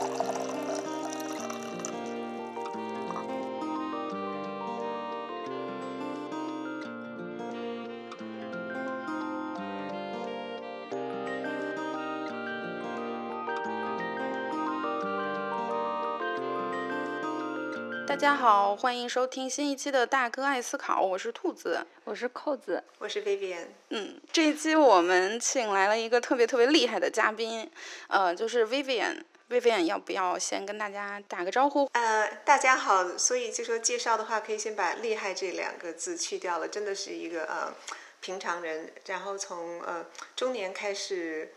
大家好，欢迎收听新一期的《大哥爱思考》，我是兔子，我是扣子，我是 Vivian。嗯，这一期我们请来了一个特别特别厉害的嘉宾，呃，就是 Vivian。Vivian 要不要先跟大家打个招呼？呃，大家好。所以就说介绍的话，可以先把“厉害”这两个字去掉了，真的是一个呃平常人。然后从呃中年开始，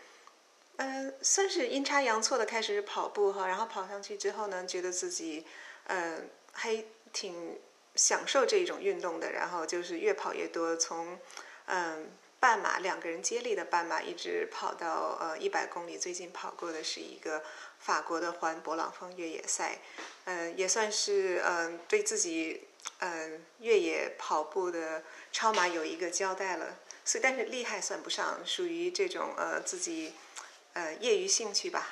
呃，算是阴差阳错的开始跑步哈，然后跑上去之后呢，觉得自己呃。还挺享受这一种运动的，然后就是越跑越多，从嗯半马两个人接力的半马，一直跑到呃一百公里。最近跑过的是一个法国的环勃朗峰越野赛，嗯，也算是嗯对自己嗯越野跑步的超马有一个交代了。所以，但是厉害算不上，属于这种呃自己。呃，业余兴趣吧，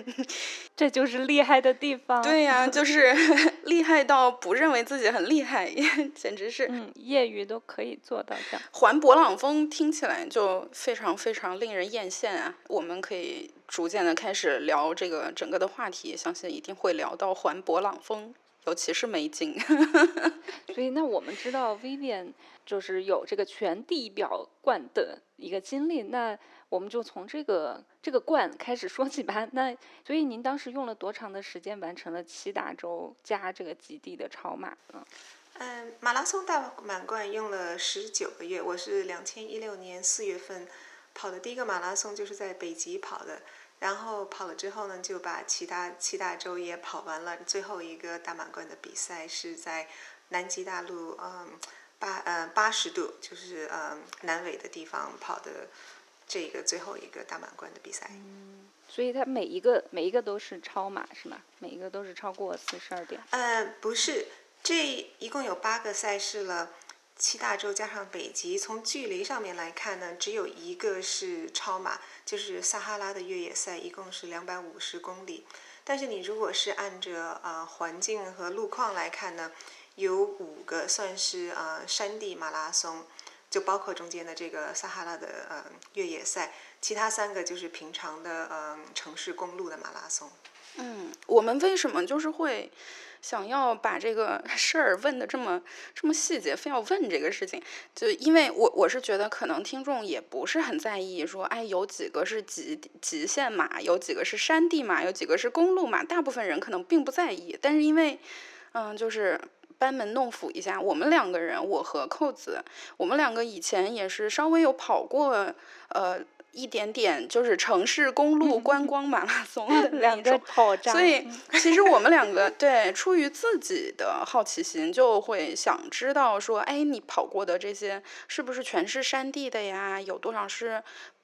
这就是厉害的地方。对呀，就是 厉害到不认为自己很厉害，简直是。嗯，业余都可以做到这样。环勃朗峰听起来就非常非常令人艳羡啊！我们可以逐渐的开始聊这个整个的话题，相信一定会聊到环勃朗峰，尤其是美景。所以，那我们知道 Vivian 就是有这个全地表冠的一个经历，那。我们就从这个这个冠开始说起吧。那所以您当时用了多长的时间完成了七大洲加这个极地的超马呢？嗯，马拉松大满贯用了十九个月。我是两千一六年四月份跑的第一个马拉松，就是在北极跑的。然后跑了之后呢，就把其他七大洲也跑完了。最后一个大满贯的比赛是在南极大陆，嗯，八呃八十度，就是嗯南纬的地方跑的。这个最后一个大满贯的比赛，嗯，所以它每一个每一个都是超马是吗？每一个都是超过四十二点？呃，不是，这一共有八个赛事了，七大洲加上北极，从距离上面来看呢，只有一个是超马，就是撒哈拉的越野赛，一共是两百五十公里。但是你如果是按着啊环境和路况来看呢，有五个算是啊山地马拉松。就包括中间的这个撒哈拉的呃越野赛，其他三个就是平常的呃城市公路的马拉松。嗯，我们为什么就是会想要把这个 事儿问的这么这么细节，非要问这个事情？就因为我我是觉得可能听众也不是很在意，说哎有几个是极极限马，有几个是山地马，有几个是公路马，大部分人可能并不在意。但是因为嗯就是。班门弄斧一下，我们两个人，我和扣子，我们两个以前也是稍微有跑过，呃，一点点就是城市公路观光马拉松的 两个跑所以其实我们两个 对出于自己的好奇心，就会想知道说，哎，你跑过的这些是不是全是山地的呀？有多少是？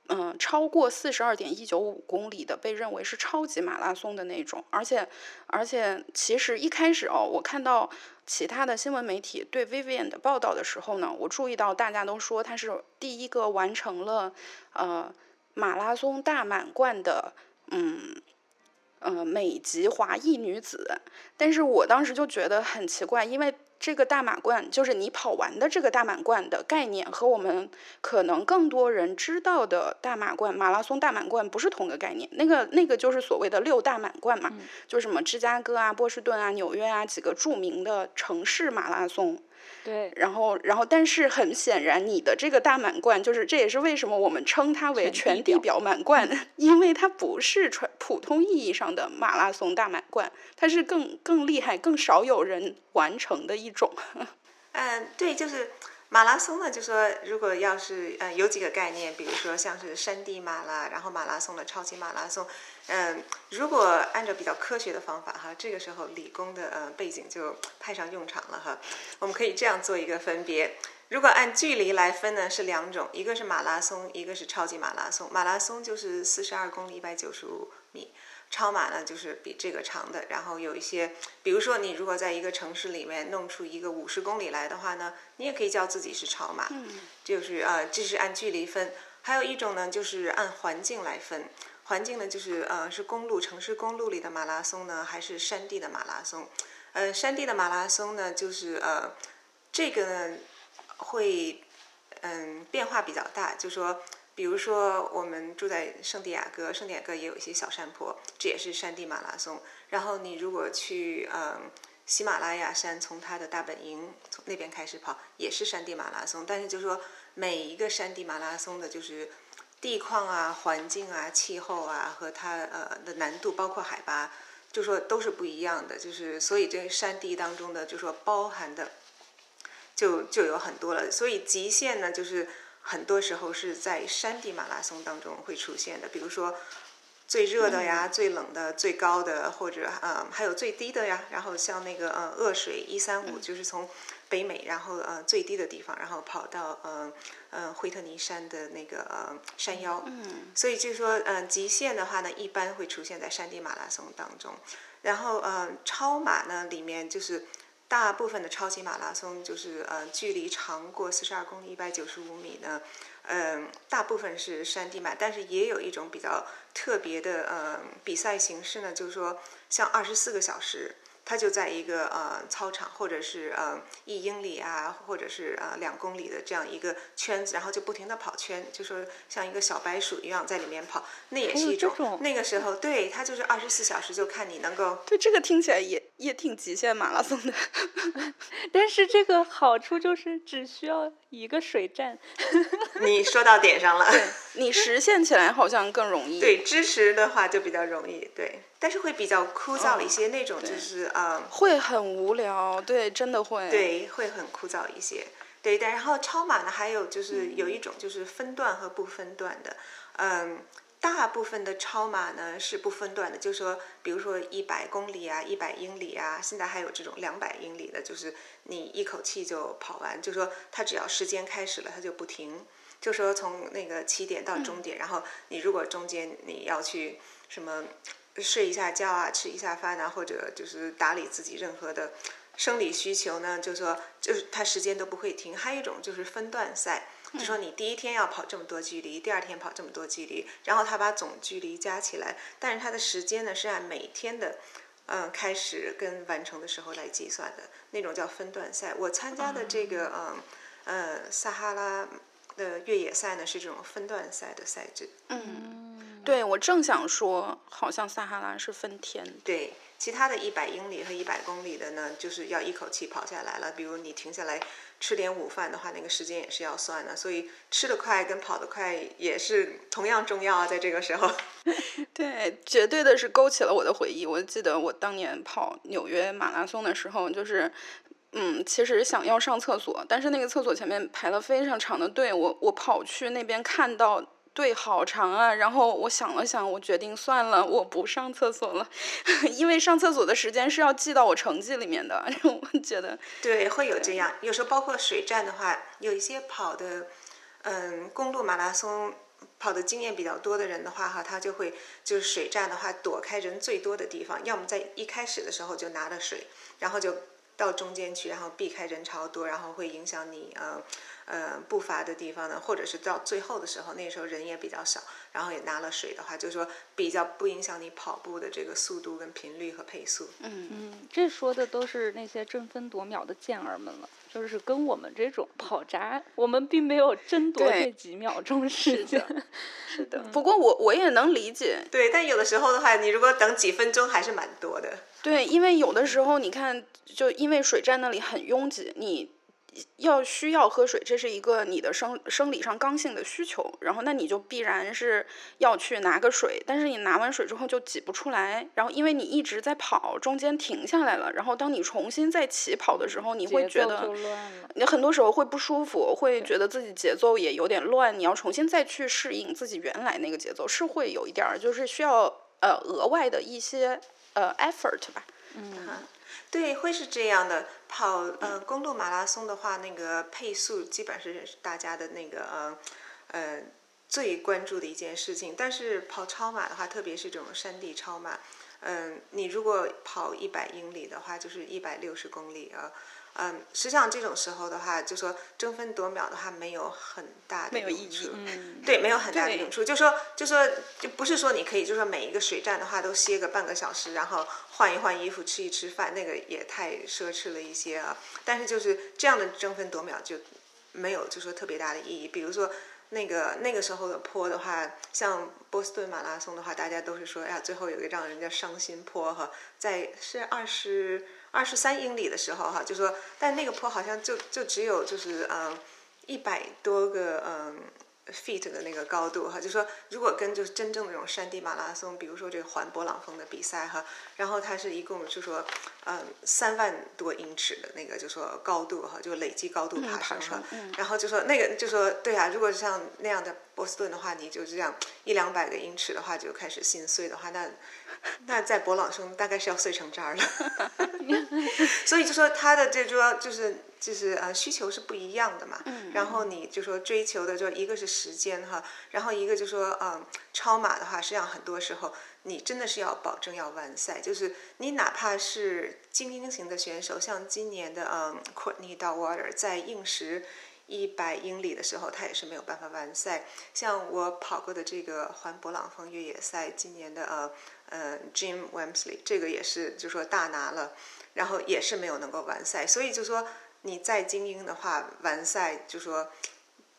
嗯，超过四十二点一九五公里的被认为是超级马拉松的那种，而且，而且其实一开始哦，我看到其他的新闻媒体对 Vivian 的报道的时候呢，我注意到大家都说她是第一个完成了呃马拉松大满贯的，嗯，呃美籍华裔女子，但是我当时就觉得很奇怪，因为。这个大满贯就是你跑完的这个大满贯的概念，和我们可能更多人知道的大满贯马拉松大满贯不是同个概念。那个那个就是所谓的六大满贯嘛，就是什么芝加哥啊、波士顿啊、纽约啊几个著名的城市马拉松。对，然后，然后，但是很显然，你的这个大满贯，就是这也是为什么我们称它为全地表满贯，因为它不是传普通意义上的马拉松大满贯，它是更更厉害、更少有人完成的一种。嗯，对，就是。马拉松呢，就说如果要是呃有几个概念，比如说像是山地马拉，然后马拉松的超级马拉松，嗯，如果按照比较科学的方法哈，这个时候理工的呃背景就派上用场了哈。我们可以这样做一个分别，如果按距离来分呢，是两种，一个是马拉松，一个是超级马拉松。马拉松就是四十二公里，一百九十五米。超马呢，就是比这个长的。然后有一些，比如说你如果在一个城市里面弄出一个五十公里来的话呢，你也可以叫自己是超马。嗯，就是呃，这是按距离分。还有一种呢，就是按环境来分。环境呢，就是呃是公路、城市公路里的马拉松呢，还是山地的马拉松？呃，山地的马拉松呢，就是呃这个呢会嗯变化比较大，就说。比如说，我们住在圣地亚哥，圣地亚哥也有一些小山坡，这也是山地马拉松。然后你如果去嗯喜马拉雅山，从它的大本营从那边开始跑，也是山地马拉松。但是就是说，每一个山地马拉松的，就是地况啊、环境啊、气候啊和它呃的难度，包括海拔，就说都是不一样的。就是所以这山地当中的，就说包含的就就有很多了。所以极限呢，就是。很多时候是在山地马拉松当中会出现的，比如说最热的呀、最冷的、最高的，或者嗯还有最低的呀。然后像那个呃恶水一三五，就是从北美，然后呃最低的地方，然后跑到呃呃惠特尼山的那个呃山腰。嗯。所以就是说，嗯，极限的话呢，一般会出现在山地马拉松当中。然后呃超马呢，里面就是。大部分的超级马拉松就是呃，距离长过四十二公里一百九十五米呢，嗯，大部分是山地马，但是也有一种比较特别的呃比赛形式呢，就是说像二十四个小时。他就在一个呃操场，或者是呃一英里啊，或者是呃两公里的这样一个圈子，然后就不停的跑圈，就说像一个小白鼠一样在里面跑，那也是一种。那个时候，对他就是二十四小时，就看你能够。对，这个听起来也也挺极限马拉松的。但是这个好处就是只需要一个水站。你说到点上了。对，你实现起来好像更容易。对，支持的话就比较容易，对。但是会比较枯燥一些，那种就是嗯，会很无聊，对，真的会，对，会很枯燥一些，对。但然后超马呢，还有就是有一种就是分段和不分段的，嗯，大部分的超马呢是不分段的，就是说，比如说一百公里啊，一百英里啊，现在还有这种两百英里的，就是你一口气就跑完，就说它只要时间开始了，它就不停，就说从那个起点到终点，然后你如果中间你要去什么。睡一下觉啊，吃一下饭啊，或者就是打理自己任何的生理需求呢，就说就是它时间都不会停。还有一种就是分段赛，就说你第一天要跑这么多距离，第二天跑这么多距离，然后他把总距离加起来，但是他的时间呢是按每天的嗯开始跟完成的时候来计算的，那种叫分段赛。我参加的这个嗯呃撒哈拉的越野赛呢是这种分段赛的赛制。嗯。对，我正想说，好像撒哈拉是分天。对，其他的一百英里和一百公里的呢，就是要一口气跑下来了。比如你停下来吃点午饭的话，那个时间也是要算的。所以吃得快跟跑得快也是同样重要啊，在这个时候。对，绝对的是勾起了我的回忆。我记得我当年跑纽约马拉松的时候，就是，嗯，其实想要上厕所，但是那个厕所前面排了非常长的队，我我跑去那边看到。队好长啊，然后我想了想，我决定算了，我不上厕所了，因为上厕所的时间是要记到我成绩里面的。我觉得对，会有这样。有时候包括水站的话，有一些跑的，嗯，公路马拉松跑的经验比较多的人的话，哈，他就会就是水站的话，躲开人最多的地方，要么在一开始的时候就拿了水，然后就到中间去，然后避开人潮多，然后会影响你呃。呃，步伐的地方呢，或者是到最后的时候，那时候人也比较少，然后也拿了水的话，就说比较不影响你跑步的这个速度跟频率和配速。嗯嗯，这说的都是那些争分夺秒的健儿们了，就是跟我们这种跑渣，我们并没有争夺这几秒钟时间。是的，不过我我也能理解。对，但有的时候的话，你如果等几分钟，还是蛮多的。对，因为有的时候你看，就因为水站那里很拥挤，你。要需要喝水，这是一个你的生生理上刚性的需求。然后，那你就必然是要去拿个水，但是你拿完水之后就挤不出来。然后，因为你一直在跑，中间停下来了。然后，当你重新再起跑的时候，你会觉得你很多时候会不舒服，会觉得自己节奏也有点乱。你要重新再去适应自己原来那个节奏，是会有一点儿，就是需要呃额外的一些呃 effort 吧。嗯。对，会是这样的。跑呃公路马拉松的话，那个配速基本是大家的那个呃呃最关注的一件事情。但是跑超马的话，特别是这种山地超马，嗯，你如果跑一百英里的话，就是一百六十公里啊，嗯，实际上这种时候的话，就说争分夺秒的话没有很大的没有意义嗯，对，没有很大的对用处。就说就说就不是说你可以就说每一个水站的话都歇个半个小时，然后换一换衣服，吃一吃饭，那个也太奢侈了一些啊。但是就是这样的争分夺秒就没有就说特别大的意义。比如说那个那个时候的坡的话，像波士顿马拉松的话，大家都是说，哎呀，最后有一个让人家伤心坡哈，在是二十二十三英里的时候哈，就说，但那个坡好像就就只有就是嗯一百多个嗯。feet 的那个高度哈，就说如果跟就是真正的那种山地马拉松，比如说这个环勃朗峰的比赛哈，然后它是一共就说嗯三万多英尺的那个就说高度哈，就累计高度爬升哈，然后就说那个就说对啊，如果像那样的波士顿的话，你就这样一两百个英尺的话就开始心碎的话，那 那在勃朗峰大概是要碎成渣了，所以就说他的这说就是。就是呃需求是不一样的嘛，然后你就说追求的就一个是时间哈，然后一个就说嗯超马的话，实际上很多时候你真的是要保证要完赛，就是你哪怕是精英型的选手，像今年的嗯 Courtney Dauwalter 在硬石一百英里的时候，他也是没有办法完赛。像我跑过的这个环勃朗峰越野赛，今年的呃呃 Jim Wamsley 这个也是就说大拿了，然后也是没有能够完赛，所以就说。你再精英的话，完赛就说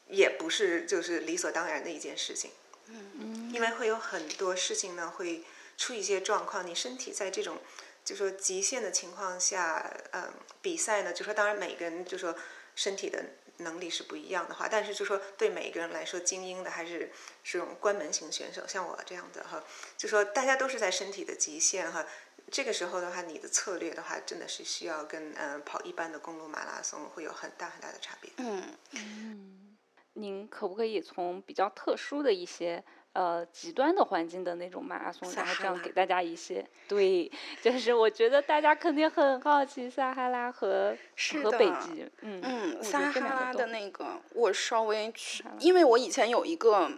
也不是就是理所当然的一件事情，嗯，因为会有很多事情呢会出一些状况，你身体在这种就说极限的情况下，嗯，比赛呢就说当然每个人就说身体的能力是不一样的话，但是就说对每一个人来说，精英的还是这种关门型选手，像我这样的哈，就说大家都是在身体的极限哈。这个时候的话，你的策略的话，真的是需要跟嗯跑一般的公路马拉松会有很大很大的差别。嗯，您可不可以从比较特殊的一些呃极端的环境的那种马拉松，然后这样给大家一些对，就是我觉得大家肯定很好奇撒哈拉和和北极，嗯嗯，撒哈拉的那个我稍微去，因为我以前有一个。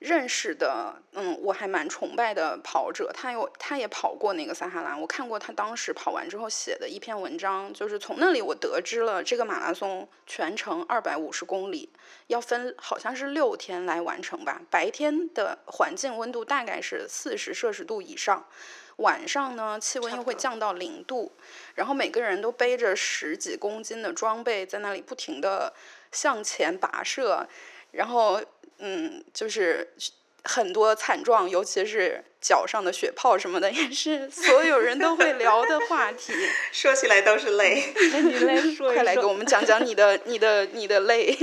认识的，嗯，我还蛮崇拜的跑者，他有他也跑过那个撒哈拉，我看过他当时跑完之后写的一篇文章，就是从那里我得知了这个马拉松全程二百五十公里，要分好像是六天来完成吧，白天的环境温度大概是四十摄氏度以上，晚上呢气温又会降到零度，然后每个人都背着十几公斤的装备在那里不停的向前跋涉，然后。嗯，就是很多惨状，尤其是脚上的血泡什么的，也是所有人都会聊的话题。说起来都是泪，你 来说快来给我们讲讲你的、你的、你的泪。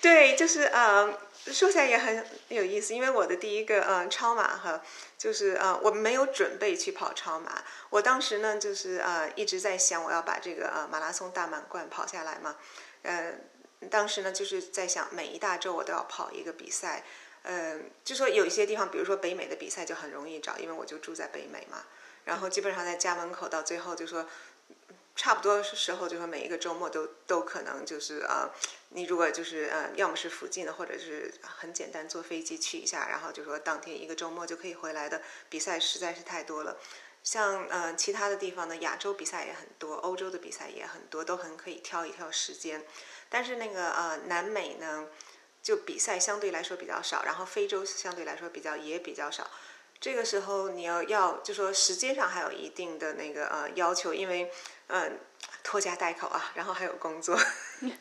对，就是呃，说起来也很有意思，因为我的第一个呃超马哈，就是呃我没有准备去跑超马，我当时呢就是呃一直在想我要把这个呃马拉松大满贯跑下来嘛，呃。当时呢，就是在想每一大洲我都要跑一个比赛，嗯，就说有一些地方，比如说北美的比赛就很容易找，因为我就住在北美嘛，然后基本上在家门口，到最后就说差不多时候，就说每一个周末都都可能就是啊，你如果就是呃，要么是附近的，或者是很简单坐飞机去一下，然后就说当天一个周末就可以回来的比赛实在是太多了。像呃其他的地方呢，亚洲比赛也很多，欧洲的比赛也很多，都很可以挑一挑时间。但是那个呃南美呢，就比赛相对来说比较少，然后非洲相对来说比较也比较少。这个时候你要要就说时间上还有一定的那个呃要求，因为嗯拖家带口啊，然后还有工作，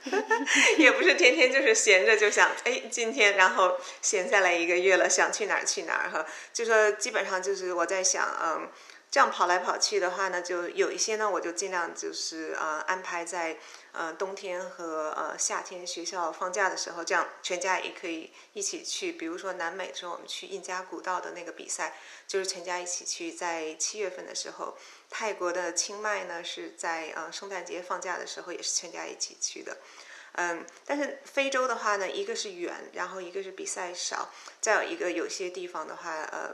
也不是天天就是闲着就想哎今天然后闲下来一个月了想去哪儿去哪儿哈，就说基本上就是我在想嗯。这样跑来跑去的话呢，就有一些呢，我就尽量就是呃安排在呃冬天和呃夏天学校放假的时候，这样全家也可以一起去。比如说南美的时候，我们去印加古道的那个比赛，就是全家一起去。在七月份的时候，泰国的清迈呢是在呃圣诞节放假的时候，也是全家一起去的。嗯，但是非洲的话呢，一个是远，然后一个是比赛少，再有一个有些地方的话，呃。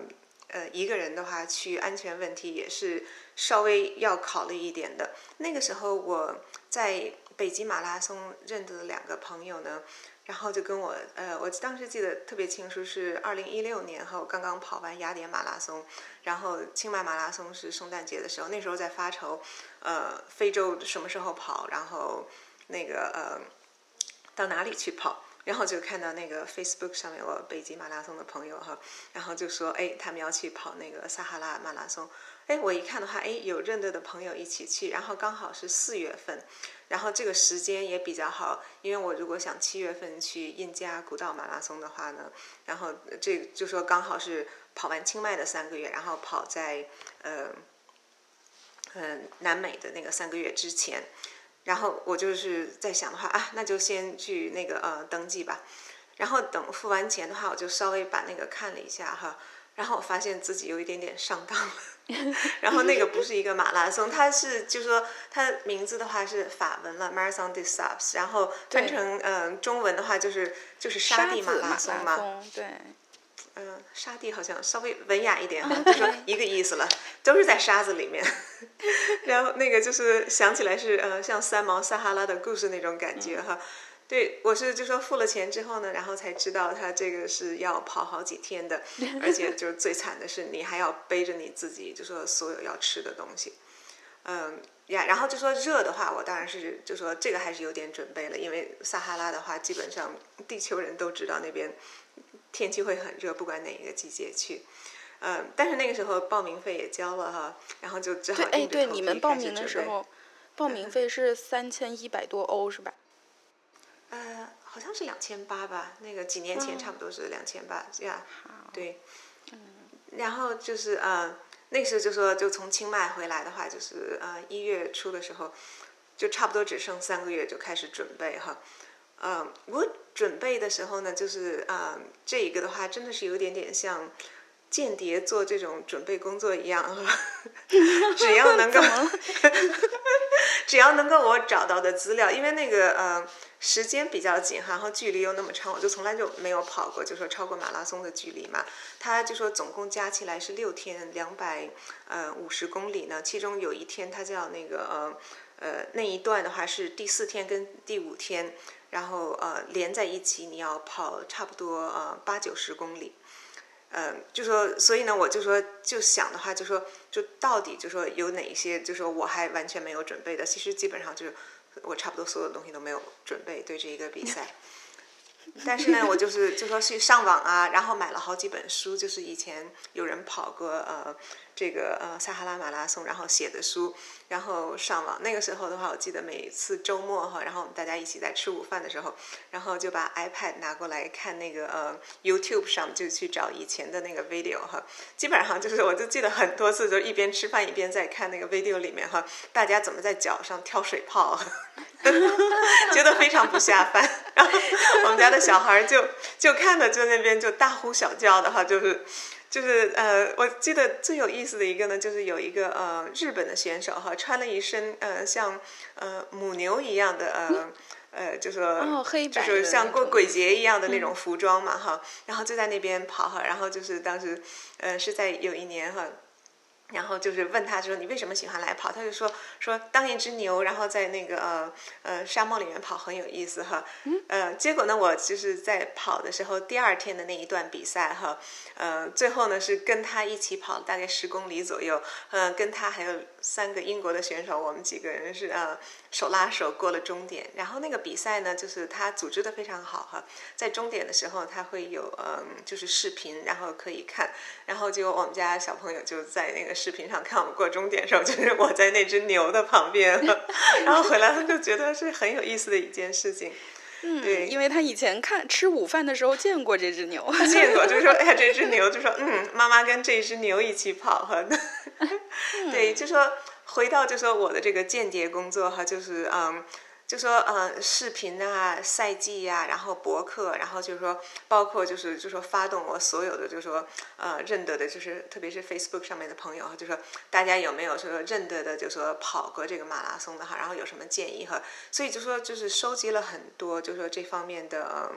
呃，一个人的话去安全问题也是稍微要考虑一点的。那个时候我在北极马拉松认得的两个朋友呢，然后就跟我呃，我当时记得特别清楚，是二零一六年哈，我刚刚跑完雅典马拉松，然后清迈马拉松是圣诞节的时候，那时候在发愁，呃，非洲什么时候跑，然后那个呃，到哪里去跑。然后就看到那个 Facebook 上面我北极马拉松的朋友哈，然后就说哎，他们要去跑那个撒哈拉马拉松。哎，我一看的话，哎，有认得的朋友一起去，然后刚好是四月份，然后这个时间也比较好，因为我如果想七月份去印加古道马拉松的话呢，然后这就说刚好是跑完清迈的三个月，然后跑在呃嗯南美的那个三个月之前。然后我就是在想的话啊，那就先去那个呃登记吧。然后等付完钱的话，我就稍微把那个看了一下哈。然后我发现自己有一点点上当了。然后那个不是一个马拉松，它是就说它名字的话是法文了，Marathon des Sables。然后翻成嗯中文的话就是就是沙地马拉松嘛。对。嗯，沙地好像稍微文雅一点哈，就说一个意思了，都是在沙子里面。然后那个就是想起来是呃，像三毛撒哈拉的故事那种感觉哈。对，我是就说付了钱之后呢，然后才知道他这个是要跑好几天的，而且就是最惨的是你还要背着你自己就说所有要吃的东西。嗯呀，然后就说热的话，我当然是就说这个还是有点准备了，因为撒哈拉的话，基本上地球人都知道那边。天气会很热，不管哪一个季节去，嗯，但是那个时候报名费也交了哈，然后就只好哎，对，你们报名的时候，报名费是三千一百多欧是吧？呃，好像是两千八吧，那个几年前差不多是两千八呀，对，嗯，然后就是呃，那时候就说就从清迈回来的话，就是呃一月初的时候，就差不多只剩三个月就开始准备哈。嗯，我准备的时候呢，就是啊，这一个的话，真的是有点点像间谍做这种准备工作一样哈。只要能够 只要能够我找到的资料，因为那个呃时间比较紧哈，然后距离又那么长，我就从来就没有跑过，就说超过马拉松的距离嘛。他就说总共加起来是六天两百呃五十公里呢，其中有一天他叫那个呃呃那一段的话是第四天跟第五天。然后呃连在一起，你要跑差不多呃八九十公里，嗯，就说所以呢，我就说就想的话，就说就到底就说有哪一些，就说我还完全没有准备的，其实基本上就是我差不多所有东西都没有准备对这一个比赛。但是呢，我就是就说去上网啊，然后买了好几本书，就是以前有人跑过呃。这个呃撒哈拉马拉松，然后写的书，然后上网。那个时候的话，我记得每次周末哈，然后我们大家一起在吃午饭的时候，然后就把 iPad 拿过来看那个呃 YouTube 上，就去找以前的那个 video 哈。基本上就是，我就记得很多次，就一边吃饭一边在看那个 video 里面哈，大家怎么在脚上跳水泡，觉得非常不下饭。然后我们家的小孩就就看着就那边就大呼小叫的哈，就是。就是呃，我记得最有意思的一个呢，就是有一个呃日本的选手哈，穿了一身呃像呃母牛一样的呃呃，就说就是像过鬼节一样的那种服装嘛哈，然后就在那边跑哈，然后就是当时呃是在有一年哈。然后就是问他说你为什么喜欢来跑？他就说说当一只牛，然后在那个呃呃沙漠里面跑很有意思哈。呃，结果呢，我就是在跑的时候第二天的那一段比赛哈，呃，最后呢是跟他一起跑大概十公里左右，呃，跟他还有三个英国的选手，我们几个人是呃手拉手过了终点。然后那个比赛呢，就是他组织的非常好哈，在终点的时候他会有嗯就是视频，然后可以看，然后就我们家小朋友就在那个。视频上看我们过终点的时候，就是我在那只牛的旁边，然后回来他就觉得是很有意思的一件事情。嗯，对，因为他以前看吃午饭的时候见过这只牛，见过，就说哎呀，这只牛，就说嗯，妈妈跟这只牛一起跑哈。对，就说回到就说我的这个间谍工作哈，就是嗯。就说呃视频啊赛季呀，然后博客，然后就是说包括就是就是说发动我所有的就是说呃认得的，就是特别是 Facebook 上面的朋友就说大家有没有说认得的，就说跑过这个马拉松的哈，然后有什么建议哈，所以就说就是收集了很多就说这方面的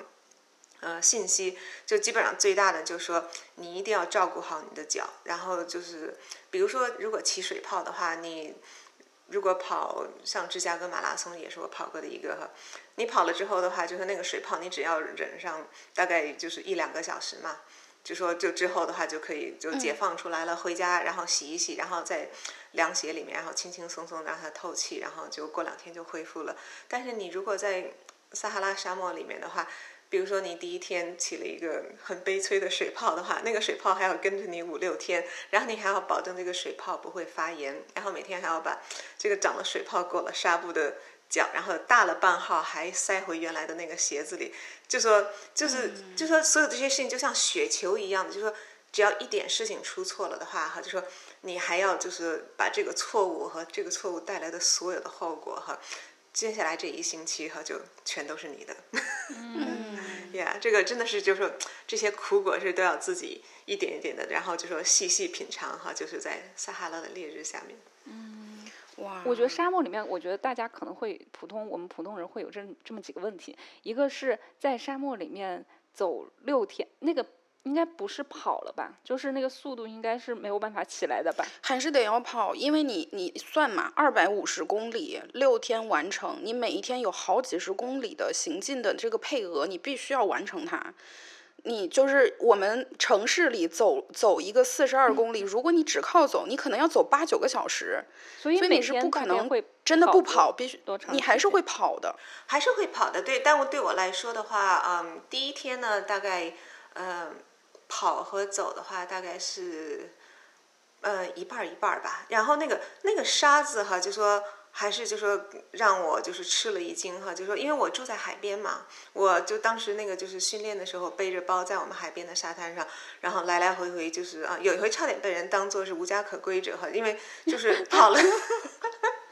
呃信息，就基本上最大的就是说你一定要照顾好你的脚，然后就是比如说如果起水泡的话，你。如果跑像芝加哥马拉松也是我跑过的一个哈，你跑了之后的话，就是那个水泡，你只要忍上大概就是一两个小时嘛，就说就之后的话就可以就解放出来了，回家然后洗一洗，然后在凉鞋里面，然后轻轻松松让它透气，然后就过两天就恢复了。但是你如果在撒哈拉沙漠里面的话，比如说你第一天起了一个很悲催的水泡的话，那个水泡还要跟着你五六天，然后你还要保证这个水泡不会发炎，然后每天还要把这个长了水泡裹了纱布的脚，然后大了半号还塞回原来的那个鞋子里，就说就是就说所有这些事情就像雪球一样的，就说只要一点事情出错了的话哈，就说你还要就是把这个错误和这个错误带来的所有的后果哈。接下来这一星期哈，就全都是你的。嗯，呀，这个真的是，就是说这些苦果是都要自己一点一点的，然后就说细细品尝哈，就是在撒哈拉的烈日下面。嗯，哇，我觉得沙漠里面，我觉得大家可能会普通我们普通人会有这这么几个问题，一个是在沙漠里面走六天，那个。应该不是跑了吧？就是那个速度应该是没有办法起来的吧？还是得要跑，因为你你算嘛，二百五十公里六天完成，你每一天有好几十公里的行进的这个配额，你必须要完成它。你就是我们城市里走走一个四十二公里，如果你只靠走，你可能要走八九个小时，所以你是不可能会真的不跑必须多长你还是会跑的。还是会跑的，对。但我对我来说的话，嗯，第一天呢，大概嗯。跑和走的话，大概是，呃，一半儿一半儿吧。然后那个那个沙子哈，就说还是就说让我就是吃了一惊哈，就说因为我住在海边嘛，我就当时那个就是训练的时候背着包在我们海边的沙滩上，然后来来回回就是啊，有一回差点被人当做是无家可归者哈，因为就是跑了。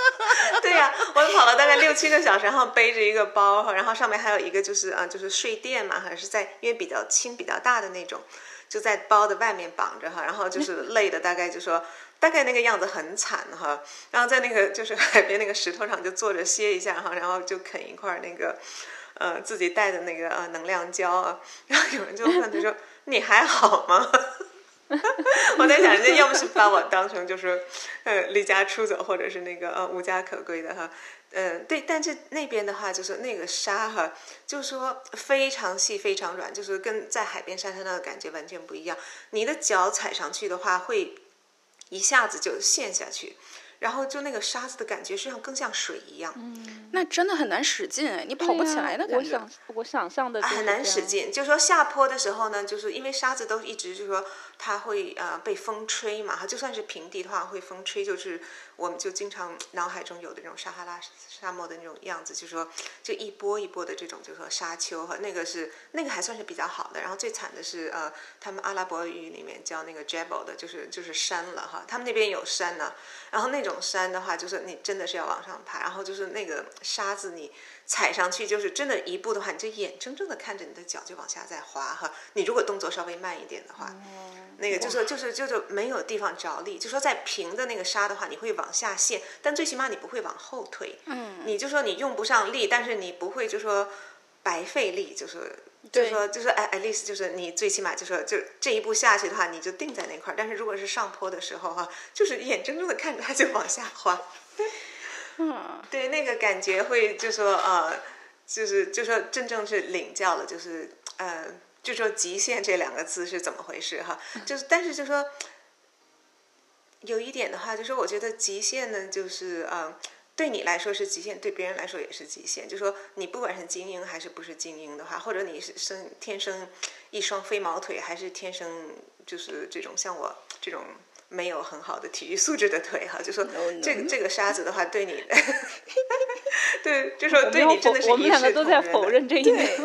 对呀，我跑了大概六七个小时，然后背着一个包，然后上面还有一个就是啊，就是睡垫嘛，还是在因为比较轻、比较大的那种，就在包的外面绑着哈，然后就是累的大概就说大概那个样子很惨哈，然后在那个就是海边那个石头上就坐着歇一下哈，然后就啃一块那个呃自己带的那个呃能量胶啊，然后有人就问他说你还好吗？我在想，人家要么是把我当成就是，呃，离家出走，或者是那个呃无家可归的哈，嗯，对，但是那边的话，就是那个沙哈，就是说非常细、非常软，就是跟在海边沙滩那个感觉完全不一样。你的脚踩上去的话，会一下子就陷下去。然后就那个沙子的感觉，实际上更像水一样。嗯，那真的很难使劲哎，你跑不起来的感觉。我想，我想象的很难使劲。就说下坡的时候呢，就是因为沙子都一直就说它会呃被风吹嘛，它就算是平地的话会风吹，就是我们就经常脑海中有的那种撒哈拉沙漠的那种样子，就说就一波一波的这种，就说沙丘哈那个是那个还算是比较好的。然后最惨的是呃，他们阿拉伯语里面叫那个 jebel 的，就是就是山了哈，他们那边有山呢，然后那。种山的话，就是你真的是要往上爬，然后就是那个沙子，你踩上去就是真的，一步的话，你就眼睁睁的看着你的脚就往下在滑哈。你如果动作稍微慢一点的话，那个就说就是就是没有地方着力，就说在平的那个沙的话，你会往下陷，但最起码你不会往后退。嗯，你就说你用不上力，但是你不会就说白费力，就是。就说就说哎，at least 就是你最起码就说就这一步下去的话，你就定在那块儿。但是如果是上坡的时候哈，就是眼睁睁的看着它就往下滑。嗯，对，那个感觉会就说呃，就是就说真正是领教了，就是呃，就说极限这两个字是怎么回事哈？就是但是就说有一点的话，就是我觉得极限呢，就是呃。对你来说是极限，对别人来说也是极限。就说你不管是精英还是不是精英的话，或者你是生天生一双飞毛腿，还是天生就是这种像我这种没有很好的体育素质的腿哈，就说这个这个沙子的话，对你，对，就说对你真的是一视同仁。我们两个都在否认这一点。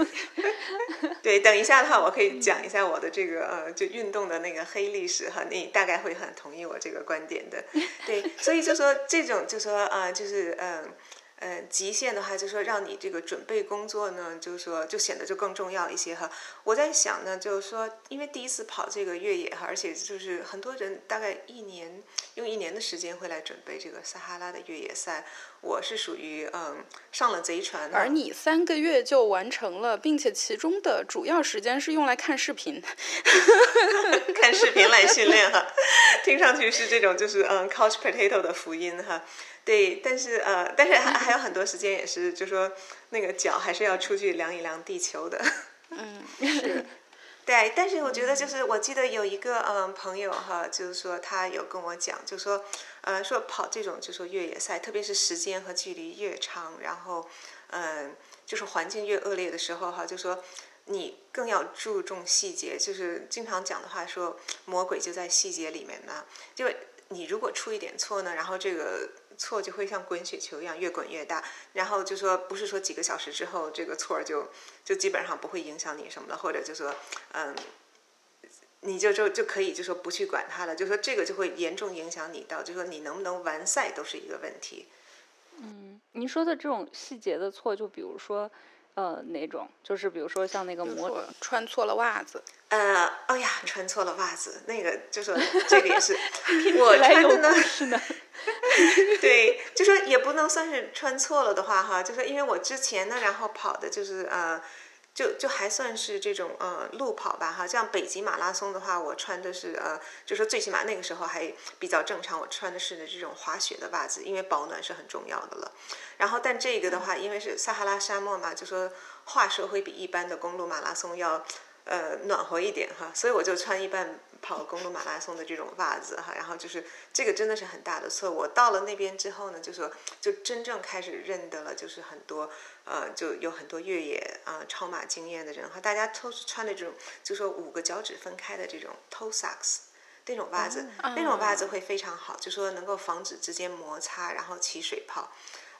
对，等一下的话，我可以讲一下我的这个呃，就运动的那个黑历史哈，你大概会很同意我这个观点的。对，所以就说这种就说啊，就是嗯。呃，嗯极限的话，就说让你这个准备工作呢，就是说就显得就更重要一些哈。我在想呢，就是说，因为第一次跑这个越野哈，而且就是很多人大概一年用一年的时间会来准备这个撒哈拉的越野赛。我是属于嗯上了贼船，而你三个月就完成了，并且其中的主要时间是用来看视频，看视频来训练哈。听上去是这种就是嗯 couch potato 的福音哈。对，但是呃，但是还还有很多时间也是，就说那个脚还是要出去量一量地球的。嗯，是。对，但是我觉得就是我记得有一个嗯朋友哈，就是说他有跟我讲，就说呃说跑这种就说越野赛，特别是时间和距离越长，然后嗯就是环境越恶劣的时候哈，就说你更要注重细节，就是经常讲的话说魔鬼就在细节里面呢，就你如果出一点错呢，然后这个。错就会像滚雪球一样越滚越大，然后就说不是说几个小时之后这个错就就基本上不会影响你什么了，或者就说嗯，你就就就可以就说不去管它了，就说这个就会严重影响你到就说你能不能完赛都是一个问题。嗯，您说的这种细节的错，就比如说。呃，哪种？就是比如说像那个模穿错了袜子。呃，哎呀，穿错了袜子，那个就说这个也是 我穿的呢。对，就说也不能算是穿错了的话哈，就说因为我之前呢，然后跑的就是呃。就就还算是这种呃路跑吧哈，像北极马拉松的话，我穿的是呃，就说最起码那个时候还比较正常，我穿的是这种滑雪的袜子，因为保暖是很重要的了。然后但这个的话，因为是撒哈拉沙漠嘛，就说话说会比一般的公路马拉松要呃暖和一点哈，所以我就穿一般。跑公路马拉松的这种袜子哈，然后就是这个真的是很大的错。我到了那边之后呢，就说就真正开始认得了，就是很多呃，就有很多越野啊超马经验的人哈，大家都是穿的这种，就说五个脚趾分开的这种 toe socks 那种袜子，那种袜子会非常好，就说能够防止之间摩擦，然后起水泡。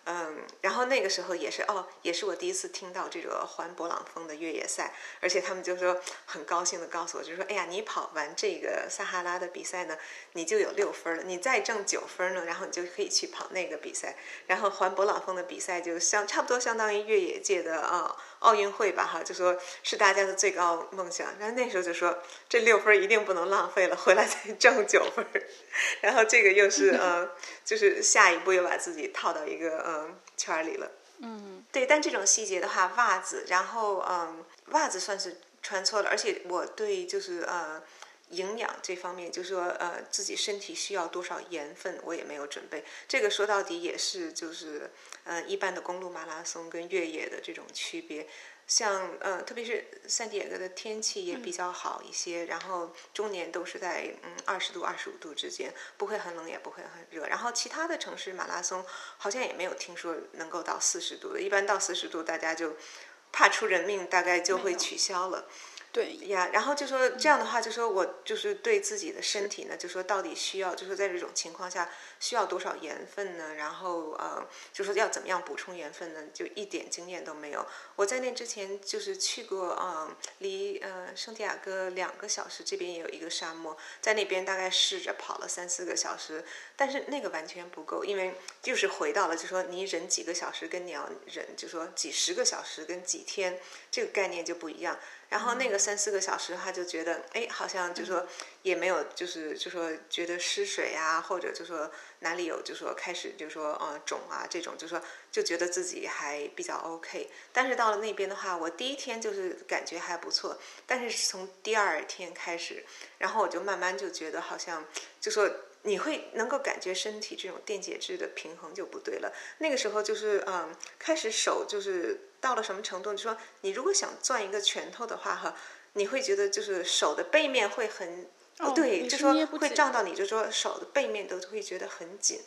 嗯，然后那个时候也是哦，也是我第一次听到这个环勃朗峰的越野赛，而且他们就说很高兴的告诉我，就说哎呀，你跑完这个撒哈拉的比赛呢，你就有六分了，你再挣九分呢，然后你就可以去跑那个比赛，然后环勃朗峰的比赛就相差不多相当于越野界的啊奥运会吧哈，就说是大家的最高梦想。然后那时候就说这六分一定不能浪费了，回来再挣九分，然后这个又是 呃，就是下一步又把自己套到一个。嗯，圈里了。嗯，对，但这种细节的话，袜子，然后嗯，袜子算是穿错了，而且我对就是呃营养这方面，就是说呃自己身体需要多少盐分，我也没有准备。这个说到底也是就是呃一般的公路马拉松跟越野的这种区别。像呃，特别是圣地亚哥的天气也比较好一些，然后中年都是在嗯二十度、二十五度之间，不会很冷也不会很热。然后其他的城市马拉松好像也没有听说能够到四十度的，一般到四十度大家就怕出人命，大概就会取消了。对呀，然后就说这样的话，就说我就是对自己的身体呢，就说到底需要，就说在这种情况下需要多少盐分呢？然后呃，就说要怎么样补充盐分呢？就一点经验都没有。我在那之前就是去过啊，离呃圣地亚哥两个小时，这边也有一个沙漠，在那边大概试着跑了三四个小时，但是那个完全不够，因为就是回到了，就说你忍几个小时跟你要忍，就说几十个小时跟几天，这个概念就不一样。然后那个三四个小时，他就觉得，哎，好像就说也没有，就是就说觉得失水啊，或者就说哪里有，就说开始就说呃肿啊这种，就说就觉得自己还比较 OK。但是到了那边的话，我第一天就是感觉还不错，但是从第二天开始，然后我就慢慢就觉得好像就说。你会能够感觉身体这种电解质的平衡就不对了。那个时候就是嗯，开始手就是到了什么程度？就说你如果想攥一个拳头的话哈，你会觉得就是手的背面会很哦，对，就说会胀到你，就说手的背面都会觉得很紧。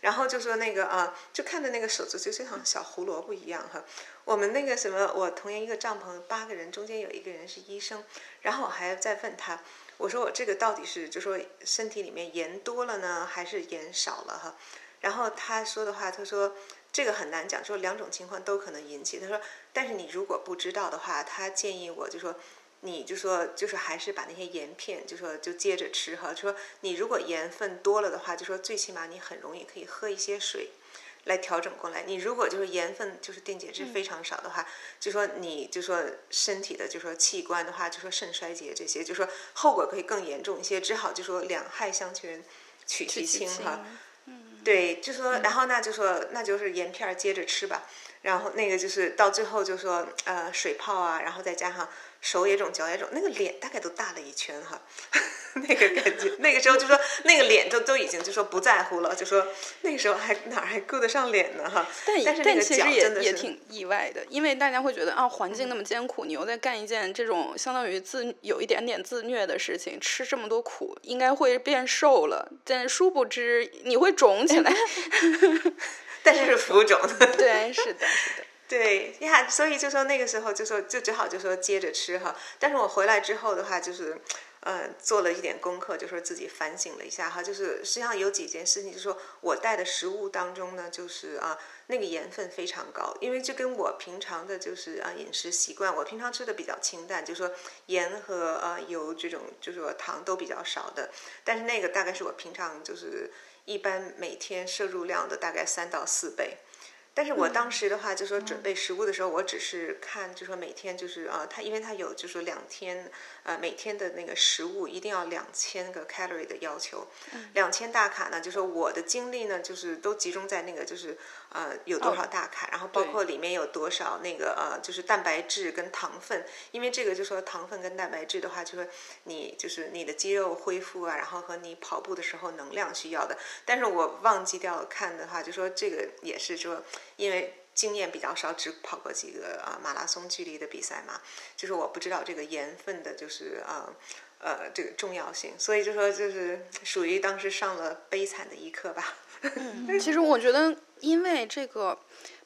然后就说那个啊，就看着那个手指就像小胡萝卜一样哈。我们那个什么，我同样一个帐篷八个人，中间有一个人是医生，然后我还在问他。我说我这个到底是就说身体里面盐多了呢，还是盐少了哈？然后他说的话，他说这个很难讲，说两种情况都可能引起。他说，但是你如果不知道的话，他建议我就说，你就说就是还是把那些盐片就说就接着吃哈。说你如果盐分多了的话，就说最起码你很容易可以喝一些水。来调整过来。你如果就是盐分就是电解质非常少的话，就说你就说身体的就说器官的话，就说肾衰竭这些，就说后果可以更严重一些。只好就说两害相权取其轻哈。嗯。对，就说然后那就说那就是盐片接着吃吧。然后那个就是到最后就说呃水泡啊，然后再加上手也肿脚也肿，那个脸大概都大了一圈哈。那个感觉。那个时候就说那个脸都都已经就说不在乎了，就说那个时候还哪还顾得上脸呢哈？但但是那个其实也脚真的是也挺意外的，因为大家会觉得啊，环境那么艰苦，你又在干一件这种相当于自有一点点自虐的事情，吃这么多苦，应该会变瘦了，但殊不知你会肿起来。但是是浮肿的。对，是的，是的。对呀，所以就说那个时候就说就只好就说接着吃哈。但是我回来之后的话，就是呃做了一点功课，就说自己反省了一下哈。就是实际上有几件事情，就是说我带的食物当中呢，就是啊那个盐分非常高，因为这跟我平常的就是啊饮食习惯，我平常吃的比较清淡，就说盐和呃油这种就是说糖都比较少的。但是那个大概是我平常就是一般每天摄入量的大概三到四倍。但是我当时的话，就说准备食物的时候，我只是看，就说每天就是啊，它因为它有就说两天，呃，每天的那个食物一定要两千个 calorie 的要求，两千大卡呢，就说我的精力呢，就是都集中在那个就是呃有多少大卡，然后包括里面有多少那个呃就是蛋白质跟糖分，因为这个就说糖分跟蛋白质的话，就说你就是你的肌肉恢复啊，然后和你跑步的时候能量需要的，但是我忘记掉了看的话，就说这个也是说。因为经验比较少，只跑过几个啊马拉松距离的比赛嘛，就是我不知道这个盐分的，就是啊呃这个重要性，所以就说就是属于当时上了悲惨的一课吧。其实我觉得，因为这个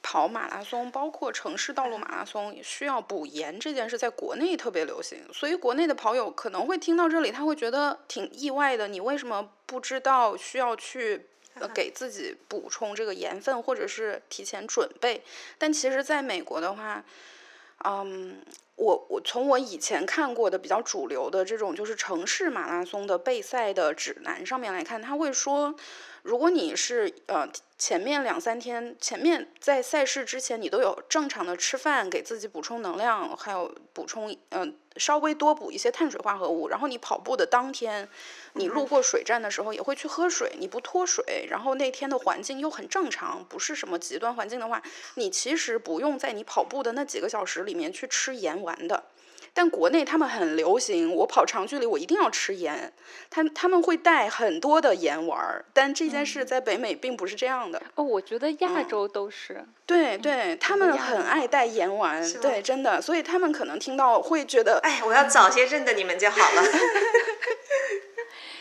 跑马拉松，包括城市道路马拉松，需要补盐这件事，在国内特别流行，所以国内的跑友可能会听到这里，他会觉得挺意外的。你为什么不知道需要去？呃，给自己补充这个盐分，或者是提前准备。但其实，在美国的话，嗯，我我从我以前看过的比较主流的这种就是城市马拉松的备赛的指南上面来看，他会说，如果你是呃前面两三天，前面在赛事之前，你都有正常的吃饭，给自己补充能量，还有补充嗯。稍微多补一些碳水化合物，然后你跑步的当天，你路过水站的时候也会去喝水，你不脱水，然后那天的环境又很正常，不是什么极端环境的话，你其实不用在你跑步的那几个小时里面去吃盐丸的。但国内他们很流行，我跑长距离我一定要吃盐，他他们会带很多的盐丸儿，但这件事在北美并不是这样的。哦，我觉得亚洲都是。对对，他们很爱带盐丸，对，真的，所以他们可能听到会觉得，哎，我要早些认得你们就好了。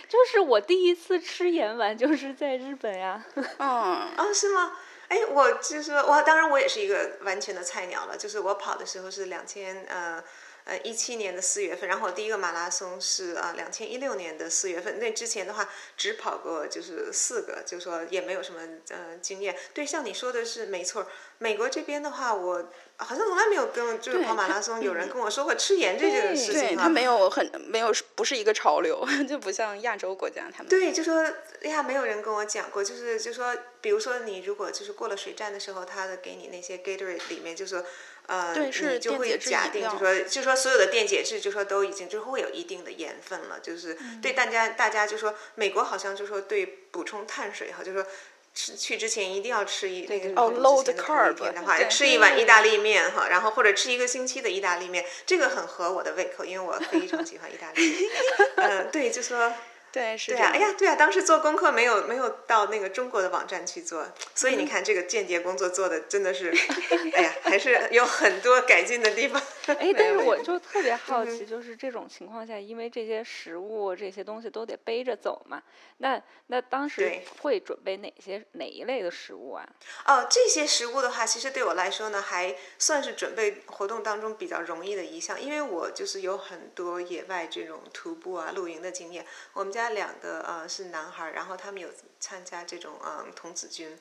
就是我第一次吃盐丸，就是在日本呀。嗯，哦，是吗？哎，我就是我，当然我也是一个完全的菜鸟了，就是我跑的时候是两千呃。呃，一七年的四月份，然后我第一个马拉松是呃两千一六年的四月份。那之前的话，只跑过就是四个，就说也没有什么呃经验。对，像你说的是没错。美国这边的话，我好像从来没有跟就是跑马拉松有人跟我说过吃盐这件事情。对，他没有很没有不是一个潮流，就不像亚洲国家他们。对，就说呀，没有人跟我讲过，就是就说，比如说你如果就是过了水站的时候，他的给你那些 Gatorade 里面就说。呃，你就会假定，就说，就说所有的电解质，就说都已经就会有一定的盐分了，就是对大家，大家就说，美国好像就说对补充碳水哈，就说吃去之前一定要吃一那个哦，low carb 的话，吃一碗意大利面哈，然后或者吃一个星期的意大利面，这个很合我的胃口，因为我非常喜欢意大利面。嗯，对，就说。对，是对啊，哎呀，对啊，当时做功课没有没有到那个中国的网站去做，所以你看这个间谍工作做的真的是，哎呀，还是有很多改进的地方。哎，但是我 就特别好奇，就是这种情况下，因为这些食物这些东西都得背着走嘛，那那当时会准备哪些哪一类的食物啊？哦，这些食物的话，其实对我来说呢，还算是准备活动当中比较容易的一项，因为我就是有很多野外这种徒步啊、露营的经验，我们家。两个呃是男孩，然后他们有参加这种嗯童子军，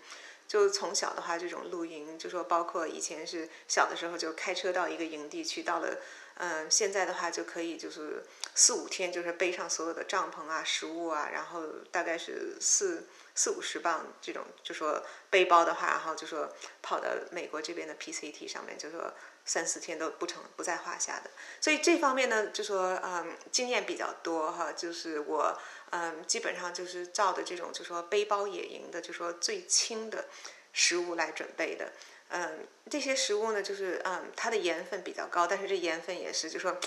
就从小的话这种露营，就说包括以前是小的时候就开车到一个营地去，到了嗯现在的话就可以就是四五天就是背上所有的帐篷啊、食物啊，然后大概是四四五十磅这种就说背包的话，然后就说跑到美国这边的 PCT 上面就说。三四天都不成不在话下的，所以这方面呢，就说嗯经验比较多哈，就是我嗯基本上就是照的这种就说背包野营的就说最轻的食物来准备的，嗯这些食物呢就是嗯它的盐分比较高，但是这盐分也是就说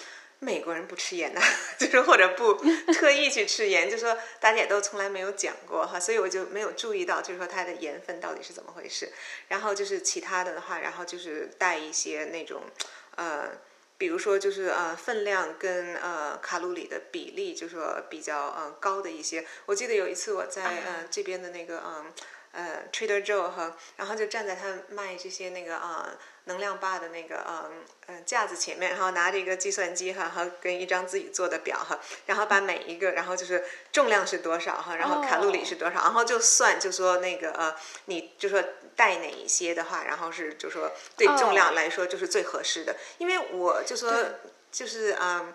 美国人不吃盐呐，就是或者不 特意去吃盐，就说大家也都从来没有讲过哈，所以我就没有注意到，就是说它的盐分到底是怎么回事。然后就是其他的的话，然后就是带一些那种呃，比如说就是呃分量跟呃卡路里的比例，就是说比较呃高的一些。我记得有一次我在呃这边的那个嗯呃 Trader Joe 哈，然后就站在他卖这些那个啊。能量坝的那个嗯嗯架子前面，然后拿着一个计算机哈，和跟一张自己做的表哈，然后把每一个，然后就是重量是多少哈，然后卡路里是多少，然后就算就说那个呃，你就说带哪一些的话，然后是就说对重量来说就是最合适的，因为我就说就是嗯，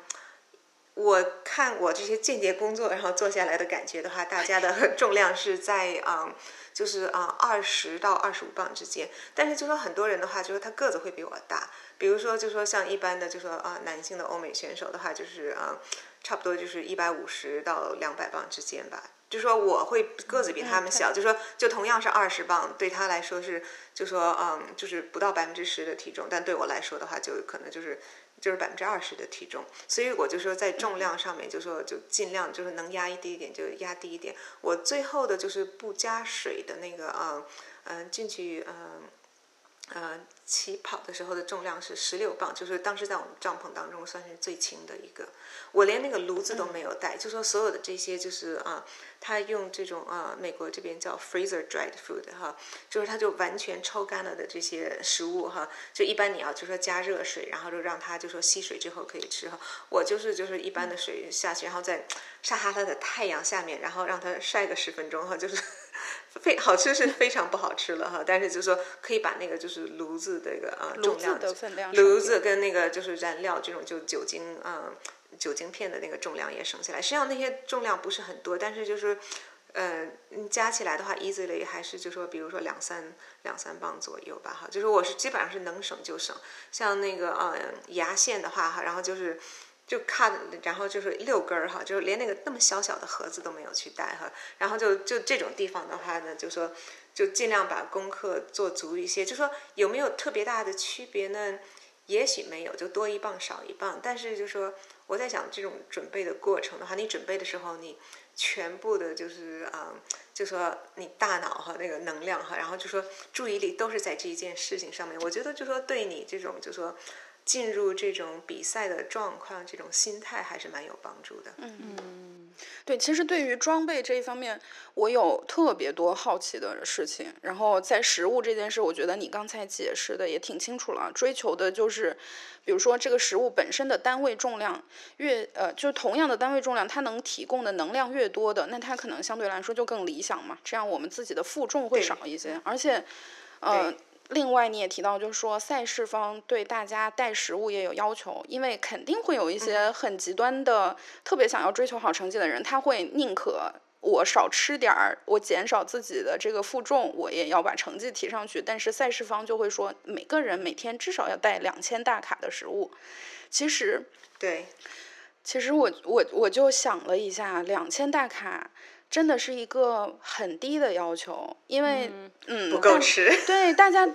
我看我这些间谍工作然后做下来的感觉的话，大家的重量是在嗯。就是啊，二十到二十五磅之间，但是就说很多人的话，就是他个子会比我大。比如说，就说像一般的，就说啊，男性的欧美选手的话，就是啊，差不多就是一百五十到两百磅之间吧。就说我会个子比他们小，就说就同样是二十磅，对他来说是，就说嗯，就是不到百分之十的体重，但对我来说的话，就可能就是。就是百分之二十的体重，所以我就说在重量上面，就说就尽量就是能压低一点就压低一点。我最后的就是不加水的那个啊，嗯，进去嗯。呃，起跑的时候的重量是十六磅，就是当时在我们帐篷当中算是最轻的一个。我连那个炉子都没有带，就说所有的这些就是啊，他用这种啊，美国这边叫 freezer dried food 哈，就是它就完全抽干了的这些食物哈，就一般你要就说加热水，然后就让它就说吸水之后可以吃哈。我就是就是一般的水下去，然后在撒哈拉的太阳下面，然后让它晒个十分钟哈，就是。非好吃是非常不好吃了哈，但是就是说可以把那个就是炉子这个啊重量，炉子跟那个就是燃料这种就酒精啊酒精片的那个重量也省下来。实际上那些重量不是很多，但是就是呃加起来的话，easily 还是就说比如说两三两三磅左右吧哈。就是我是基本上是能省就省，像那个呃牙线的话哈，然后就是。就看，然后就是六根儿哈，就是连那个那么小小的盒子都没有去带哈，然后就就这种地方的话呢，就说就尽量把功课做足一些。就说有没有特别大的区别呢？也许没有，就多一磅少一磅。但是就说我在想这种准备的过程的话，你准备的时候，你全部的就是啊，就说你大脑和那个能量哈，然后就说注意力都是在这一件事情上面。我觉得就说对你这种就说。进入这种比赛的状况，这种心态还是蛮有帮助的。嗯，对，其实对于装备这一方面，我有特别多好奇的事情。然后在食物这件事，我觉得你刚才解释的也挺清楚了。追求的就是，比如说这个食物本身的单位重量越呃，就是同样的单位重量，它能提供的能量越多的，那它可能相对来说就更理想嘛。这样我们自己的负重会少一些，而且，嗯。另外，你也提到，就是说赛事方对大家带食物也有要求，因为肯定会有一些很极端的、特别想要追求好成绩的人，他会宁可我少吃点儿，我减少自己的这个负重，我也要把成绩提上去。但是赛事方就会说，每个人每天至少要带两千大卡的食物。其实，对，其实我我我就想了一下，两千大卡。真的是一个很低的要求，因为嗯不够吃。对大家，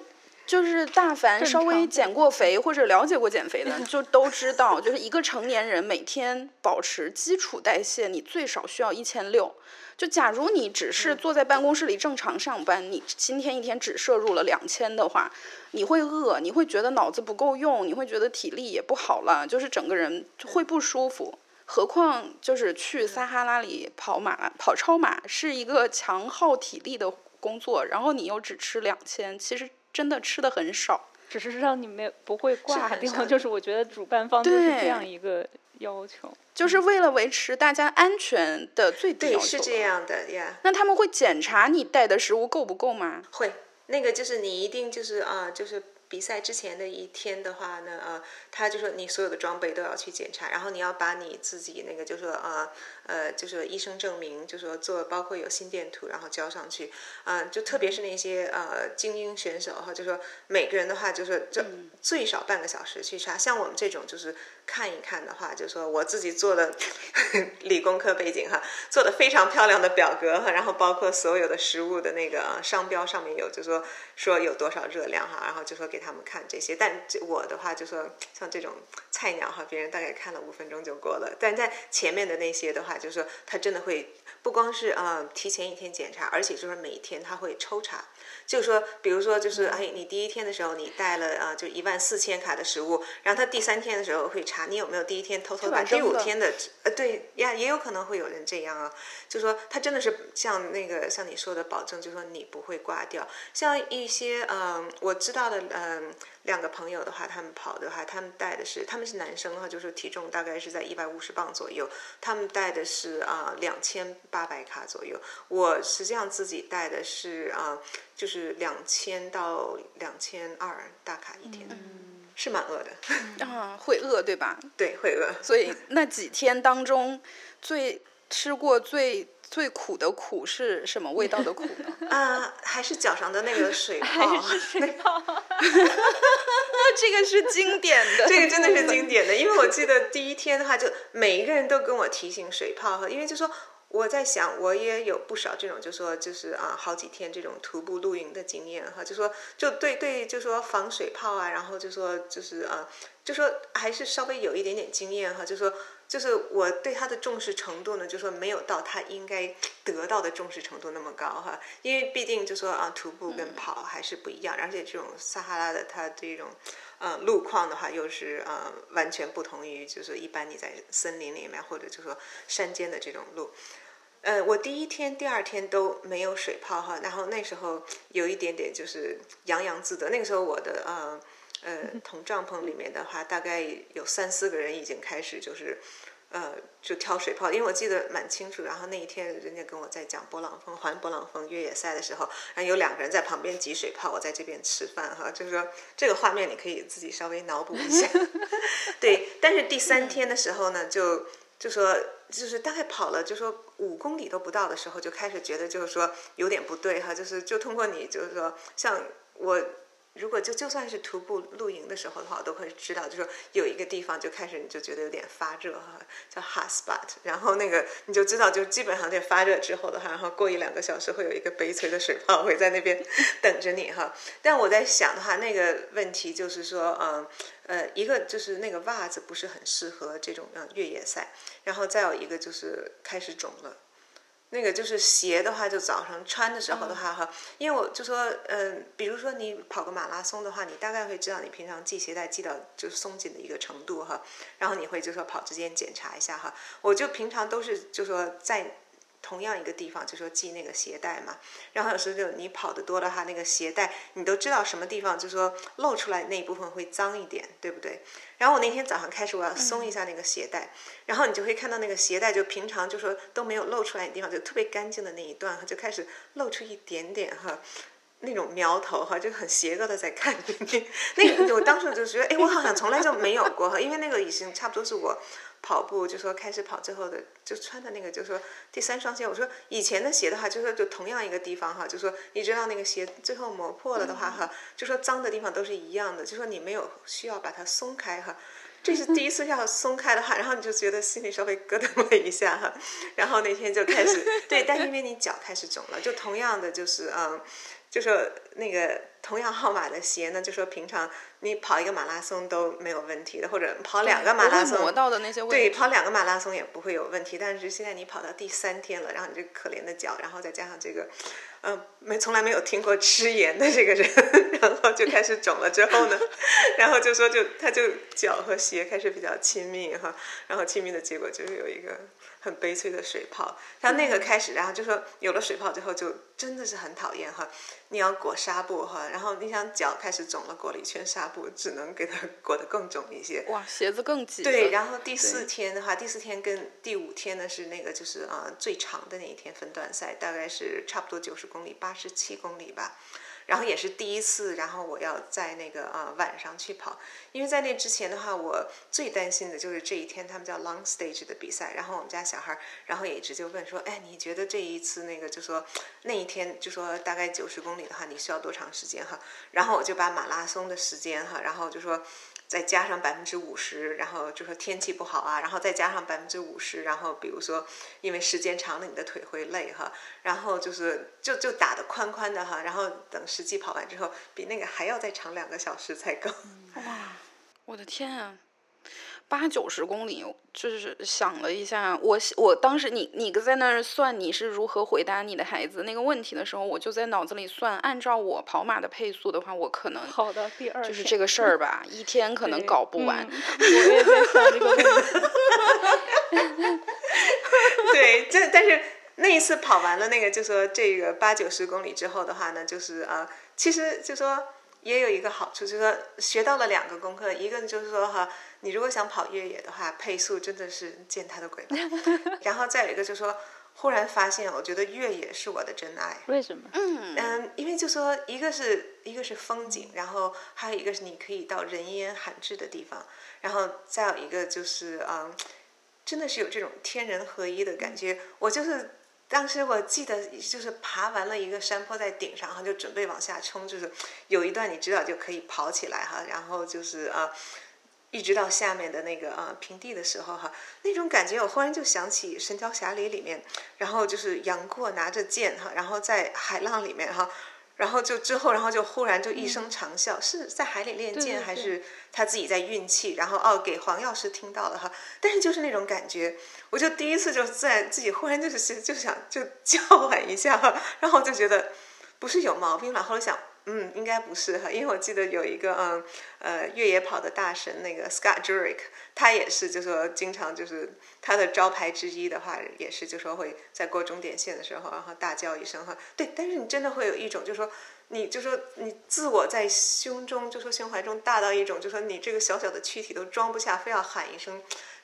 就是大 凡稍微减过肥或者了解过减肥的，就都知道，就是一个成年人每天保持基础代谢，你最少需要一千六。就假如你只是坐在办公室里正常上班，你今天一天只摄入了两千的话，你会饿，你会觉得脑子不够用，你会觉得体力也不好了，就是整个人会不舒服。何况就是去撒哈拉里跑马、跑超马是一个强耗体力的工作，然后你又只吃两千，其实真的吃的很少，只是让你没不会挂掉。就是我觉得主办方就是这样一个要求，就是为了维持大家安全的最低要求。是这样的呀。那他们会检查你带的食物够不够吗？会，那个就是你一定就是啊，就是。比赛之前的一天的话呢，呃，他就说你所有的装备都要去检查，然后你要把你自己那个就是说呃呃，就是医生证明，就说做包括有心电图，然后交上去，啊，就特别是那些呃精英选手哈，就说每个人的话就是这最少半个小时去查，像我们这种就是看一看的话，就说我自己做的 理工科背景哈，做的非常漂亮的表格哈，然后包括所有的食物的那个商标上面有就说说有多少热量哈，然后就说给。他们看这些。但这我的话就说像这种菜鸟哈，别人大概看了五分钟就过了。但在前面的那些的话，就是说他真的会不光是呃提前一天检查，而且就是每天他会抽查。就是说，比如说，就是哎，你第一天的时候你带了啊，就一万四千卡的食物，然后他第三天的时候会查你有没有第一天偷偷把第五天的，呃，对呀，也有可能会有人这样啊。就说他真的是像那个像你说的保证，就说你不会挂掉。像一些嗯，我知道的嗯。两个朋友的话，他们跑的话，他们带的是他们是男生的话，就是体重大概是在一百五十磅左右。他们带的是啊两千八百卡左右。我实际上自己带的是啊，就是两千到两千二大卡一天，是蛮饿的。啊，会饿对吧？对，会饿。所以那几天当中，最吃过最。最苦的苦是什么味道的苦呢？啊，还是脚上的那个水泡，水泡。这个是经典的，这个真的是经典的。因为我记得第一天的话，就每一个人都跟我提醒水泡哈，因为就说我在想，我也有不少这种，就说就是啊，好几天这种徒步露营的经验哈，就说就对对，就说防水泡啊，然后就说就是啊，就说还是稍微有一点点经验哈，就说。就是我对他的重视程度呢，就说没有到他应该得到的重视程度那么高哈，因为毕竟就说啊，徒步跟跑还是不一样，而且这种撒哈拉的它这种，呃，路况的话又是呃完全不同于就是一般你在森林里面或者就说山间的这种路，呃，我第一天、第二天都没有水泡哈，然后那时候有一点点就是洋洋自得，那个时候我的呃。呃，同帐篷里面的话，大概有三四个人已经开始就是，呃，就挑水泡，因为我记得蛮清楚。然后那一天，人家跟我在讲勃朗峰环勃朗峰越野赛的时候，然后有两个人在旁边挤水泡，我在这边吃饭哈，就是说这个画面你可以自己稍微脑补一下。对，但是第三天的时候呢，就就说就是大概跑了就说五公里都不到的时候，就开始觉得就是说有点不对哈，就是就通过你就是说像我。如果就就算是徒步露营的时候的话，我都会知道，就说有一个地方就开始你就觉得有点发热哈，叫 hot spot，然后那个你就知道，就基本上点发热之后的话，然后过一两个小时会有一个悲催的水泡会在那边等着你哈。但我在想的话，那个问题就是说，嗯呃，一个就是那个袜子不是很适合这种嗯越野赛，然后再有一个就是开始肿了。那个就是鞋的话，就早上穿的时候的话哈，因为我就说，嗯，比如说你跑个马拉松的话，你大概会知道你平常系鞋带系到就是松紧的一个程度哈，然后你会就说跑之间检查一下哈，我就平常都是就说在。同样一个地方，就说系那个鞋带嘛，然后有时候就你跑的多的话，那个鞋带你都知道什么地方，就说露出来那一部分会脏一点，对不对？然后我那天早上开始我要松一下那个鞋带，然后你就会看到那个鞋带就平常就说都没有露出来的地方，就特别干净的那一段就开始露出一点点哈，那种苗头哈，就很邪恶的在看你。那个我当时就觉得，哎，我好像从来就没有过哈，因为那个已经差不多是我。跑步就说开始跑之后的就穿的那个就说第三双鞋，我说以前的鞋的话就说就同样一个地方哈，就说你知道那个鞋最后磨破了的话哈，就说脏的地方都是一样的，就说你没有需要把它松开哈，这是第一次要松开的话，然后你就觉得心里稍微咯噔了一下哈，然后那天就开始对，但因为你脚开始肿了，就同样的就是嗯。就说那个同样号码的鞋呢，就说平常你跑一个马拉松都没有问题的，或者跑两个马拉松，对，跑两个马拉松也不会有问题。但是现在你跑到第三天了，然后你这可怜的脚，然后再加上这个，嗯，没从来没有听过吃盐的这个人，然后就开始肿了之后呢，然后就说就他就脚和鞋开始比较亲密哈，然后亲密的结果就是有一个。很悲催的水泡，像那个开始，然后就说有了水泡之后，就真的是很讨厌哈。你要裹纱布哈，然后你想脚开始肿了，裹了一圈纱布，只能给它裹得更肿一些。哇，鞋子更挤。对，然后第四天的话，第四天跟第五天呢是那个就是啊最长的那一天分段赛，大概是差不多九十公里，八十七公里吧。然后也是第一次，然后我要在那个啊晚上去跑，因为在那之前的话，我最担心的就是这一天他们叫 long stage 的比赛。然后我们家小孩，然后也一直就问说，哎，你觉得这一次那个就说那一天就说大概九十公里的话，你需要多长时间哈？然后我就把马拉松的时间哈，然后就说。再加上百分之五十，然后就说天气不好啊，然后再加上百分之五十，然后比如说因为时间长了你的腿会累哈，然后就是就就打得宽宽的哈，然后等实际跑完之后，比那个还要再长两个小时才够。哇，我的天啊！八九十公里，就是想了一下，我我当时你你在那儿算你是如何回答你的孩子那个问题的时候，我就在脑子里算，按照我跑马的配速的话，我可能好的第二就是这个事儿吧，一天可能搞不完。我也在算这个问题。对，这但是那一次跑完了那个，就说这个八九十公里之后的话呢，就是啊，其实就说也有一个好处，就是说学到了两个功课，一个就是说哈。你如果想跑越野的话，配速真的是见他的鬼。然后再有一个就是说，忽然发现，我觉得越野是我的真爱。为什么？嗯嗯，因为就说一个是一个是风景，然后还有一个是你可以到人烟罕至的地方，然后再有一个就是嗯，真的是有这种天人合一的感觉。我就是当时我记得就是爬完了一个山坡在顶上，然后就准备往下冲，就是有一段你知道就可以跑起来哈，然后就是啊。一直到下面的那个呃平地的时候哈，那种感觉我忽然就想起《神雕侠侣》里面，然后就是杨过拿着剑哈，然后在海浪里面哈，然后就之后然后就忽然就一声长啸，是在海里练剑还是他自己在运气？然后哦给黄药师听到了哈，但是就是那种感觉，我就第一次就在自己忽然就是就想就叫唤一下哈，然后就觉得不是有毛病了，后来想。嗯，应该不是哈，因为我记得有一个嗯呃越野跑的大神，那个 Scott Jurek，他也是就说经常就是他的招牌之一的话，也是就说会在过终点线的时候，然后大叫一声哈，对，但是你真的会有一种就说，你就说你自我在胸中就说胸怀中大到一种就说你这个小小的躯体都装不下，非要喊一声。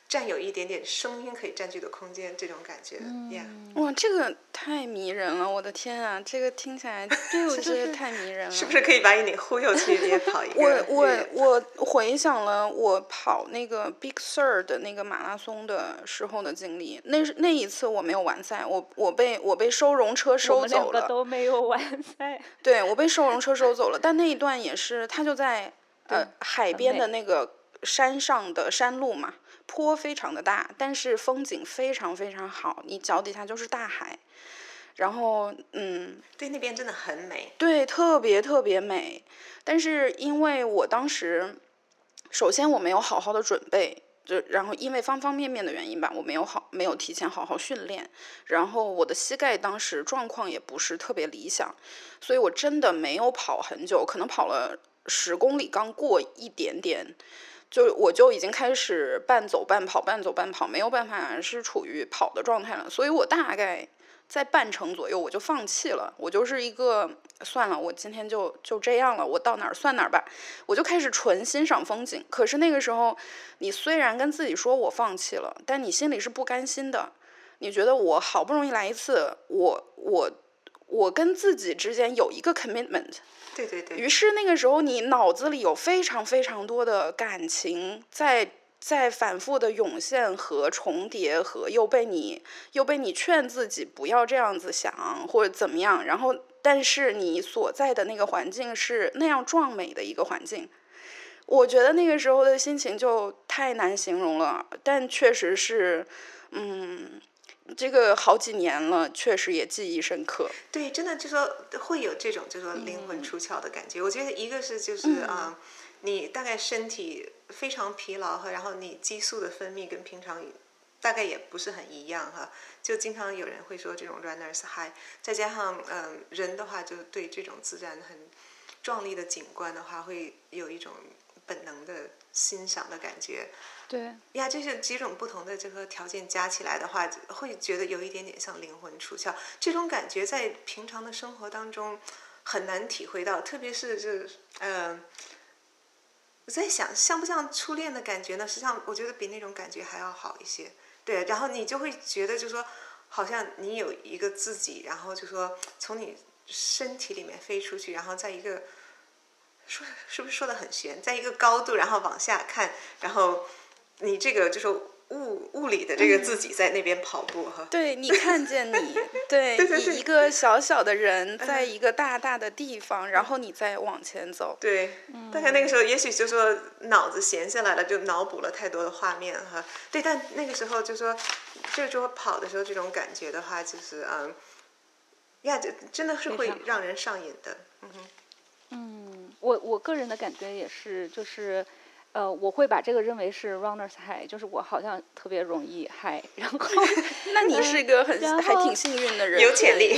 占有一点点声音可以占据的空间，这种感觉，呀，哇，这个太迷人了！我的天啊，这个听起来 其实太迷人了。是不是可以把你忽悠去也 跑一个？我我我回想了我跑那个 Big Sur 的那个马拉松的时候的经历，那是那一次我没有完赛，我我被我被收容车收走了。都没有完赛。对，我被收容车收走了，但那一段也是，他就在呃海边的那个山上的山路嘛。坡非常的大，但是风景非常非常好，你脚底下就是大海，然后嗯，对，那边真的很美，对，特别特别美。但是因为我当时，首先我没有好好的准备，就然后因为方方面面的原因吧，我没有好没有提前好好训练，然后我的膝盖当时状况也不是特别理想，所以我真的没有跑很久，可能跑了十公里，刚过一点点。就我就已经开始半走半跑，半走半跑，没有办法是处于跑的状态了。所以我大概在半程左右我就放弃了，我就是一个算了，我今天就就这样了，我到哪儿算哪儿吧。我就开始纯欣赏风景。可是那个时候，你虽然跟自己说我放弃了，但你心里是不甘心的。你觉得我好不容易来一次，我我我跟自己之间有一个 commitment。对对对。于是那个时候，你脑子里有非常非常多的感情在在反复的涌现和重叠，和又被你又被你劝自己不要这样子想或者怎么样。然后，但是你所在的那个环境是那样壮美的一个环境，我觉得那个时候的心情就太难形容了。但确实是，嗯。这个好几年了，确实也记忆深刻。对，真的就说会有这种就说灵魂出窍的感觉。我觉得一个是就是啊，你大概身体非常疲劳哈，然后你激素的分泌跟平常大概也不是很一样哈。就经常有人会说这种 runners high，再加上嗯人的话，就对这种自然很壮丽的景观的话，会有一种本能的欣赏的感觉。对呀，就是几种不同的这个条件加起来的话，会觉得有一点点像灵魂出窍。这种感觉在平常的生活当中很难体会到，特别是这呃，我在想像不像初恋的感觉呢？实际上，我觉得比那种感觉还要好一些。对，然后你就会觉得，就说好像你有一个自己，然后就说从你身体里面飞出去，然后在一个说是不是说的很玄，在一个高度，然后往下看，然后。你这个就是物物理的这个自己在那边跑步哈。对你看见你，对对对一一个小小的人，在一个大大的地方，然后你再往前走。对，大概那个时候也许就说脑子闲下来了，就脑补了太多的画面哈。对，但那个时候就说，就是说跑的时候这种感觉的话，就是嗯，呀，就真的是会让人上瘾的。嗯哼，嗯，我我个人的感觉也是，就是，呃，我会把这个认为是 runners high，就是我好像特别容易 high，，然后 那你是一个很还挺幸运的人，有潜力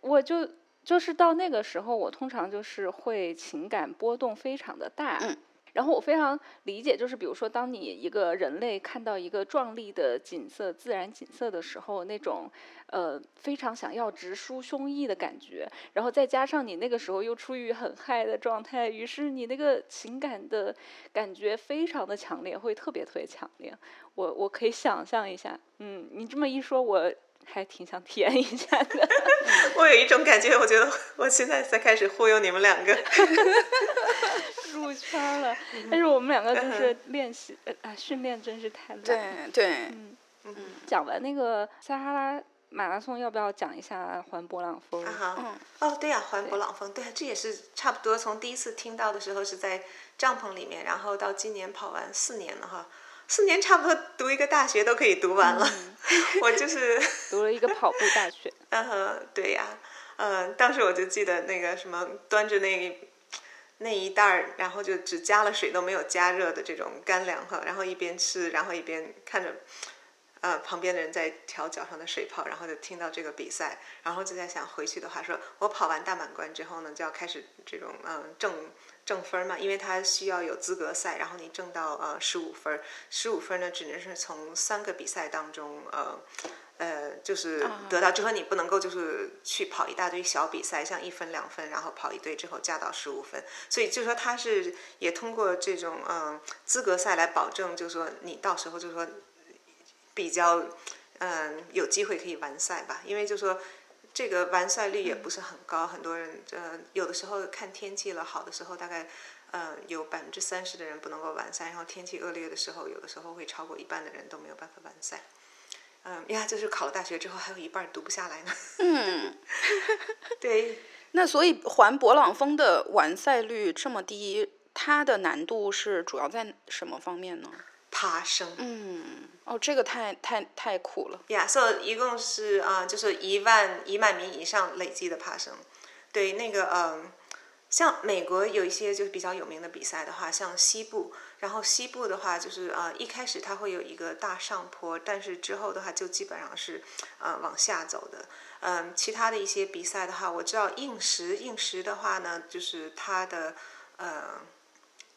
我就就是到那个时候，我通常就是会情感波动非常的大。嗯然后我非常理解，就是比如说，当你一个人类看到一个壮丽的景色、自然景色的时候，那种呃非常想要直抒胸臆的感觉，然后再加上你那个时候又处于很嗨的状态，于是你那个情感的感觉非常的强烈，会特别特别强烈。我我可以想象一下，嗯，你这么一说，我还挺想体验一下的。我有一种感觉，我觉得 我现在才开始忽悠你们两个。入圈儿了，但是我们两个就是练习，呃啊，训练真是太累。对对，嗯讲完那个撒哈拉马拉松，要不要讲一下环勃朗峰？啊哈，嗯哦，对呀、环勃朗峰，对、啊，这也是差不多从第一次听到的时候是在帐篷里面，然后到今年跑完四年了哈，四年差不多读一个大学都可以读完了，我就是，读了一个跑步大学，嗯哼，对呀、嗯、当时我就记得那个什么端着那一那一袋儿，然后就只加了水都没有加热的这种干粮哈，然后一边吃，然后一边看着。呃，旁边的人在调脚上的水泡，然后就听到这个比赛，然后就在想回去的话说，我跑完大满贯之后呢，就要开始这种嗯挣挣分儿嘛，因为它需要有资格赛，然后你挣到呃十五分儿，十五分儿呢只能是从三个比赛当中呃呃就是得到，之后你不能够就是去跑一大堆小比赛，像一分两分，然后跑一堆之后加到十五分，所以就说它是也通过这种嗯资格赛来保证，就是说你到时候就是说比较嗯有机会可以完赛吧，因为就说。这个完赛率也不是很高，很多人呃有的时候看天气了，好的时候大概呃有百分之三十的人不能够完赛，然后天气恶劣的时候，有的时候会超过一半的人都没有办法完赛。嗯呀，就是考了大学之后，还有一半儿读不下来呢。嗯，对，那所以环勃朗峰的完赛率这么低，它的难度是主要在什么方面呢？爬升。嗯，哦，这个太太太苦了。呀，所以一共是啊、呃就是一万一万米以上累计的爬升。对，那个嗯，像美国有一些就是比较有名的比赛的话，像西部，然后西部的话就是呃一开始它会有一个大上坡，但是之后的话就基本上是呃往下走的。嗯，其他的一些比赛的话，我知道硬石硬石的话呢，就是它的呃。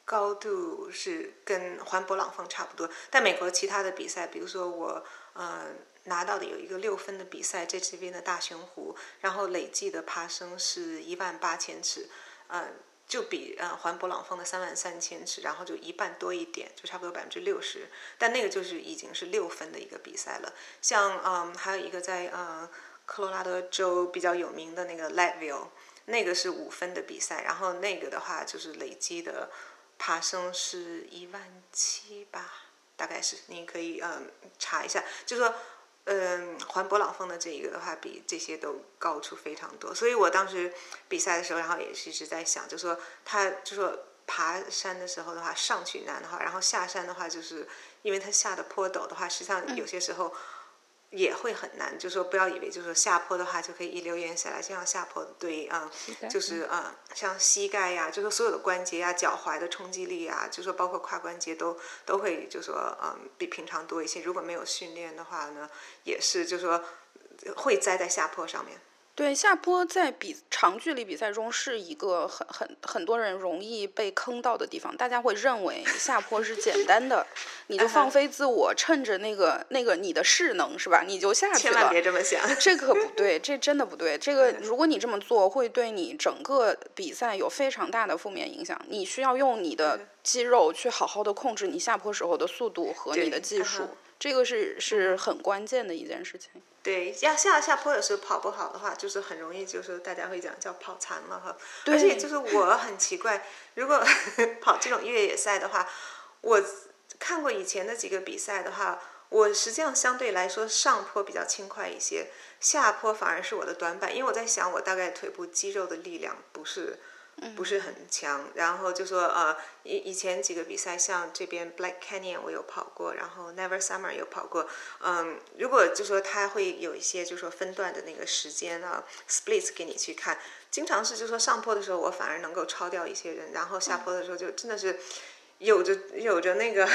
高度是跟环勃朗峰差不多，但美国其他的比赛，比如说我呃拿到的有一个六分的比赛，这这边的大熊湖，然后累计的爬升是一万八千尺，呃，就比呃环勃朗峰的三万三千尺，然后就一半多一点，就差不多百分之六十，但那个就是已经是六分的一个比赛了。像嗯还有一个在呃科罗拉多州比较有名的那个 Leadville，那个是五分的比赛，然后那个的话就是累积的。爬升是一万七吧，大概是，你可以嗯查一下，就说嗯环勃朗峰的这一个的话，比这些都高出非常多。所以我当时比赛的时候，然后也是一直在想，就说他就说爬山的时候的话，上去难的话，然后下山的话，就是因为它下的坡陡的话，实际上有些时候。也会很难，就说不要以为就是说下坡的话就可以一溜烟下来，就像下坡对啊、嗯，就是啊，像膝盖呀，就说所有的关节呀、脚踝的冲击力啊，就说包括胯关节都都会就说嗯比平常多一些。如果没有训练的话呢，也是就说会栽在下坡上面。对，下坡在比长距离比赛中是一个很很很多人容易被坑到的地方。大家会认为下坡是简单的，你就放飞自我，趁着那个那个你的势能是吧，你就下去千万了。别这么想。这可不 对，这真的不对。这个如果你这么做，会对你整个比赛有非常大的负面影响。你需要用你的肌肉去好好的控制你下坡时候的速度和你的技术，嗯、这个是是很关键的一件事情。对，要下下坡的时候跑不好的话，就是很容易，就是大家会讲叫跑残了哈。而且就是我很奇怪，如果 跑这种越野赛的话，我看过以前的几个比赛的话，我实际上相对来说上坡比较轻快一些，下坡反而是我的短板，因为我在想我大概腿部肌肉的力量不是。不是很强，然后就说呃，以以前几个比赛，像这边 Black Canyon 我有跑过，然后 Never Summer 有跑过，嗯，如果就说他会有一些就说分段的那个时间啊，splits 给你去看，经常是就说上坡的时候我反而能够超掉一些人，然后下坡的时候就真的是有着有着那个。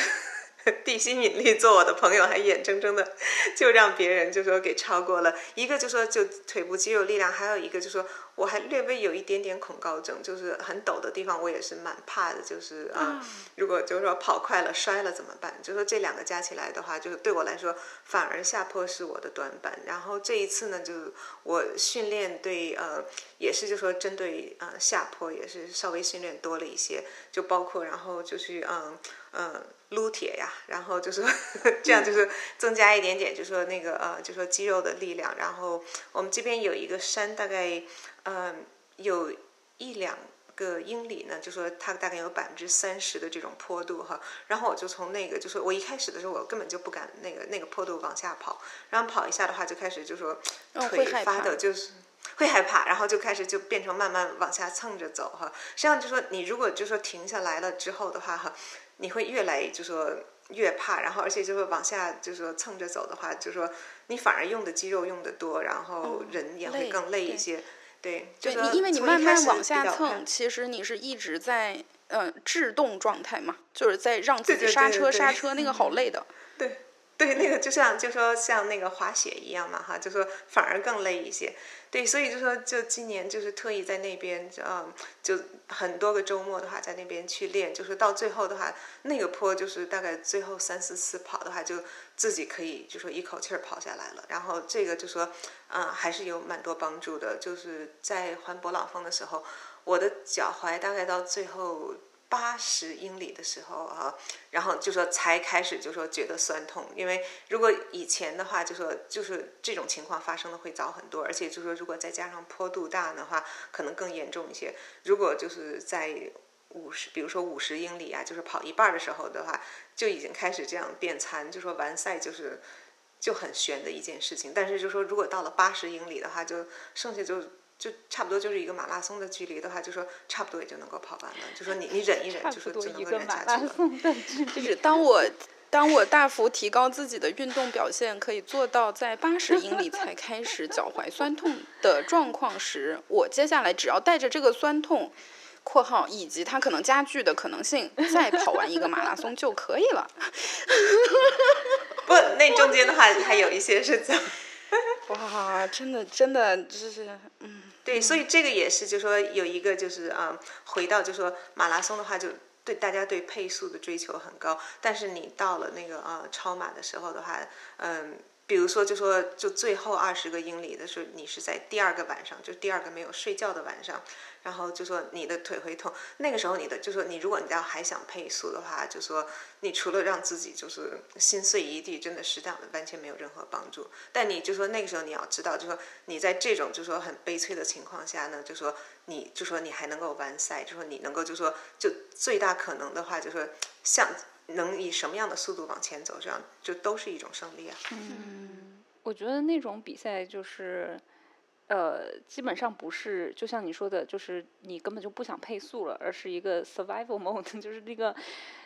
地心引力做我的朋友，还眼睁睁的就让别人就说给超过了。一个就说就腿部肌肉力量，还有一个就说我还略微有一点点恐高症，就是很陡的地方我也是蛮怕的。就是啊，如果就是说跑快了摔了怎么办？就说这两个加起来的话，就是对我来说反而下坡是我的短板。然后这一次呢，就是我训练对呃也是就说针对呃下坡也是稍微训练多了一些，就包括然后就是嗯嗯。撸铁呀，然后就是 这样，就是增加一点点，就说那个呃，就说肌肉的力量。然后我们这边有一个山，大概嗯有一两个英里呢，就说它大概有百分之三十的这种坡度哈。然后我就从那个，就说我一开始的时候，我根本就不敢那个那个坡度往下跑，然后跑一下的话，就开始就说腿发抖，就是会害怕，然后就开始就变成慢慢往下蹭着走哈。实际上就说你如果就说停下来了之后的话哈。你会越来就说越怕，然后而且就会往下就说蹭着走的话，就说你反而用的肌肉用的多，然后人也会更累一些。对，对你因为你慢慢往下蹭，其实你是一直在呃制动状态嘛，就是在让自己刹车刹车，那个好累的。对。对，那个就像就说像那个滑雪一样嘛，哈，就说反而更累一些。对，所以就说就今年就是特意在那边，嗯，就很多个周末的话在那边去练，就是到最后的话，那个坡就是大概最后三四次跑的话，就自己可以就说一口气儿跑下来了。然后这个就说，嗯，还是有蛮多帮助的。就是在环勃朗峰的时候，我的脚踝大概到最后。八十英里的时候啊，然后就说才开始就说觉得酸痛，因为如果以前的话就说就是这种情况发生的会早很多，而且就说如果再加上坡度大的话，可能更严重一些。如果就是在五十，比如说五十英里啊，就是跑一半的时候的话，就已经开始这样变残，就说完赛就是就很悬的一件事情。但是就说如果到了八十英里的话，就剩下就。就差不多就是一个马拉松的距离的话，就说差不多也就能够跑完了。就说你你忍一忍，就说就能够忍下去了。就是当我当我大幅提高自己的运动表现，可以做到在八十英里才开始脚踝酸痛的状况时，我接下来只要带着这个酸痛（括号以及它可能加剧的可能性）再跑完一个马拉松就可以了。不，那中间的话还有一些是这样。哇，真的真的就是嗯。对，所以这个也是，就说有一个就是啊，回到就说马拉松的话，就对大家对配速的追求很高，但是你到了那个呃超马的时候的话，嗯。比如说，就说就最后二十个英里的时候，你是在第二个晚上，就第二个没有睡觉的晚上，然后就说你的腿会痛。那个时候，你的就说你如果你要还想配速的话，就说你除了让自己就是心碎一地，真的适当的完全没有任何帮助。但你就说那个时候你要知道，就说你在这种就说很悲催的情况下呢，就说你就说你还能够完赛，就说你能够就说就最大可能的话，就说像。能以什么样的速度往前走，这样就都是一种胜利啊。嗯，我觉得那种比赛就是，呃，基本上不是，就像你说的，就是你根本就不想配速了，而是一个 survival mode，就是那个，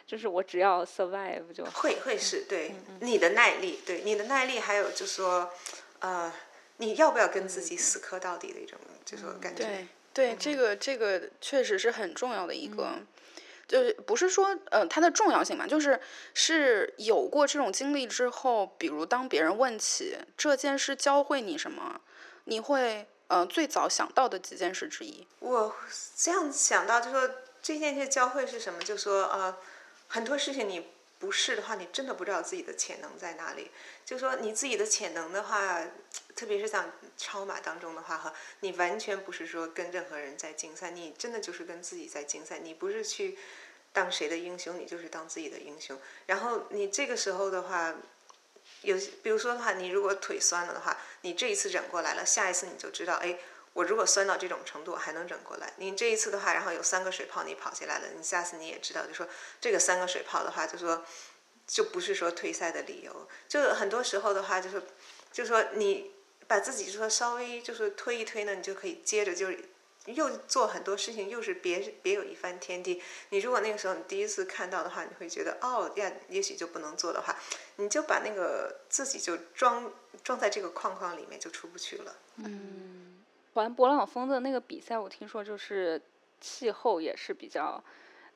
就是我只要 survive 就。会会是对你的耐力，对你的耐力，还有就是说，呃，你要不要跟自己死磕到底的一种，就是感觉。对对，这个这个确实是很重要的一个。就是不是说呃它的重要性嘛，就是是有过这种经历之后，比如当别人问起这件事教会你什么，你会呃最早想到的几件事之一。我这样想到就说这件事教会是什么，就说呃很多事情你不试的话，你真的不知道自己的潜能在哪里。就说你自己的潜能的话，特别是像超马当中的话哈，你完全不是说跟任何人在竞赛，你真的就是跟自己在竞赛。你不是去当谁的英雄，你就是当自己的英雄。然后你这个时候的话，有比如说的话，你如果腿酸了的话，你这一次忍过来了，下一次你就知道，哎，我如果酸到这种程度还能忍过来。你这一次的话，然后有三个水泡你跑下来了，你下次你也知道，就说这个三个水泡的话，就说。就不是说退赛的理由。就很多时候的话，就是就说你把自己说稍微就是推一推呢，你就可以接着就又做很多事情，又是别别有一番天地。你如果那个时候你第一次看到的话，你会觉得哦呀，也许就不能做的话，你就把那个自己就装装在这个框框里面，就出不去了。嗯，环勃朗峰的那个比赛，我听说就是气候也是比较，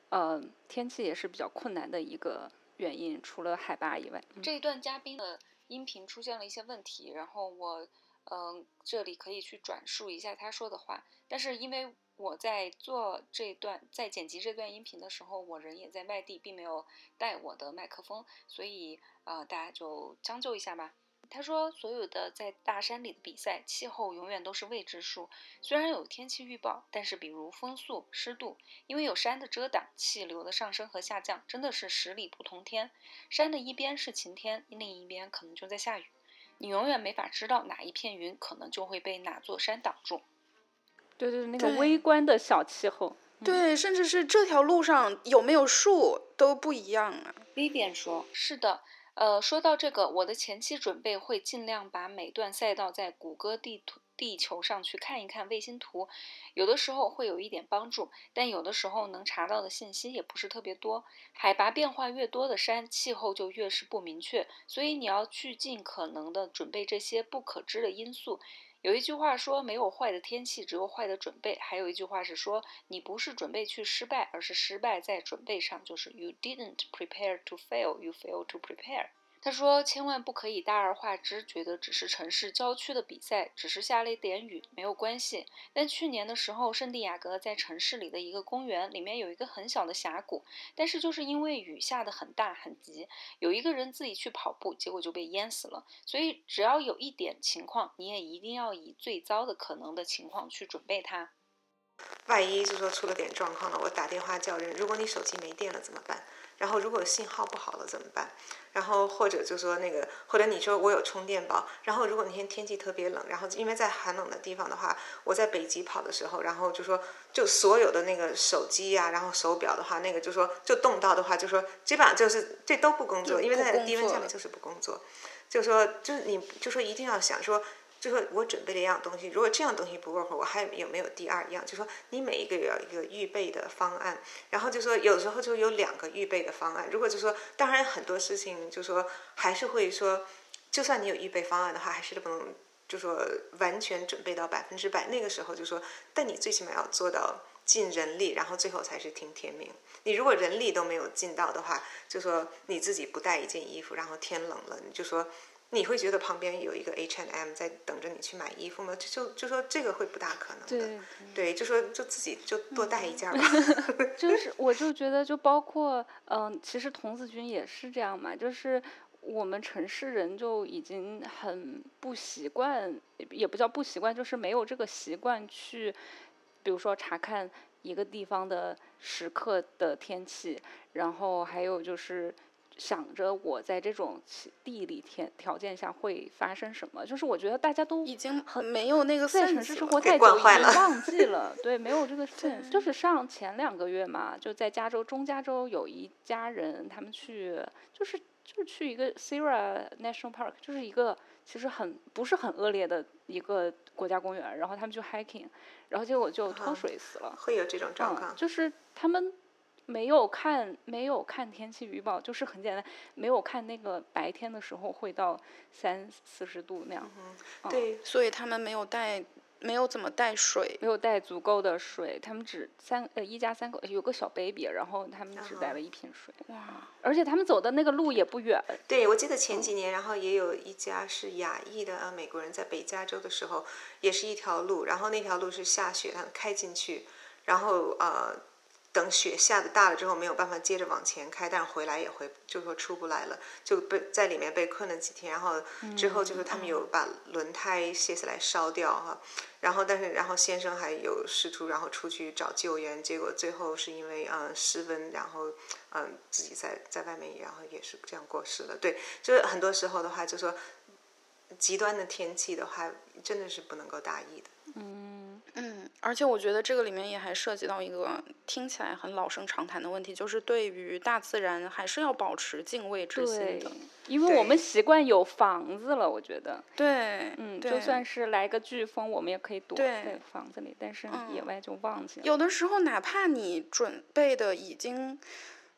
呃，天气也是比较困难的一个原因，除了海拔以外。这一段嘉宾的音频出现了一些问题，然后我嗯这里可以去转述一下他说的话，但是因为我在做这段在剪辑这段音频的时候，我人也在外地，并没有带我的麦克风，所以呃大家就将就一下吧。他说，所有的在大山里的比赛，气候永远都是未知数。虽然有天气预报，但是比如风速、湿度，因为有山的遮挡，气流的上升和下降真的是十里不同天。山的一边是晴天，另一边可能就在下雨。你永远没法知道哪一片云可能就会被哪座山挡住。对对，那个微观的小气候。对，甚至是这条路上有没有树都不一样啊。Vivian 说：“是的，呃，说到这个，我的前期准备会尽量把每段赛道在谷歌地图地球上去看一看卫星图，有的时候会有一点帮助，但有的时候能查到的信息也不是特别多。海拔变化越多的山，气候就越是不明确，所以你要去尽可能的准备这些不可知的因素。”有一句话说，没有坏的天气，只有坏的准备。还有一句话是说，你不是准备去失败，而是失败在准备上，就是 you didn't prepare to fail, you fail to prepare。他说，千万不可以大而化之，觉得只是城市郊区的比赛，只是下了一点雨，没有关系。但去年的时候，圣地亚哥在城市里的一个公园，里面有一个很小的峡谷，但是就是因为雨下得很大很急，有一个人自己去跑步，结果就被淹死了。所以只要有一点情况，你也一定要以最糟的可能的情况去准备它。万一就说出了点状况了，我打电话叫人，如果你手机没电了怎么办？然后如果信号不好了怎么办？然后或者就说那个，或者你说我有充电宝，然后如果那天天气特别冷，然后因为在寒冷的地方的话，我在北极跑的时候，然后就说就所有的那个手机呀、然后手表的话，那个就说就冻到的话，就说基本上就是这都不工作，因为在低温下面就是不工作，就说就是你就说一定要想说。就说我准备了一样东西，如果这样东西不 work，我还有没有第二样？就说你每一个有一个预备的方案，然后就说有时候就有两个预备的方案。如果就说，当然很多事情就说还是会说，就算你有预备方案的话，还是不能就说完全准备到百分之百。那个时候就说，但你最起码要做到尽人力，然后最后才是听天命。你如果人力都没有尽到的话，就说你自己不带一件衣服，然后天冷了，你就说。你会觉得旁边有一个 H and M 在等着你去买衣服吗？就就就说这个会不大可能的。对，对，就说就自己就多带一件吧。就是我就觉得，就包括嗯、其实童子军也是这样嘛，就是我们城市人就已经很不习惯，也不叫不习惯，就是没有这个习惯去，比如说查看一个地方的时刻的天气，然后还有就是。想着我在这种气地理天条件下会发生什么，就是我觉得大家都已经很没有那个在城市生活太久，已经忘 记了，对，没有这个 sense。就是上前两个月嘛，就在加州中加州有一家人，他们去就是就是去一个 Sierra National Park，就是一个其实很不是很恶劣的一个国家公园，然后他们去 hiking，然后结果就脱啊水死了。会有这种状况嗯，。就是他们没有看没有看天气预报，就是很简单，没有看那个白天的时候会到三四十度那样，嗯对，所以他们没有带，没有怎么带水。没有带足够的水，他们只三呃一家三口有个小 baby，然后他们只带啊了一瓶水，哇，而且他们走的那个路也不远，对，我记得前几年，然后也有一家是亚裔的啊美国人在北加州的时候，也是一条路，然后那条路是下雪，他们开进去，然后呃等雪下的大了之后没有办法接着往前开，但是回来也回就说出不来了，就被在里面被困了几天，然后之后就是他们有把轮胎卸下来烧掉哈，然后但是然后先生还有试图然后出去找救援，结果最后是因为嗯失温，然后嗯自己在在外面然后也是这样过世了。对，就是很多时候的话就说。极端的天气的话，真的是不能够大意的。嗯嗯，而且我觉得这个里面也还涉及到一个听起来很老生常谈的问题，就是对于大自然还是要保持敬畏之心的。，因为我们习惯有房子了，我觉得，对，嗯，对就算是来个飓风，我们也可以躲对在房子里，但是野嗯外就忘记了。有的时候，哪怕你准备的已经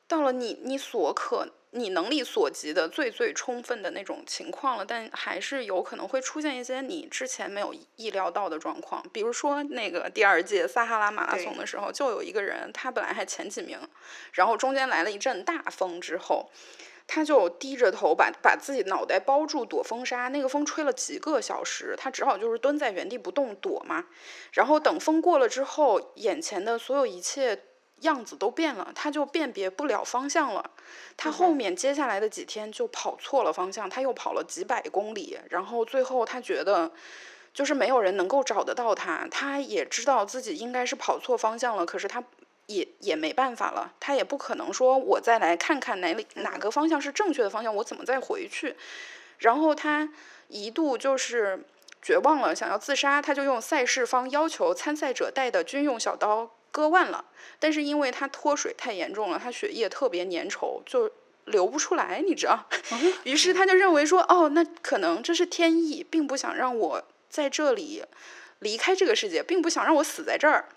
到了你你所可你能力所及的最最充分的那种情况了，但还是有可能会出现一些你之前没有意料到的状况。比如说那个第二届撒哈拉马拉松的时候，就有一个人，他本来还前几名，然后中间来了一阵大风之后。他就低着头把把自己脑袋包住躲风沙，那个风吹了几个小时，他只好就是蹲在原地不动躲嘛。然后等风过了之后，眼前的所有一切样子都变了，他就辨别不了方向了。他后面接下来的几天就跑错了方向，他又跑了几百公里，然后最后他觉得。就是没有人能够找得到他，他也知道自己应该是跑错方向了，可是他也也没办法了，他也不可能说我再来看看哪里哪个方向是正确的方向，我怎么再回去？然后他一度就是绝望了，想要自杀，他就用赛事方要求参赛者带的军用小刀割腕了，但是因为他脱水太严重了，他血液特别粘稠，就流不出来，你知道？于是他就认为说，哦，那可能这是天意，并不想让我在这里离开这个世界，并不想让我死在这儿。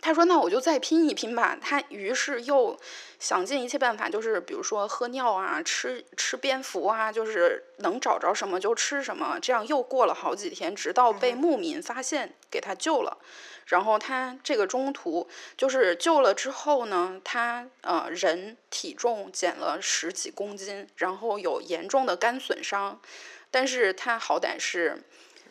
他说：“那我就再拼一拼吧。”他于是又想尽一切办法，就是比如说喝尿啊、吃吃蝙蝠啊，就是能找着什么就吃什么。这样又过了好几天，直到被牧民发现，给他救了。然后他这个中途就是救了之后呢，他呃人体重减了十几公斤，然后有严重的肝损伤，但是他好歹是。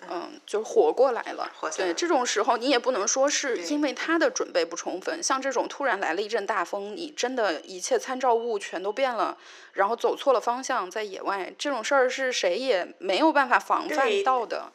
嗯，就活过来了。对，活下来这种时候你也不能说是因为他的准备不充分，像这种突然来了一阵大风，你真的一切参照物全都变了，然后走错了方向，在野外这种事儿是谁也没有办法防范到的。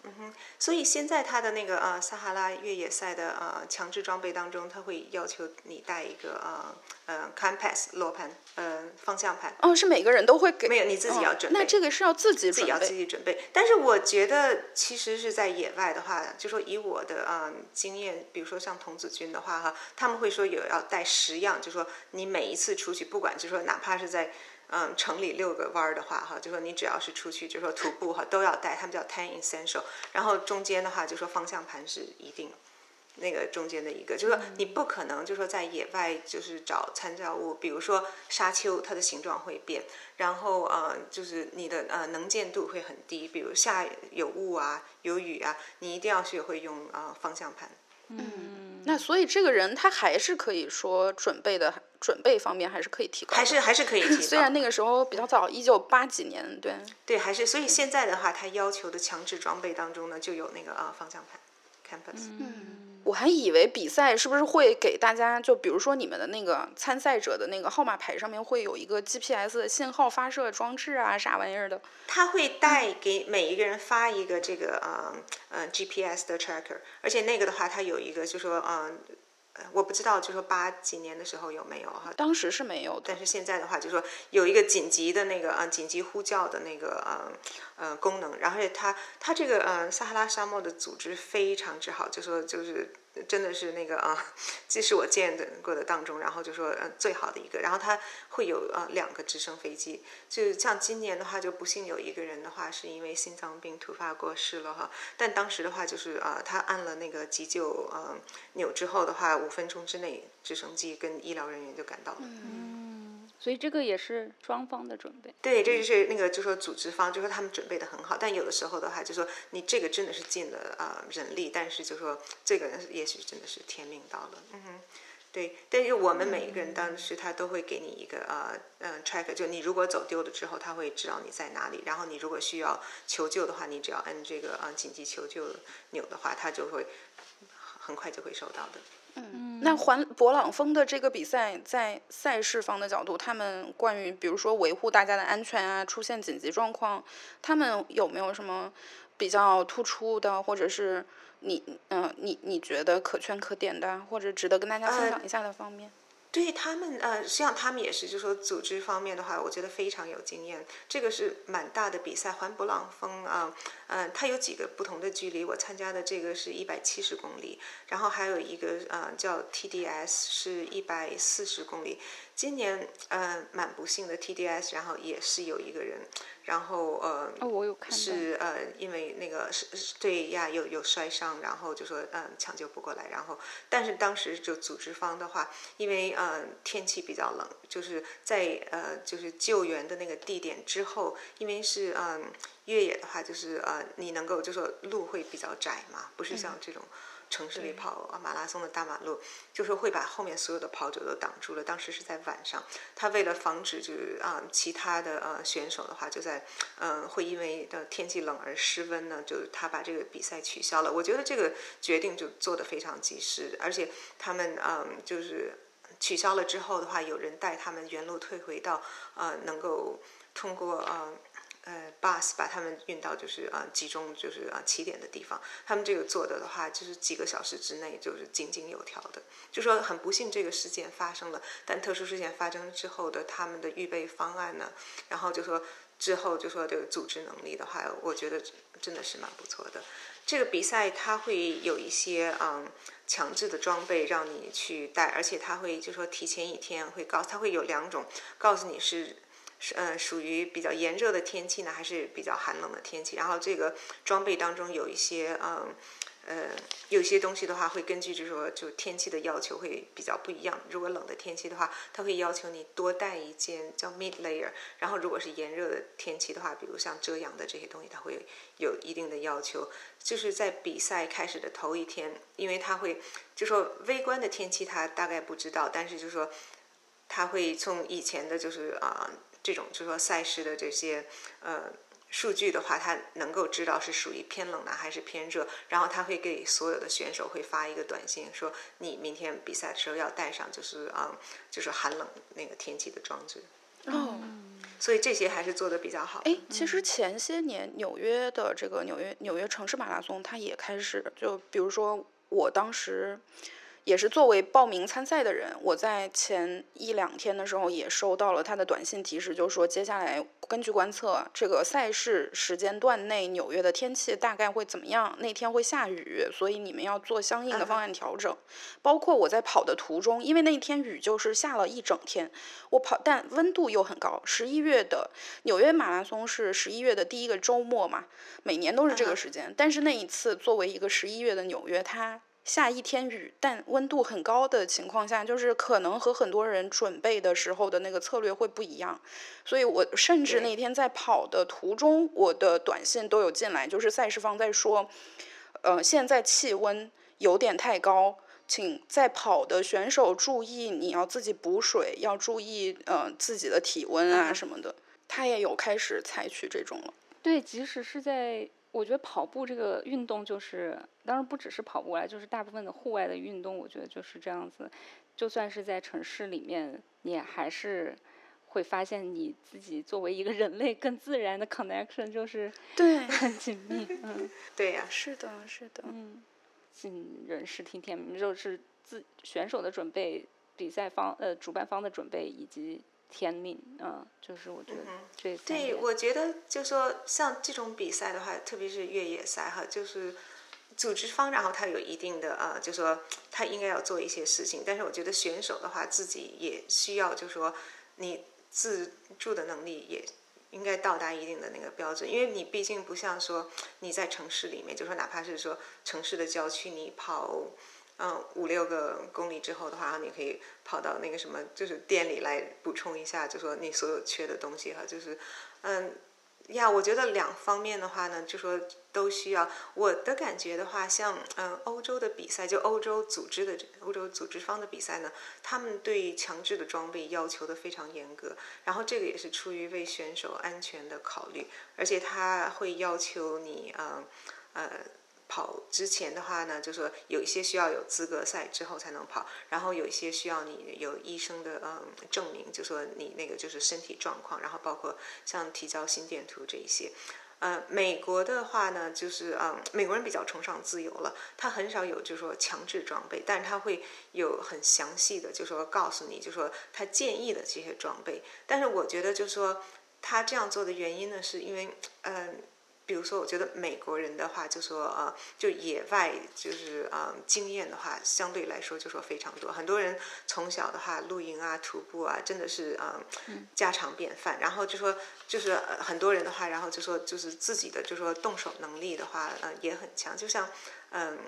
所以现在他的那个呃撒哈拉越野赛的呃强制装备当中，他会要求你带一个呃呃 compass 罗盘呃方向盘，哦，是每个人都会给，没有你自己要嗯准备那这个是要自己准自己要自。己准备。但是我觉得其实是在野外的话，就说以我的嗯经验，比如说像童子军的话哈，他们会说有要带十样，就说你每一次出去，不管就说哪怕是在嗯城里遛个弯儿的话哈，就说你只要是出去，就说徒步哈都要带，他们叫 ten essential。然后中间的话就说方向盘是一定。那个中间的一个，就是说你不可能，就说在野外就是找参照物，比如说沙丘，它的形状会变，然后呃，就是你的呃能见度会很低，比如下有雾啊、有雨啊，你一定要学会用呃方向盘。嗯，那所以这个人他还是可以说准备的准备方面还是可以提高，还是还是可以提高。虽然那个时候比较早，一九八几年，对，对，还是所以现在的话，他要求的强制装备当中呢，就有那个呃方向盘，Campus。嗯我还以为比赛是不是会给大家，就比如说你们的那个参赛者的那个号码牌上面会有一个 GPS 的信号发射装置啊，啥玩意儿的。他会带给每一个人发一个这个呃呃 GPS 的 tracker，而且那个的话，它有一个就说呃呃我不知道就说八几年的时候有没有哈，当时是没有的但。是现在的话，就说有一个紧急的那个呃紧急呼叫的那个呃呃功能，然后它它这个呃撒哈拉沙漠的组织非常之好，就说就是真的是那个啊，这是我见的过的当中，然后就说呃最好的一个，然后它会有呃两个直升飞机，就像今年的话，就不幸有一个人的话是因为心脏病突发过世了哈，但当时的话就是啊、他按了那个急救呃钮之后的话，五分钟之内直升机跟医疗人员就赶到了。嗯，所以这个也是双方的准备。对，这就是那个，就说组织方，就说他们准备的很好，但有的时候的话，就说你这个真的是尽了呃人力，但是就说这个人也许真的是天命到了，嗯哼。对，但是我们每一个人当时他都会给你一个呃呃 tracker，就你如果走丢了之后，他会知道你在哪里，然后你如果需要求救的话，你只要按这个呃紧急求救钮的话，他就会很快就会收到的。嗯，那环勃朗峰的这个比赛，在赛事方的角度，他们关于比如说维护大家的安全啊，出现紧急状况，他们有没有什么比较突出的，或者是你嗯、呃你你觉得可圈可点的，或者值得跟大家分享一下的方面？对他们，呃，实际上他们也是，就是说组织方面的话，我觉得非常有经验。这个是蛮大的比赛，环勃朗峰啊，嗯，它有几个不同的距离。我参加的这个是一百七十公里，然后还有一个呃叫 TDS 是一百四十公里。今年呃蛮不幸的 TDS，然后也是有一个人。然后呃，是呃，因为那个是对呀，有有摔伤，然后就说嗯抢救不过来，然后但是当时就组织方的话，因为呃天气比较冷，就是在呃就是救援的那个地点之后，因为是嗯越野的话，就是呃你能够就说路会比较窄嘛，不是像这种。城市里跑啊马拉松的大马路，就是会把后面所有的跑者都挡住了。当时是在晚上，他为了防止就是啊其他的呃选手的话，就在嗯会因为的天气冷而失温呢，就他把这个比赛取消了。我觉得这个决定就做得非常及时，而且他们嗯就是取消了之后的话，有人带他们原路退回到呃能够通过呃。呃，bus 把他们运到就是啊集中就是啊起点的地方，他们这个做的的话，就是几个小时之内就是井井有条的。就说很不幸这个事件发生了，但特殊事件发生之后的他们的预备方案呢，然后就说之后就说这个组织能力的话，我觉得真的是蛮不错的。这个比赛它会有一些嗯强制的装备让你去带，而且它会就说提前一天会告，它会有两种告诉你是。是嗯，属于比较炎热的天气呢，还是比较寒冷的天气？然后这个装备当中有一些嗯呃，有些东西的话会根据就是说就天气的要求会比较不一样。如果冷的天气的话，它会要求你多带一件叫 mid layer。然后如果是炎热的天气的话，比如像遮阳的这些东西，它会有一定的要求。就是在比赛开始的头一天，因为它会就说微观的天气它大概不知道，但是就是说它会从以前的就是啊。这种就是说赛事的这些呃数据的话，他能够知道是属于偏冷的还是偏热，然后他会给所有的选手会发一个短信，说你明天比赛的时候要带上就是啊就是寒冷那个天气的装置。哦，所以这些还是做的比较好。哎，其实前些年纽约的这个纽约纽约城市马拉松，它也开始就比如说我当时。也是作为报名参赛的人，我在前一两天的时候也收到了他的短信提示，就是说接下来根据观测，这个赛事时间段内纽约的天气大概会怎么样？那天会下雨，所以你们要做相应的方案调整。包括我在跑的途中，因为那天雨就是下了一整天，我跑但温度又很高。十一月的纽约马拉松是十一月的第一个周末嘛，每年都是这个时间。但是那一次作为一个十一月的纽约，它下一天雨，但温度很高的情况下，就是可能和很多人准备的时候的那个策略会不一样。所以我甚至那天在跑的途中，我的短信都有进来，就是赛事方在说，呃，现在气温有点太高，请在跑的选手注意，你要自己补水，要注意呃自己的体温啊什么的。他也有开始采取这种了。对，即使是在。我觉得跑步这个运动就是，当然不只是跑步啊，就是大部分的户外的运动，我觉得就是这样子。就算是在城市里面，你还是会发现你自己作为一个人类更自然的 connection 就是对很紧密。嗯，对呀，是的，是的。嗯，尽人事听天命，就是自选手的准备，比赛方呃主办方的准备以及。天命，嗯，就是我觉得这对，我觉得就说像这种比赛的话，特别是越野赛哈，就是组织方，然后他有一定的啊，就说他应该要做一些事情，但是我觉得选手的话，自己也需要，就说你自助的能力也应该到达一定的那个标准，因为你毕竟不像说你在城市里面，就说哪怕是说城市的郊区，你跑。嗯，五六个公里之后的话，你可以跑到那个什么，就是店里来补充一下，就说你所有缺的东西哈，就是，嗯，呀，我觉得两方面的话呢，就说都需要。我的感觉的话，像嗯，欧洲的比赛，就欧洲组织的欧洲组织方的比赛呢，他们对强制的装备要求的非常严格，然后这个也是出于为选手安全的考虑，而且他会要求你，嗯，呃。跑之前的话呢，就说有一些需要有资格赛之后才能跑，然后有一些需要你有医生的嗯证明，就说你那个就是身体状况，然后包括像提交心电图这一些，呃，美国的话呢，就是嗯，美国人比较崇尚自由了，他很少有就是说强制装备，但是他会有很详细的，就说告诉你，就说他建议的这些装备。但是我觉得，就是说他这样做的原因呢，是因为嗯。比如说，我觉得美国人的话，就说呃，就野外就是呃经验的话，相对来说就说非常多。很多人从小的话露营啊、徒步啊，真的是嗯家常便饭。然后就说就是很多人的话，然后就说就是自己的就说动手能力的话，呃也很强。就像嗯，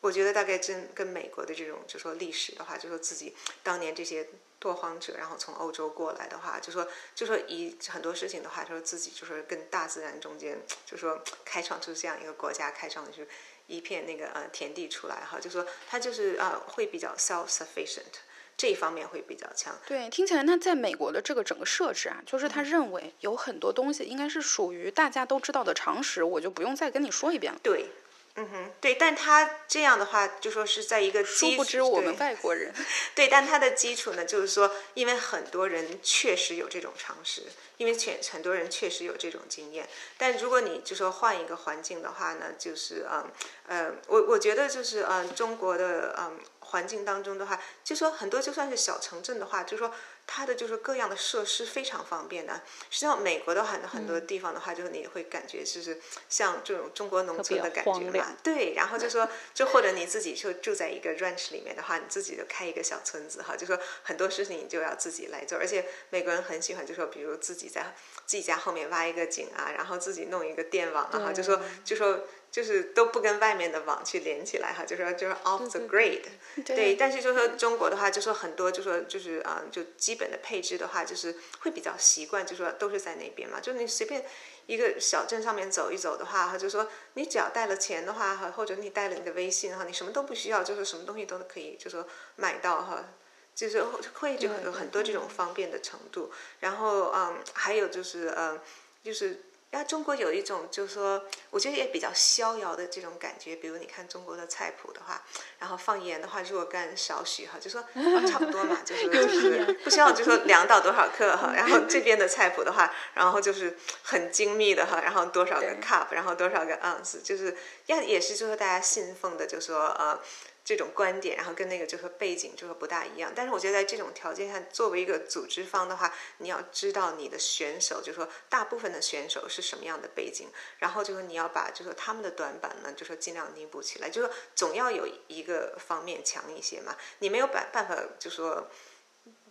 我觉得大概真跟美国的这种就说历史的话，就说自己当年这些。拓荒者，然后从欧洲过来的话，就说就说以很多事情的话，说自己就是跟大自然中间，就说开创出这样一个国家，开创的是一片那个呃田地出来哈，就说他就是呃会比较 self sufficient 这一方面会比较强。对，听起来那在美国的这个整个设置啊，就是他认为有很多东西应该是属于大家都知道的常识，我就不用再跟你说一遍了。对。嗯哼，对，但他这样的话，就说是在一个殊不知我们外国人，对，但他的基础呢，就是说，因为很多人确实有这种常识，因为确很多人确实有这种经验，但如果你就说换一个环境的话呢，就是嗯呃，我我觉得就是嗯中国的嗯环境当中的话，就说很多就算是小城镇的话，就说。它的就是各样的设施非常方便的。实际上，美国的很很多地方的话，就是你会感觉就是像这种中国农村的感觉嘛。对，然后就说，就或者你自己就住在一个 ranch 里面的话，你自己就开一个小村子哈，就说很多事情你就要自己来做。而且美国人很喜欢，就说比如自己在自己家后面挖一个井啊，然后自己弄一个电网啊，就说就说。就是都不跟外面的网去连起来哈，就说就是 off the grid，对。但是就说中国的话，就说很多就说就是啊，就基本的配置的话，就是会比较习惯，就说都是在那边嘛。就你随便一个小镇上面走一走的话，哈，就说你只要带了钱的话，哈，或者你带了你的微信哈，你什么都不需要，就是什么东西都可以，就说买到哈，就是会就有很多这种方便的程度。然后嗯，还有就是嗯，就是。那中国有一种，就是说，我觉得也比较逍遥的这种感觉。比如你看中国的菜谱的话，然后放盐的话，若干少许哈，就说差不多嘛，就是 就是不需要就说量到多少克哈。然后这边的菜谱的话，然后就是很精密的哈，然后多少个 cup，然后多少个 ounce，就是要也是就是大家信奉的，就说呃。这种观点，然后跟那个就是背景就是不大一样，但是我觉得在这种条件下，作为一个组织方的话，你要知道你的选手，就是说大部分的选手是什么样的背景，然后就是你要把就说他们的短板呢，就说尽量弥补起来，就说总要有一个方面强一些嘛，你没有办办法就说。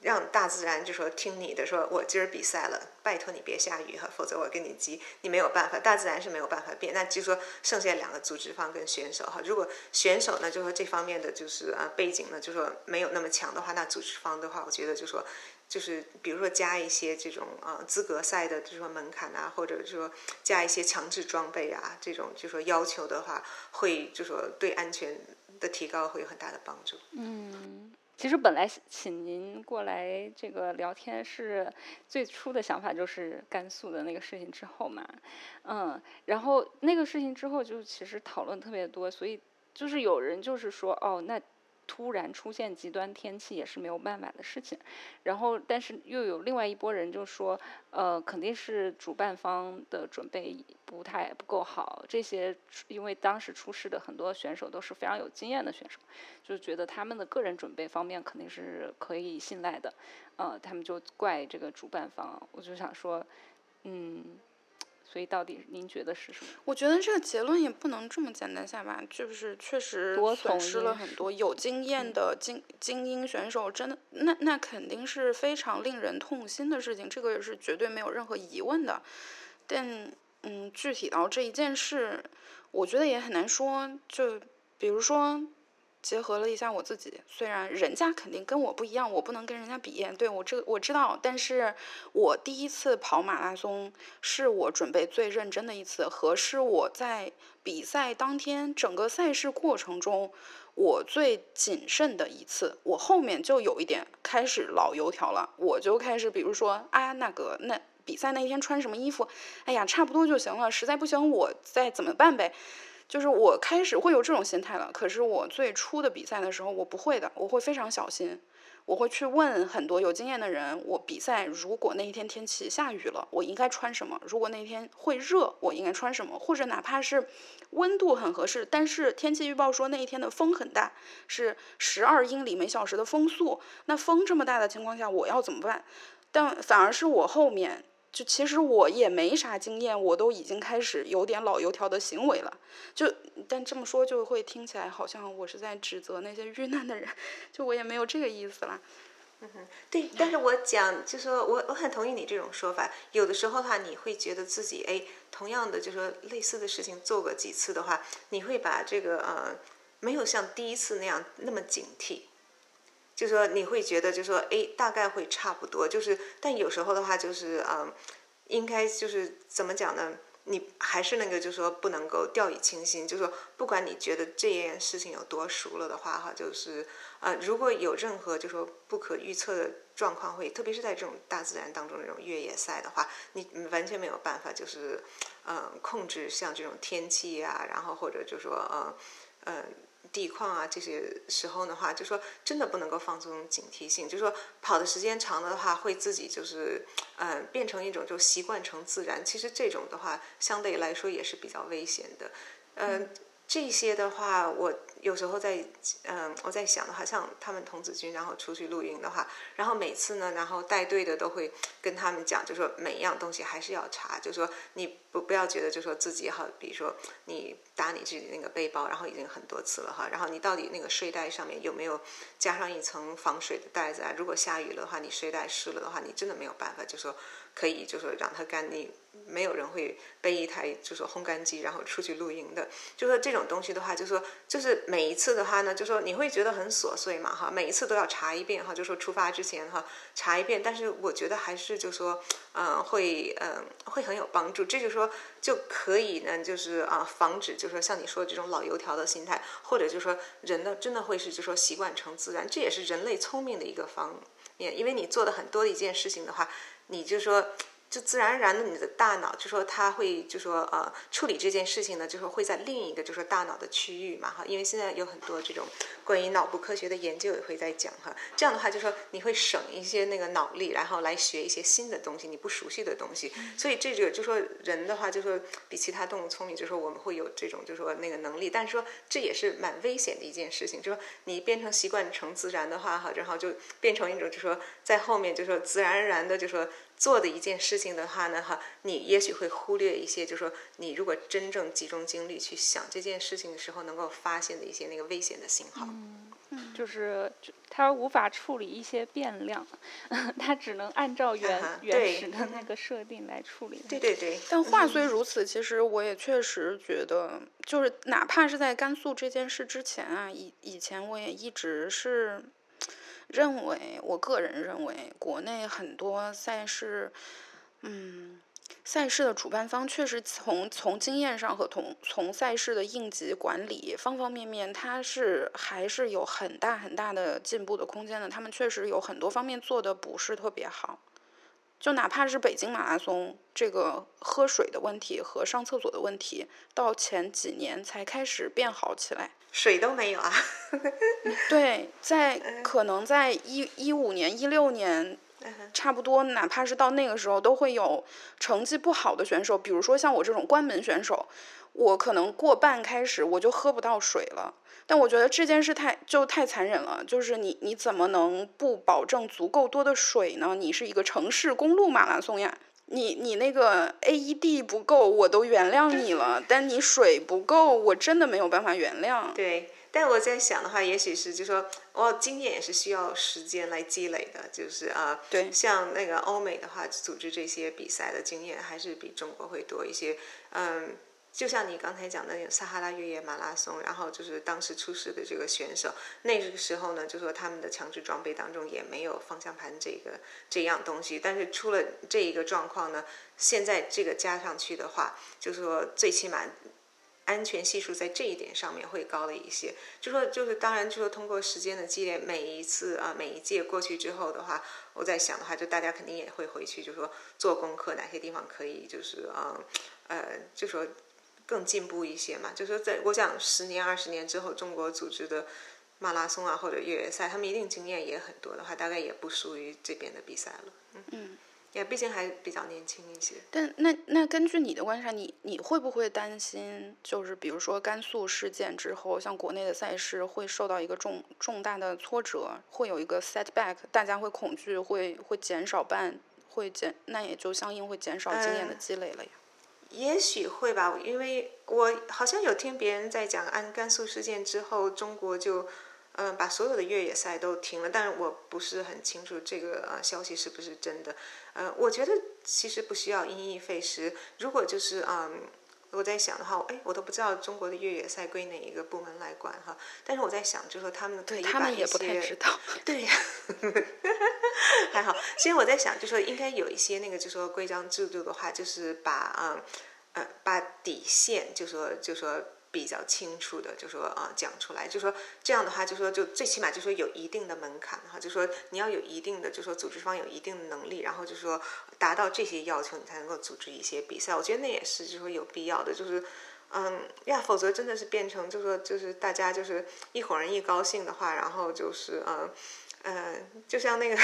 让大自然就说听你的，说我今儿比赛了，拜托你别下雨哈，否则我跟你急，你没有办法，大自然是没有办法变。那就说剩下两个组织方跟选手哈，如果选手呢就说这方面的就是啊背景呢就说没有那么强的话，那组织方的话，我觉得就说就是比如说加一些这种啊资格赛的就说门槛啊，或者说加一些强制装备啊这种就说要求的话，会就说对安全的提高会有很大的帮助。嗯。其实本来请您过来这个聊天是最初的想法，就是甘肃的那个事情之后嘛，嗯，然后那个事情之后就其实讨论特别多，所以就是有人就是说，哦，那。突然出现极端天气也是没有办法的事情，然后但是又有另外一拨人就说，呃，肯定是主办方的准备不太不够好，这些因为当时出事的很多选手都是非常有经验的选手，就觉得他们的个人准备方面肯定是可以信赖的，呃，他们就怪这个主办方，我就想说，嗯。所以到底您觉得是什么？我觉得这个结论也不能这么简单下吧，就是确实损失了很多有经验的精精英选手，真的那那肯定是非常令人痛心的事情，这个也是绝对没有任何疑问的。但嗯，具体到这一件事，我觉得也很难说。就比如说。结合了一下我自己，虽然人家肯定跟我不一样，我不能跟人家比。对我这我知道，但是我第一次跑马拉松是我准备最认真的一次，和是我在比赛当天整个赛事过程中我最谨慎的一次。我后面就有一点开始老油条了，我就开始比如说啊那个那比赛那天穿什么衣服，哎呀差不多就行了，实在不行我再怎么办呗。就是我开始会有这种心态了，可是我最初的比赛的时候，我不会的，我会非常小心，我会去问很多有经验的人，我比赛如果那一天天气下雨了，我应该穿什么？如果那天会热，我应该穿什么？或者哪怕是温度很合适，但是天气预报说那一天的风很大，是十二英里每小时的风速，那风这么大的情况下，我要怎么办？但反而是我后面。就其实我也没啥经验，我都已经开始有点老油条的行为了。就但这么说就会听起来好像我是在指责那些遇难的人，就我也没有这个意思啦。嗯哼，对，但是我讲就说我我很同意你这种说法。有的时候的话，你会觉得自己哎，同样的就说类似的事情做过几次的话，你会把这个呃没有像第一次那样那么警惕。就说你会觉得，就说哎，大概会差不多。就是，但有时候的话，就是嗯，应该就是怎么讲呢？你还是那个，就说不能够掉以轻心。就说不管你觉得这件事情有多熟了的话，哈，就是呃，如果有任何就说不可预测的状况，会特别是在这种大自然当中这种越野赛的话，你完全没有办法，就是嗯，控制像这种天气呀，然后或者就说嗯嗯。地况啊，这些时候的话，就说真的不能够放松警惕性，就说跑的时间长了的话，会自己就是，嗯，变成一种就习惯成自然。其实这种的话，相对来说也是比较危险的，嗯。这些的话，我有时候在嗯，我在想的话，像他们童子军，然后出去露营的话，然后每次呢，然后带队的都会跟他们讲，就说每一样东西还是要查，就说你不不要觉得就说自己哈，比如说你打你自己那个背包，然后已经很多次了哈，然后你到底那个睡袋上面有没有加上一层防水的袋子啊？如果下雨了的话，你睡袋湿了的话，你真的没有办法，就说可以就说让它干，你没有人会背一台就说烘干机然后出去露营的，就说这种东西的话，就说就是每一次的话呢，就说你会觉得很琐碎嘛哈，每一次都要查一遍哈，就说出发之前哈查一遍，但是我觉得还是就说嗯会嗯会很有帮助，这就说就可以呢，就是啊防止就说像你说的这种老油条的心态，或者就说人呢真的会是就说习惯成自然，这也是人类聪明的一个方面，因为你做的很多的一件事情的话，你就说。就自然而然的，你的大脑就说它会就说呃处理这件事情呢，就说会在另一个就说大脑的区域嘛哈，因为现在有很多这种关于脑部科学的研究也会在讲哈，这样的话就说你会省一些那个脑力，然后来学一些新的东西，你不熟悉的东西，所以这个就说人的话就说比其他动物聪明，就说我们会有这种就说那个能力，但是说这也是蛮危险的一件事情，就说你变成习惯成自然的话哈，然后就变成一种就说在后面就说自然而然的就说。做的一件事情的话呢，哈，你也许会忽略一些，就是说，你如果真正集中精力去想这件事情的时候，能够发现的一些那个危险的信号。嗯，就是他无法处理一些变量，他只能按照原原始的那个设定来处理。对对对。但话虽如此，其实我也确实觉得，就是哪怕是在甘肃这件事之前啊，以以前我也一直是。认为，我个人认为，国内很多赛事，嗯，赛事的主办方确实从从经验上和从从赛事的应急管理方方面面，它是还是有很大很大的进步的空间的。他们确实有很多方面做的不是特别好。就哪怕是北京马拉松，这个喝水的问题和上厕所的问题，到前几年才开始变好起来。水都没有啊？对，在可能在一一五年、一六年，差不多，哪怕是到那个时候，都会有成绩不好的选手，比如说像我这种关门选手，我可能过半开始我就喝不到水了。但我觉得这件事太就太残忍了，就是你你怎么能不保证足够多的水呢？你是一个城市公路马拉松呀，你你那个 AED 不够我都原谅你了，但你水不够我真的没有办法原谅。对，但我在想的话，也许是就说，哦，经验也是需要时间来积累的，就是啊，对，像那个欧美的话，组织这些比赛的经验还是比中国会多一些，嗯。就像你刚才讲的撒哈拉越野马拉松，然后就是当时出事的这个选手，那个时候呢，就说他们的强制装备当中也没有方向盘这个这样东西，但是出了这一个状况呢，现在这个加上去的话，就是说最起码安全系数在这一点上面会高了一些。就说就是当然就说通过时间的积累，每一次啊每一届过去之后的话，我在想的话，就大家肯定也会回去就说做功课，哪些地方可以就是嗯呃就说。更进步一些嘛？就说在我讲十年、二十年之后，中国组织的马拉松啊或者越野赛，他们一定经验也很多的话，大概也不输于这边的比赛了。嗯，也毕竟还比较年轻一些。但那那根据你的观察，你你会不会担心，就是比如说甘肃事件之后，像国内的赛事会受到一个重重大的挫折，会有一个 setback，大家会恐惧，会会减少办，会减，那也就相应会减少经验的积累了呀。也许会吧，因为我好像有听别人在讲，安甘肃事件之后，中国就嗯把所有的越野赛都停了，但是我不是很清楚这个呃消息是不是真的。呃，我觉得其实不需要因噎废食，如果就是嗯。我在想的话，哎，我都不知道中国的越野赛归哪一个部门来管哈。但是我在想，就是说他们可以他们也不太知道。对呀，还好。其实我在想，就说应该有一些那个，就说规章制度的话，就是把嗯呃把底线，就说就说比较清楚的，就说啊讲出来，就说这样的话，就说就最起码就说有一定的门槛哈，就说你要有一定的，就说组织方有一定的能力，然后就说达到这些要求，你才能够组织一些比赛。我觉得那也是就说有必要的，就是嗯呀，否则真的是变成就说就是大家就是一伙人一高兴的话，然后就是嗯。嗯，就像那个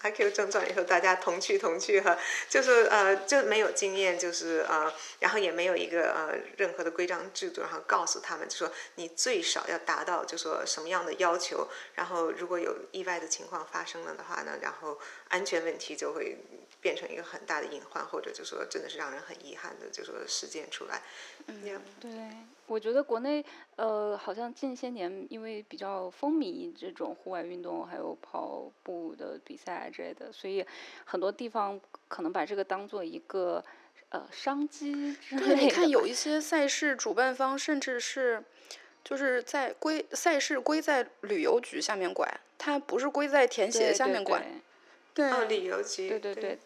I Q 症状以后，大家同去同去哈，就是呃，就没有经验，就是呃，然后也没有一个呃任何的规章制度，然后告诉他们，就说你最少要达到，就说什么样的要求，然后如果有意外的情况发生了的话呢，然后安全问题就会变成一个很大的隐患，或者就说真的是让人很遗憾的，就说事件出来。嗯，对。我觉得国内呃，好像近些年因为比较风靡这种户外运动，还有跑步的比赛之类的，所以很多地方可能把这个当做一个呃商机之类的。对，你看有一些赛事主办方甚至是就是在归赛事归在旅游局下面管，它不是归在田协下面管。对，哦，旅游局。对对对。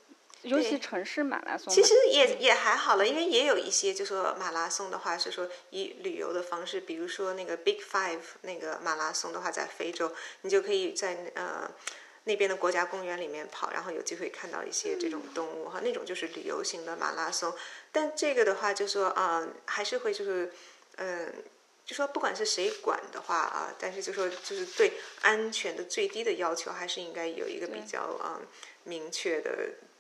尤其城市马拉松，其实也也还好了，因为也有一些就说马拉松的话是说以旅游的方式，比如说那个 Big Five 那个马拉松的话，在非洲，你就可以在呃那边的国家公园里面跑，然后有机会看到一些这种动物哈，那种就是旅游型的马拉松。但这个的话就说啊，还是会就是嗯，就说不管是谁管的话啊，但是就说就是对安全的最低的要求，还是应该有一个比较啊明确的。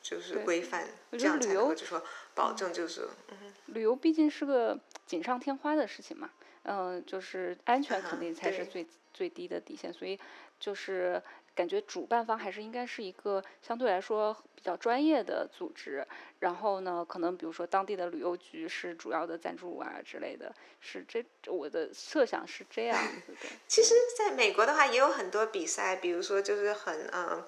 就是规范，这样才能就说保证就是，嗯，旅游毕竟是个锦上添花的事情嘛，嗯，就是安全肯定 才是最最低的底线，所以就是感觉主办方还是应该是一个相对来说比较专业的组织，然后呢，可能比如说当地的旅游局是主要的赞助啊之类的，是这我的设想是这样子的。其实，在美国的话也有很多比赛，比如说就是很嗯。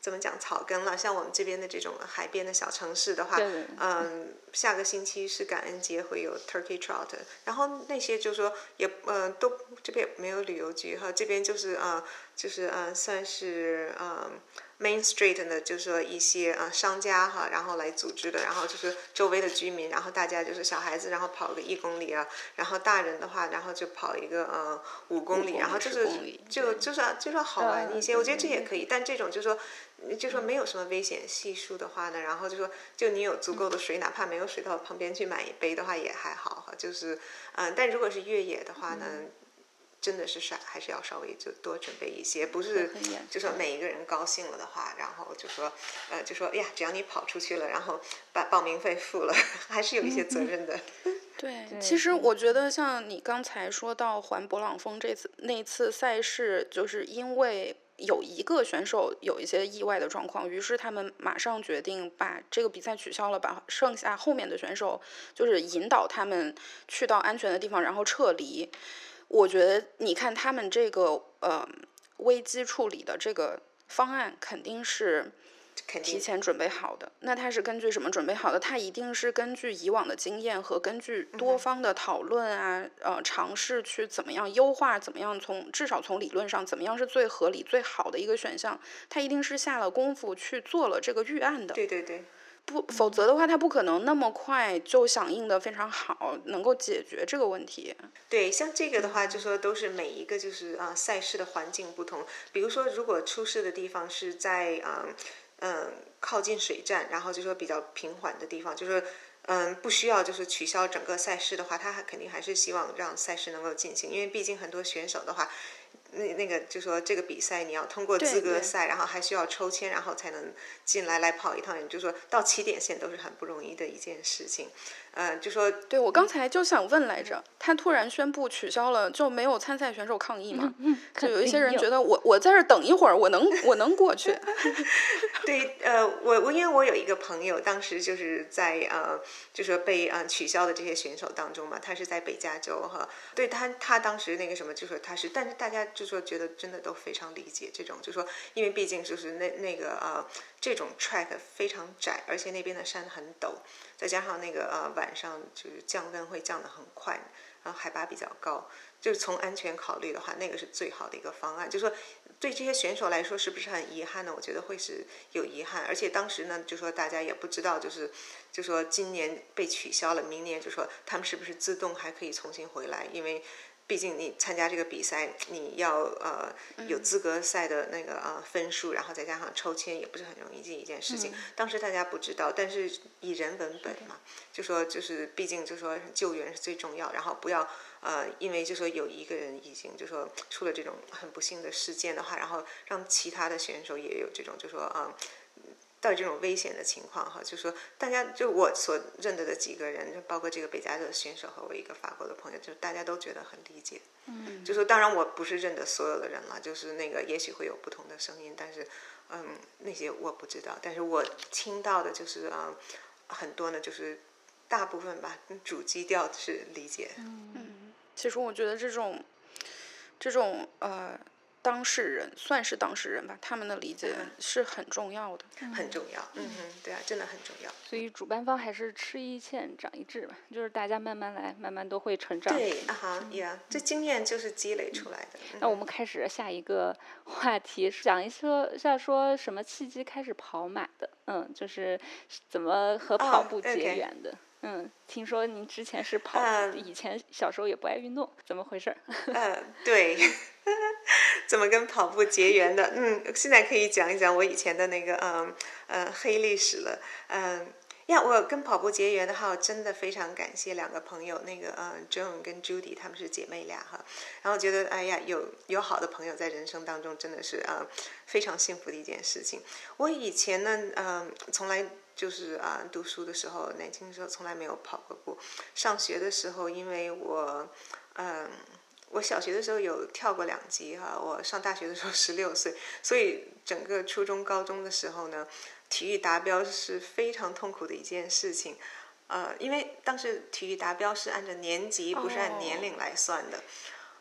怎么讲草根了？像我们这边的这种海边的小城市的话，嗯，下个星期是感恩节，会有 Turkey Trot，然后那些就说也嗯都这边没有旅游局哈，这边就是啊就是啊算是嗯。Main Street 呢，就是说一些呃商家哈，然后来组织的，然后就是周围的居民，然后大家就是小孩子，然后跑个一公里啊，然后大人的话，然后就跑一个呃五公里，然后就是就就是就说好玩一些，我觉得这也可以，但这种就说就说没有什么危险系数的话呢，然后就说就你有足够的水，哪怕没有水到旁边去买一杯的话也还好哈，就是嗯，但如果是越野的话呢？真的是少，还是要稍微就多准备一些，不是就说每一个人高兴了的话，然后就说呃就说呀，只要你跑出去了，然后把报名费付了，还是有一些责任的。对，其实我觉得像你刚才说到环勃朗峰这次那次赛事，就是因为有一个选手有一些意外的状况，于是他们马上决定把这个比赛取消了，把剩下后面的选手就是引导他们去到安全的地方，然后撤离。我觉得，你看他们这个呃危机处理的这个方案，肯定是提前准备好的。那他是根据什么准备好的？他一定是根据以往的经验和根据多方的讨论啊，呃，尝试去怎么样优化，怎么样从至少从理论上怎么样是最合理、最好的一个选项。他一定是下了功夫去做了这个预案的。对对对。不，否则的话，他不可能那么快就响应的非常好，能够解决这个问题。对，像这个的话，就说都是每一个就是啊赛事的环境不同。比如说，如果出事的地方是在啊嗯靠近水站，然后就说比较平缓的地方，就是嗯不需要就是取消整个赛事的话，他还肯定还是希望让赛事能够进行，因为毕竟很多选手的话。那那个就说这个比赛你要通过资格赛，然后还需要抽签，然后才能进来来跑一趟，就说到起点线都是很不容易的一件事情。呃，就说对我刚才就想问来着，他突然宣布取消了，就没有参赛选手抗议吗？就有一些人觉得我我在这等一会儿，我能我能过去。对，呃，我我因为我有一个朋友，当时就是在呃，就说被呃取消的这些选手当中嘛，他是在北加州哈，对他他当时那个什么，就说他是，但是大家就说觉得真的都非常理解这种，就说因为毕竟就是那那个呃这种 track 非常窄，而且那边的山很陡。再加上那个呃晚上就是降温会降得很快，然后海拔比较高，就是从安全考虑的话，那个是最好的一个方案。就说对这些选手来说是不是很遗憾呢？我觉得会是有遗憾。而且当时呢，就说大家也不知道，就是就说今年被取消了，明年就说他们是不是自动还可以重新回来，因为。毕竟你参加这个比赛，你要呃有资格赛的那个呃分数，然后再加上抽签，也不是很容易这一件事情。当时大家不知道，但是以人为本嘛，就说就是毕竟就说救援是最重要，然后不要呃因为就说有一个人已经就说出了这种很不幸的事件的话，然后让其他的选手也有这种就说嗯。到这种危险的情况哈，就说大家就我所认得的几个人，就包括这个北加的选手和我一个法国的朋友，就大家都觉得很理解。嗯，就说当然我不是认得所有的人了，就是那个也许会有不同的声音，但是嗯那些我不知道，但是我听到的就是啊很多呢，就是大部分吧主基调是理解。嗯，其实我觉得这种这种呃。当事人算是当事人吧，他们的理解是很重要的，很重要。嗯哼，对啊，真的很重要。所以主办方还是吃一堑长一智吧，就是大家慢慢来，慢慢都会成长。对啊哈，Yeah，这经验就是积累出来的。那我们开始下一个 话题，讲一说下说什么契机开始跑马的？嗯，就是怎么和跑步结缘的？嗯，听说您之前是跑，以前小时候也不爱运动，怎么回事？嗯，对，怎么跟跑步结缘的？嗯，现在可以讲一讲我以前的那个嗯嗯黑历史了。嗯呀，我跟跑步结缘的话，我真的非常感谢两个朋友，那个嗯 Joan 跟 Judy，他们是姐妹俩哈。然后觉得哎呀，有有好的朋友在人生当中真的是啊非常幸福的一件事情。我以前呢，嗯，从来。就是啊，读书的时候，年轻的时候从来没有跑过步。上学的时候，因为我，嗯，我小学的时候有跳过两级哈。我上大学的时候十六岁，所以整个初中、高中的时候呢，体育达标是非常痛苦的一件事情。呃，因为当时体育达标是按照年级，不是按年龄来算的。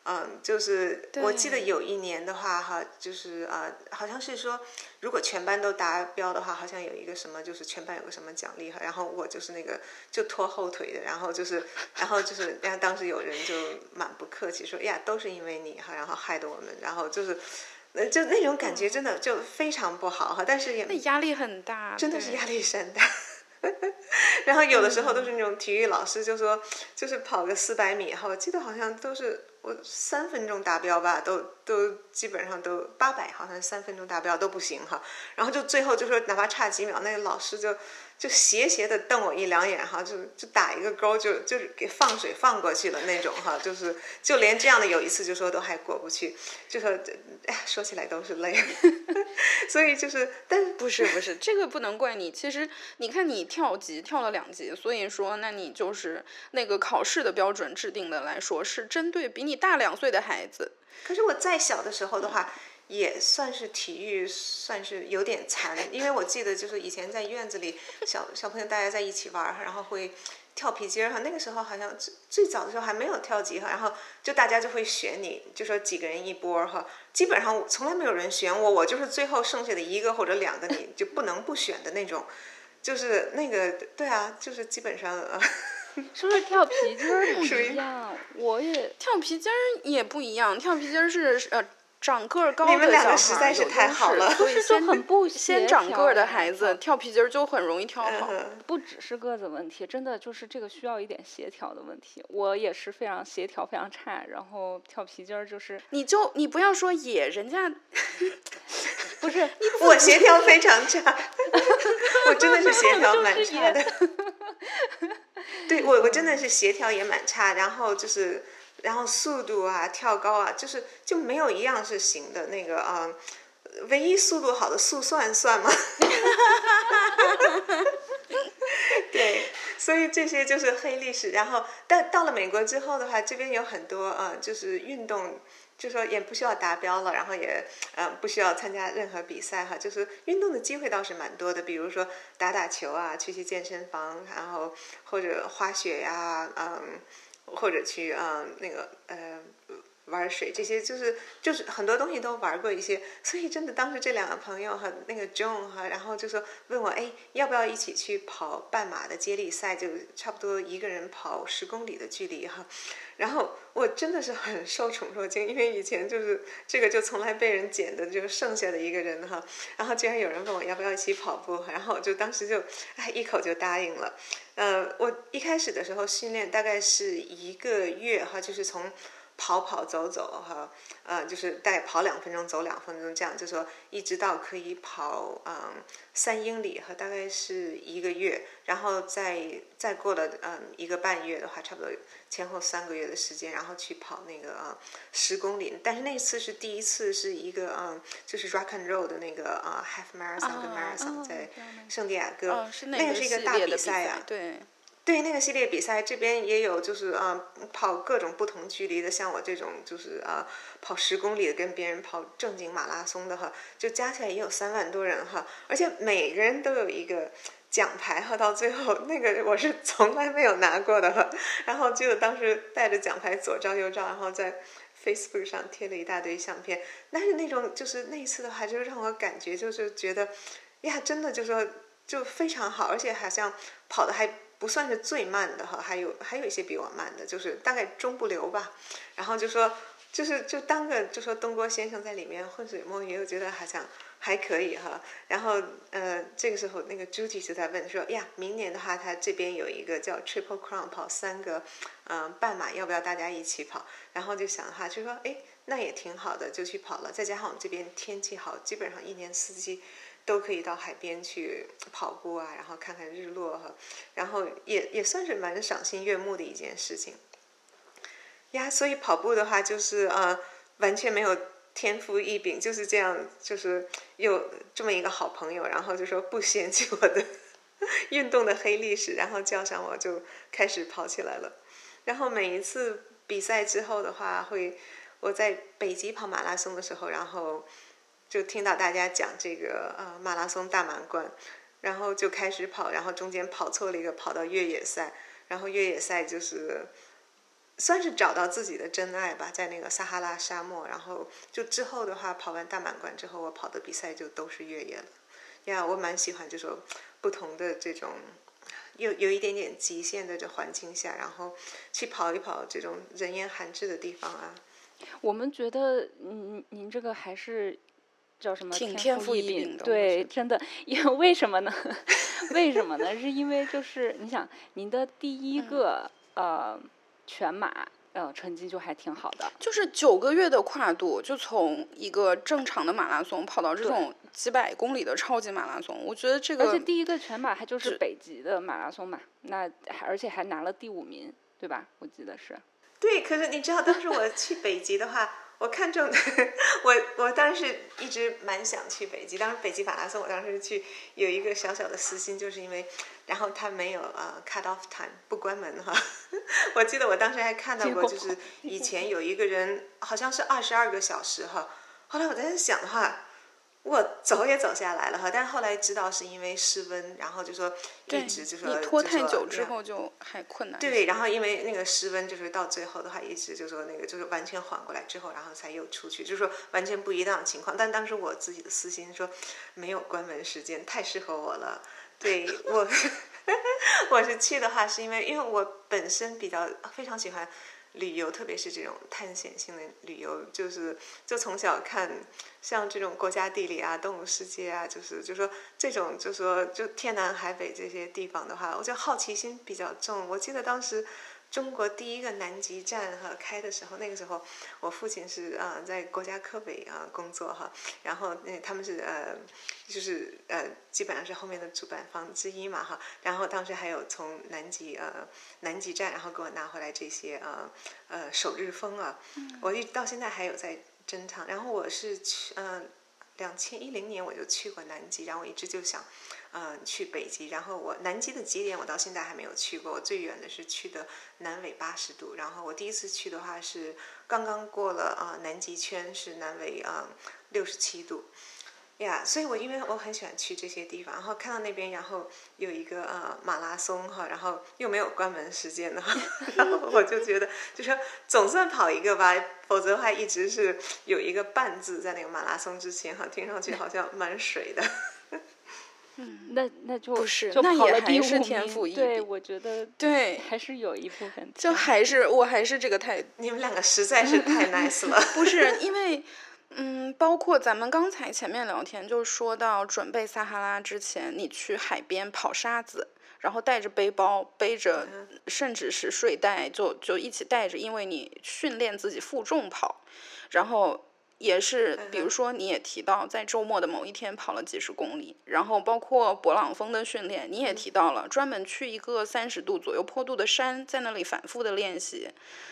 嗯，就是我记得有一年的话，哈，就是呃，好像是说，如果全班都达标的话，好像有一个什么，就是全班有个什么奖励哈。然后我就是那个就拖后腿的，然后就是，然后就是，然后当时有人就蛮不客气说，呀，都是因为你哈，然后害得我们，然后就是，呃，就那种感觉真的就非常不好哈。但是也那压力很大，真的是压力山大。然后有的时候都是那种体育老师就说，就是跑个四百米哈，我记得好像都是。我三分钟达标吧，都都基本上都八百，好像三分钟达标都不行哈。然后就最后就说，哪怕差几秒，那个老师就。就斜斜的瞪我一两眼哈，就就打一个勾，就就是给放水放过去了那种哈，就是就连这样的有一次就说都还过不去，就说哎呀说起来都是泪，所以就是，但是不是不是这个不能怪你，其实你看你跳级跳了两级，所以说那你就是那个考试的标准制定的来说是针对比你大两岁的孩子，可是我再小的时候的话。也算是体育，算是有点残，因为我记得就是以前在院子里，小小朋友大家在一起玩然后会跳皮筋儿哈，那个时候好像最最早的时候还没有跳级哈，然后就大家就会选你，就说几个人一波哈，基本上从来没有人选我，我就是最后剩下的一个或者两个你就不能不选的那种，就是那个对啊，就是基本上呃，是不是跳皮筋儿不一样？我也跳皮筋儿也不一样，跳皮筋儿是呃。长个儿高的小孩有优势，所以就很不先长个儿的孩子跳皮筋儿就很容易跳好。不只是个子问题，真的就是这个需要一点协调的问题。我也是非常协调非常差，然后跳皮筋儿就是。你就你不要说野，人家不是 我协调非常差，我真的是协调蛮差的。对我我真的是协调也蛮差，然后就是。然后速度啊、跳高啊，就是就没有一样是行的。那个啊、唯一速度好的速算算吗？对，所以这些就是黑历史。然后，但到了美国之后的话，这边有很多呃，就是运动，就说也不需要达标了，然后也呃不需要参加任何比赛哈，就是运动的机会倒是蛮多的，比如说打打球啊，去去健身房，然后或者滑雪呀、嗯，或者去啊那个呃。玩水这些就是就是很多东西都玩过一些，所以真的当时这两个朋友和那个 John 哈，然后就说问我哎要不要一起去跑半马的接力赛，就差不多一个人跑十公里的距离哈，然后我真的是很受宠若惊，因为以前就是这个就从来被人捡的，就剩下的一个人哈，然后居然有人问我要不要一起跑步，然后我就当时就哎一口就答应了，呃，我一开始的时候训练大概是一个月哈，就是从。跑跑走走哈，呃，就是大概跑两分钟，走两分钟这样，就说一直到可以跑嗯三英里和大概是一个月，然后再再过了嗯一个半月的话，差不多前后三个月的时间，然后去跑那个啊十公里，但是那次是第一次是一个嗯就是 rock and roll 的那个啊 half marathon 跟 marathon 在圣地亚哥，那个是一个大比赛啊、对。对于那个系列比赛，这边也有，就是啊、跑各种不同距离的，像我这种就是啊、跑十公里的，跟别人跑正经马拉松的哈，就加起来也有三万多人哈，而且每个人都有一个奖牌哈，到最后那个我是从来没有拿过的哈，然后就当时带着奖牌左照右照，然后在 Facebook 上贴了一大堆相片，但是那种就是那一次的话，就让我感觉就是觉得呀，真的就说就非常好，而且好像跑的还。不算是最慢的哈，还有还有一些比我慢的，就是大概中不溜吧。然后就说，就是就当个就说东郭先生在里面浑水摸鱼，我觉得好像还可以哈。然后呃，这个时候那个 Judy 就在问说呀，明年的话他这边有一个叫 Triple Crown 跑三个嗯、半马，要不要大家一起跑？然后就想哈就说哎，那也挺好的，就去跑了。再加上我们这边天气好，基本上一年四季。都可以到海边去跑步啊，然后看看日落哈，然后也也算是蛮赏心悦目的一件事情。呀，所以跑步的话，就是呃，完全没有天赋异禀，就是这样，就是有这么一个好朋友，然后就说不嫌弃我的 运动的黑历史，然后叫上我就开始跑起来了。然后每一次比赛之后的话，会我在北极跑马拉松的时候，然后。就听到大家讲这个呃马拉松大满贯，然后就开始跑，然后中间跑错了一个，跑到越野赛，然后越野赛就是算是找到自己的真爱吧，在那个撒哈拉沙漠，然后就之后的话，跑完大满贯之后，我跑的比赛就都是越野了。呀，我蛮喜欢这种不同的这种有有一点点极限的这环境下，然后去跑一跑这种人烟罕至的地方啊。我们觉得，您您这个还是。叫什么？挺天赋异禀，的，对，真的，因为为什么呢？为什么呢？是因为就是你想，您的第一个、嗯、呃全马呃成绩就还挺好的，就是九个月的跨度，就从一个正常的马拉松跑到这种几百公里的超级马拉松，我觉得这个，而且第一个全马还就是北极的马拉松嘛，那而且还拿了第五名，对吧？我记得是。对，可是你知道，当时我去北极的话。我看中的，我我当时一直蛮想去北极。当时北极马拉松，我当时去有一个小小的私心，就是因为，然后他没有呃 cut off time 不关门哈。我记得我当时还看到过，就是以前有一个人好像是二十二个小时哈。后来我在想的话，我走也走下来了哈，但是后来知道是因为失温，然后就说一直就说你拖太久之后就还困难。对，然后因为那个失温，就是到最后的话，一直就说那个就是完全缓过来之后，然后才又出去，就是说完全不一样的情况。但当时我自己的私心说，没有关门时间，太适合我了。对 我，我是去的话，是因为因为我本身比较非常喜欢。旅游，特别是这种探险性的旅游，就是就从小看像这种国家地理啊、动物世界啊，就是就说这种就说就天南海北这些地方的话，我觉得好奇心比较重。我记得当时中国第一个南极站哈开的时候，那个时候我父亲是啊在国家科委啊工作哈，然后那他们是呃就是呃基本上是后面的主办方之一嘛哈，然后当时还有从南极呃南极站然后给我拿回来这些呃呃首日封啊，我一到现在还有在珍藏，然后我是去嗯两千一零年我就去过南极，然后我一直就想。嗯，去北极，然后我南极的极点我到现在还没有去过，我最远的是去的南纬八十度，然后我第一次去的话是刚刚过了啊南极圈是南纬啊六十七度，呀，所以我因为我很喜欢去这些地方，然后看到那边然后有一个呃马拉松哈，然后又没有关门时间的，然后我就觉得就说总算跑一个吧，否则的话一直是有一个半字在那个马拉松之前哈，听上去好像蛮水的。嗯，那那就不是，就那也跑了第还是五名天赋异对，我觉得对，还是有一部分就还是我还是这个态你们两个实在是太 nice 了。不是因为，嗯，包括咱们刚才前面聊天就说到，准备撒哈拉之前，你去海边跑沙子，然后带着背包，背着甚至是睡袋，就就一起带着，因为你训练自己负重跑，然后。也是，比如说你也提到，在周末的某一天跑了几十公里，然后包括勃朗峰的训练，你也提到了，专门去一个三十度左右坡度的山，在那里反复的练习，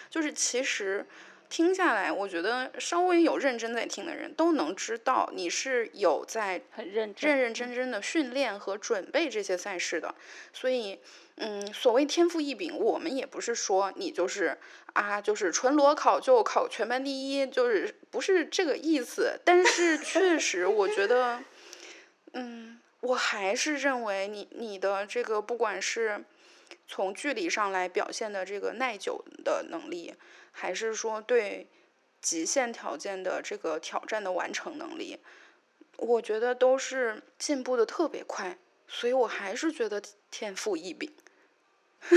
就是其实听下来，我觉得稍微有认真在听的人都能知道，你是有在很认认认真真的训练和准备这些赛事的，所以。嗯，所谓天赋异禀，我们也不是说你就是啊，就是纯裸考就考全班第一，就是不是这个意思。但是确实，我觉得，嗯，我还是认为你你的这个不管是从距离上来表现的这个耐久的能力，还是说对极限条件的这个挑战的完成能力，我觉得都是进步的特别快。所以我还是觉得天赋异禀。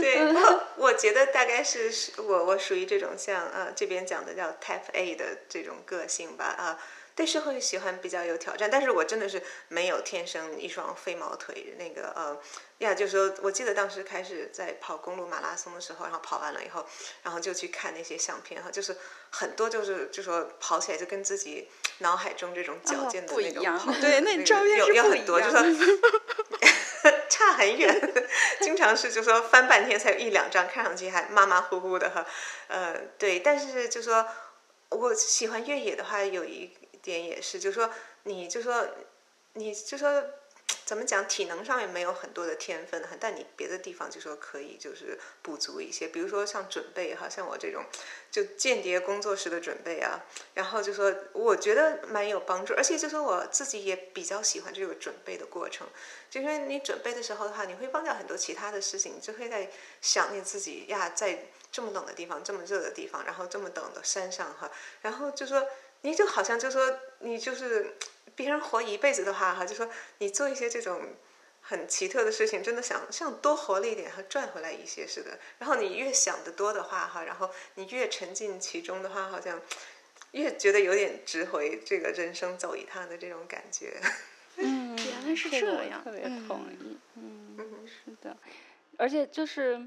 对，我我觉得大概是我我属于这种像呃这边讲的叫 Type A 的这种个性吧啊，对社会喜欢比较有挑战，但是我真的是没有天生一双飞毛腿，那个呃呀，就是说我记得当时开始在跑公路马拉松的时候，然后跑完了以后，然后就去看那些相片哈，就是很多就是就说跑起来就跟自己脑海中这种矫健的那种跑，对，那照片有有很多，就说。差很远，经常是就说翻半天才有一两张，看上去还马马虎虎的哈。呃，对，但是就说我喜欢越野的话，有一点也是，就说你就说你就说。怎么讲？体能上面没有很多的天分，但你别的地方就说可以，就是补足一些。比如说像准备哈，像我这种就间谍工作室的准备啊，然后就说我觉得蛮有帮助，而且就说我自己也比较喜欢这个准备的过程。就因为你准备的时候的话，你会忘掉很多其他的事情，就会在想念自己呀，在这么冷的地方，这么热的地方，然后这么冷的山上哈，然后就说你就好像就说你就是。别人活一辈子的话，哈，就说你做一些这种很奇特的事情，真的想像多活了一点，还赚回来一些似的。然后你越想得多的话，哈，然后你越沉浸其中的话，好像越觉得有点值回这个人生走一趟的这种感觉。嗯，原来是这样，特别同意。嗯，是的，而且就是，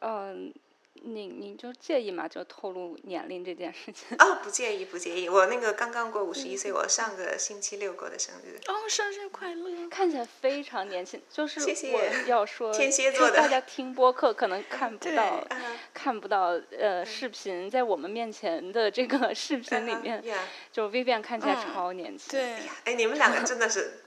嗯。你你就介意吗？就透露年龄这件事情？哦，不介意，不介意。我那个刚刚过五十一岁，我上个星期六过的生日。哦，生日快乐！看起来非常年轻，就是。我要说，天蝎座的。大家听播客可能看不到，看不到呃视频，在我们面前的这个 视频里面，就 Vivian 看起来超年轻。对，哎，你们两个真的是。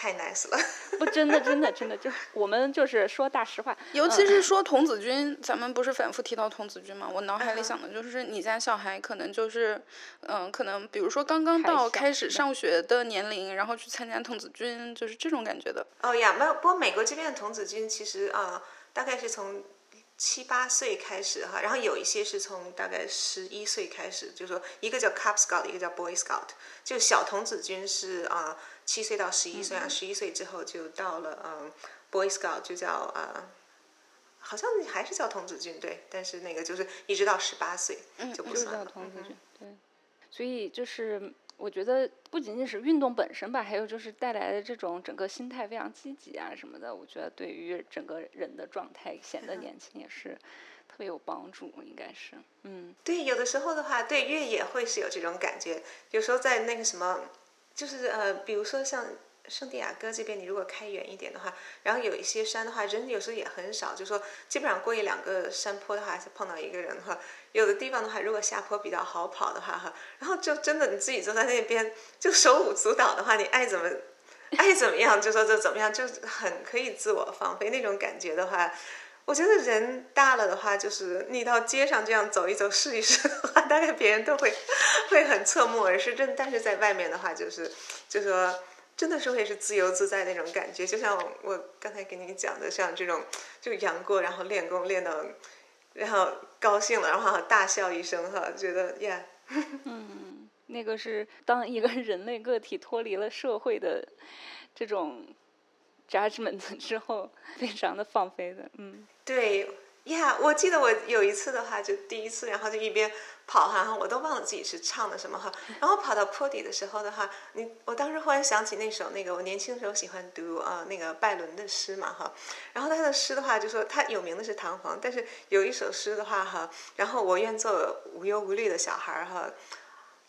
太 nice 了，不，真的，真的，真的，就我们就是说大实话，尤其是说童子军，咱们不是反复提到童子军吗？我脑海里想的就是你家小孩可能就是，嗯，可能比如说刚刚到开始上学的年龄，然后去参加童子军，就是这种感觉的。哦呀，没有，不过美国这边的童子军其实啊，大概是从七八岁开始哈，然后有一些是从大概十一岁开始，就是说一个叫 Cub Scout，一个叫 Boy Scout，就小童子军是啊。七岁到十一岁啊，十一岁之后就到了嗯，Boy Scout 就叫呃，好像还是叫童子军对，但是那个就是一直到十八岁就不算了。童子军对，所以就是我觉得不仅仅是运动本身吧，还有就是带来的这种整个心态非常积极啊什么的，我觉得对于整个人的状态显得年轻也是特别有帮助，应该是，嗯，对，有的时候的话，对越野会是有这种感觉，有时候在那个什么，就是呃，比如说像。圣地亚哥这边，你如果开远一点的话，然后有一些山的话，人有时候也很少，就说基本上过一两个山坡的话，是碰到一个人哈。有的地方的话，如果下坡比较好跑的话哈，然后就真的你自己坐在那边就手舞足蹈的话，你爱怎么爱怎么样就说就怎么样，就很可以自我放飞那种感觉的话，我觉得人大了的话，就是你到街上这样走一走试一试的话，大概别人都会会很侧目而视。真但是在外面的话，就是就说。真的是会是自由自在那种感觉，就像我刚才给你讲的，像这种就杨过，然后练功练到，然后高兴了，然后大笑一声哈，觉得呀，嗯，那个是当一个人类个体脱离了社会的这种 judgment 之后，非常的放飞的，嗯，对。呀，我记得我有一次的话，就第一次，然后就一边跑哈，我都忘了自己是唱的什么哈。然后跑到坡底的时候的话，你我当时忽然想起那首那个我年轻的时候喜欢读啊那个拜伦的诗嘛哈。然后他的诗的话就说他有名的是唐璜，但是有一首诗的话哈，然后我愿做无忧无虑的小孩儿哈。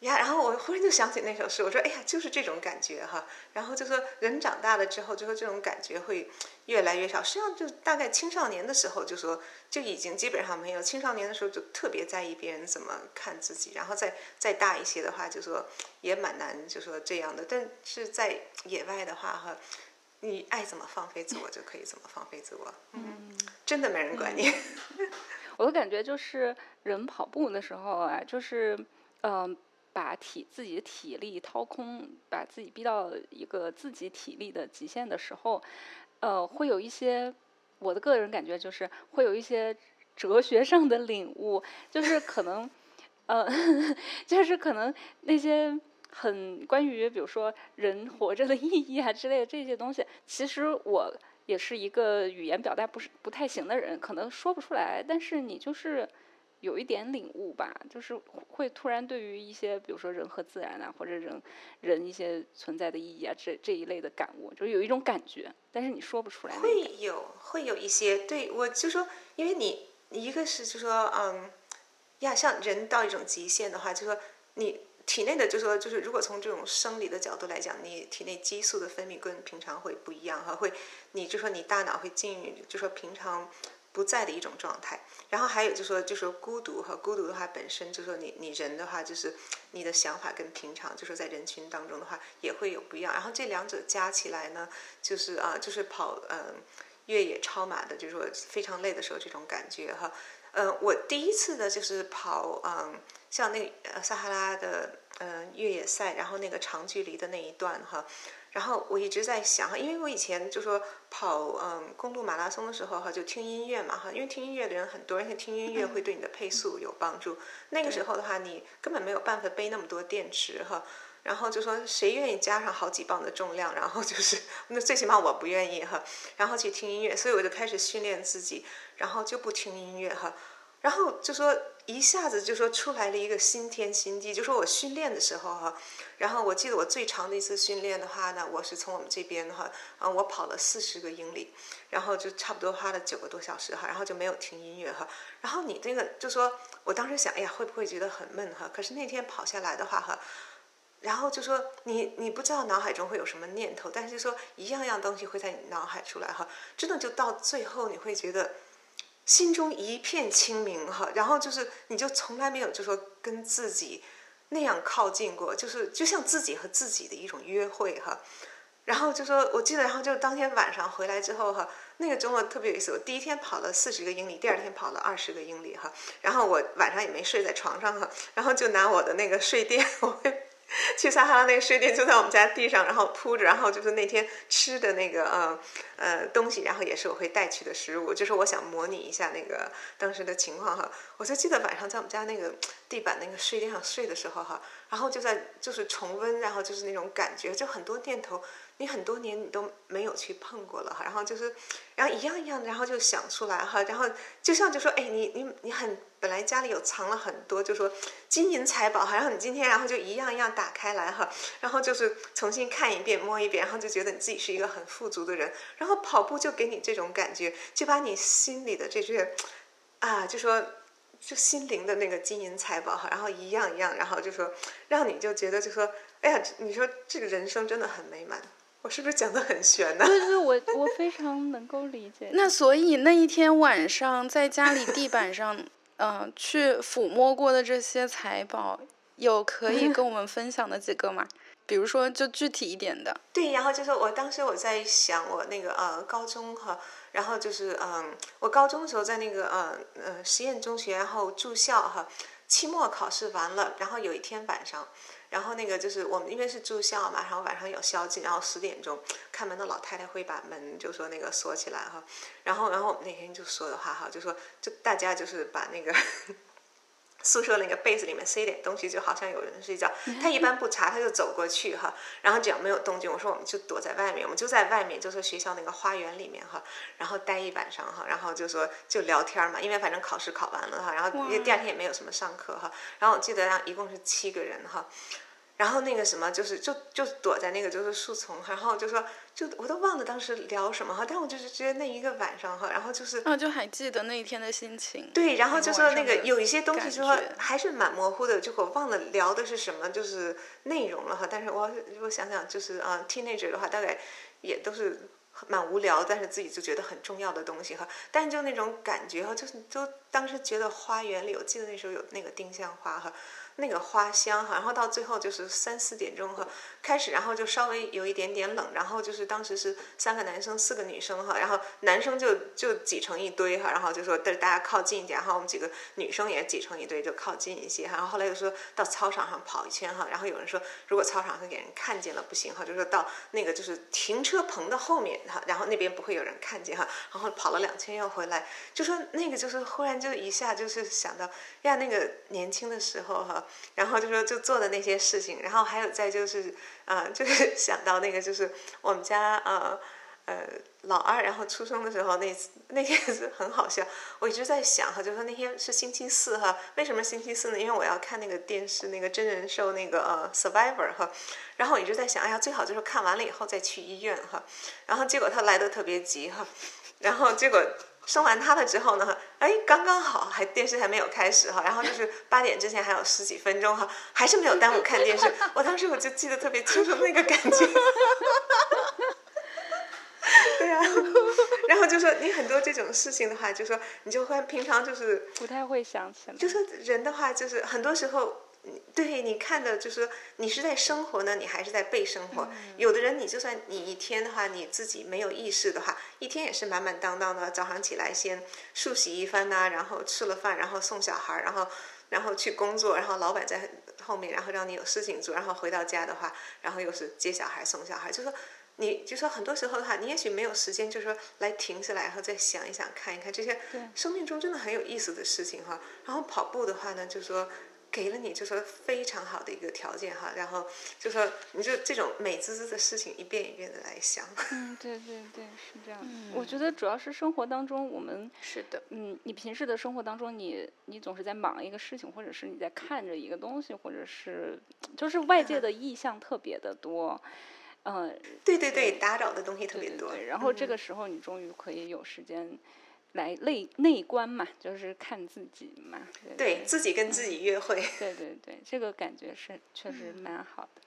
呀，然后我忽然就想起那首诗，我说：“哎呀，就是这种感觉哈。”然后就说人长大了之后，就说这种感觉会越来越少。实际上，就大概青少年的时候，就说就已经基本上没有。青少年的时候就特别在意别人怎么看自己，然后再再大一些的话，就说也蛮难，就说这样的。但是在野外的话，哈，你爱怎么放飞自我就可以怎么放飞自我。嗯，真的没人管你。我的感觉就是人跑步的时候啊，就是嗯。把体自己的体力掏空，把自己逼到一个自己体力的极限的时候，呃，会有一些我的个人感觉就是会有一些哲学上的领悟，就是可能，呃，就是可能那些很关于比如说人活着的意义啊之类的这些东西，其实我也是一个语言表达不是不太行的人，可能说不出来，但是你就是。有一点领悟吧，就是会突然对于一些，比如说人和自然啊，或者人人一些存在的意义啊，这这一类的感悟，就是有一种感觉，但是你说不出来。会有会有一些，对我就说，因为你一个是就说，嗯，呀，像人到一种极限的话，就说你体内的就说就是如果从这种生理的角度来讲，你体内激素的分泌跟平常会不一样哈，会你就说你大脑会进入就说平常。不在的一种状态，然后还有就说，就是孤独和孤独的话本身，就是说你你人的话，就是你的想法跟平常，就是在人群当中的话也会有不一样。然后这两者加起来呢，就是啊，就是跑嗯越野超马的，就是说非常累的时候这种感觉哈。嗯，我第一次的就是跑嗯像那撒哈拉的嗯越野赛，然后那个长距离的那一段哈。然后我一直在想哈，因为我以前就说跑嗯公路马拉松的时候哈，就听音乐嘛哈，因为听音乐的人很多，而且听音乐会对你的配速有帮助。那个时候的话，你根本没有办法背那么多电池哈。然后就说谁愿意加上好几磅的重量？然后就是那最起码我不愿意哈。然后去听音乐，所以我就开始训练自己，然后就不听音乐哈。然后就说一下子就说出来了一个新天新地，就说我训练的时候哈。然后我记得我最长的一次训练的话呢，我是从我们这边的话，啊，我跑了四十个英里，然后就差不多花了九个多小时哈，然后就没有听音乐哈。然后你那个就说，我当时想，哎呀，会不会觉得很闷哈？可是那天跑下来的话哈，然后就说你你不知道脑海中会有什么念头，但是就说一样样东西会在你脑海出来哈，真的就到最后你会觉得心中一片清明哈，然后就是你就从来没有就说跟自己。那样靠近过，就是就像自己和自己的一种约会哈。然后就说，我记得，然后就当天晚上回来之后哈，那个周末特别有意思。我第一天跑了四十个英里，第二天跑了二十个英里哈。然后我晚上也没睡在床上哈，然后就拿我的那个睡垫，我会。去撒哈拉那个睡垫就在我们家地上，然后铺着，然后就是那天吃的那个呃呃东西，然后也是我会带去的食物，就是我想模拟一下那个当时的情况哈。我就记得晚上在我们家那个地板那个睡垫上睡的时候哈，然后就在就是重温，然后就是那种感觉，就很多念头你很多年你都没有去碰过了哈，然后就是，然后一样一样，然后就想出来哈，然后就像就说，哎，你你你很本来家里有藏了很多，就说金银财宝哈，然后你今天然后就一样一样打开来哈，然后就是重新看一遍摸一遍，然后就觉得你自己是一个很富足的人，然后跑步就给你这种感觉，就把你心里的这些啊，就说。就心灵的那个金银财宝哈，然后一样一样，然后就说让你就觉得就说，哎呀，你说这个人生真的很美满。我是不是讲的很玄呢？对对，我我非常能够理解。那所以那一天晚上在家里地板上，嗯、呃，去抚摸过的这些财宝，有可以跟我们分享的几个吗？比如说，就具体一点的。对，然后就是我当时我在想，我那个呃高中哈，然后就是嗯，我高中的时候在那个呃呃实验中学，然后住校哈，期末考试完了，然后有一天晚上，然后那个就是我们因为是住校嘛，然后晚上有宵禁，然后十点钟看门的老太太会把门就说那个锁起来哈，然后然后我们那天就说的话哈，就说就大家就是把那个。宿舍那个被子里面塞点东西，就好像有人睡觉。他一般不查，他就走过去哈，然后只要没有动静，我说我们就躲在外面，我们就在外面，就是学校那个花园里面哈，然后待一晚上哈，然后就说就聊天嘛，因为反正考试考完了哈，然后因为第二天也没有什么上课哈，然后我记得让一共是七个人哈。然后那个什么，就是就就躲在那个就是树丛，然后就说就我都忘了当时聊什么哈，但我就是觉得那一个晚上哈，然后就是啊，就还记得那一天的心情。对，然后就说那个有一些东西就说还是蛮模糊的，就我忘了聊的是什么，就是内容了哈。但是我我想想，就是啊、t e e n a g e r 的话，大概也都是蛮无聊，但是自己就觉得很重要的东西哈。但就那种感觉哈，就是就当时觉得花园里，我记得那时候有那个丁香花哈。那个花香哈，然后到最后就是三四点钟哈，开始然后就稍微有一点点冷，然后就是当时是三个男生四个女生哈，然后男生就就挤成一堆哈，然后就说大大家靠近一点，然后我们几个女生也挤成一堆就靠近一些哈，然后后来又说到操场上跑一圈哈，然后有人说如果操场上给人看见了不行哈，就说到那个就是停车棚的后面哈，然后那边不会有人看见哈，然后跑了两圈又回来，就说那个就是忽然就一下就是想到呀那个年轻的时候哈。然后就说就做的那些事情，然后还有再就是，呃，就是想到那个就是我们家呃呃老二，然后出生的时候那那天是很好笑，我一直在想哈，就说那天是星期四哈，为什么星期四呢？因为我要看那个电视那个真人秀那个呃 Survivor 哈，然后我一直在想，哎呀，最好就是看完了以后再去医院哈，然后结果他来的特别急哈，然后结果。生完他了之后呢，哎，刚刚好，还电视还没有开始哈，然后就是 八点之前还有十几分钟哈，还是没有耽误看电视。我当时我就记得特别清楚那个感觉。对呀、然后就说你很多这种事情的话，就说你就会平常就是不太会想起来。就说人的话，就是很多时候，对你看的，就是说你是在生活呢，你还是在被生活。有的人，你就算你一天的话，你自己没有意识的话，一天也是满满当当的。早上起来先漱洗一番呐、然后吃了饭，然后送小孩，然后然后去工作，然后老板在后面，然后让你有事情做，然后回到家的话，然后又是接小孩、送小孩，就说。你就说很多时候的话，你也许没有时间，就是说来停下来，然后再想一想、看一看这些生命中真的很有意思的事情哈。然后跑步的话呢，就说给了你就说非常好的一个条件哈。然后就说你就这种美滋滋的事情一遍一遍的来想。嗯，对对对，是这样。我觉得主要是生活当中我们是的，嗯，你平时的生活当中，你你总是在忙一个事情，或者是你在看着一个东西，或者是就是外界的意向特别的多，嗯、对对对，打扰的东西特别多。对对对，然后这嗯个时候你终于可以有时间来内内观嘛，就是看自己嘛。对对自己跟自己约会。对对对，这个感觉是确嗯实蛮好的。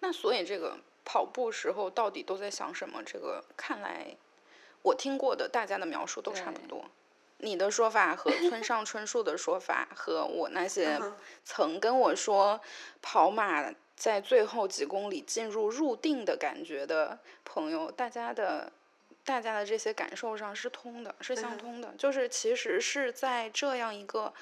那所以这个跑步时候到底都在想什么？这个看来我听过的大家的描述都差不多。你的说法和村上春树的说法，和我那些曾跟我说跑马在最后几公里进入入定的感觉的朋友，大家的大家的这些感受上是通的，是相嗯通的。就是其实是在这样一个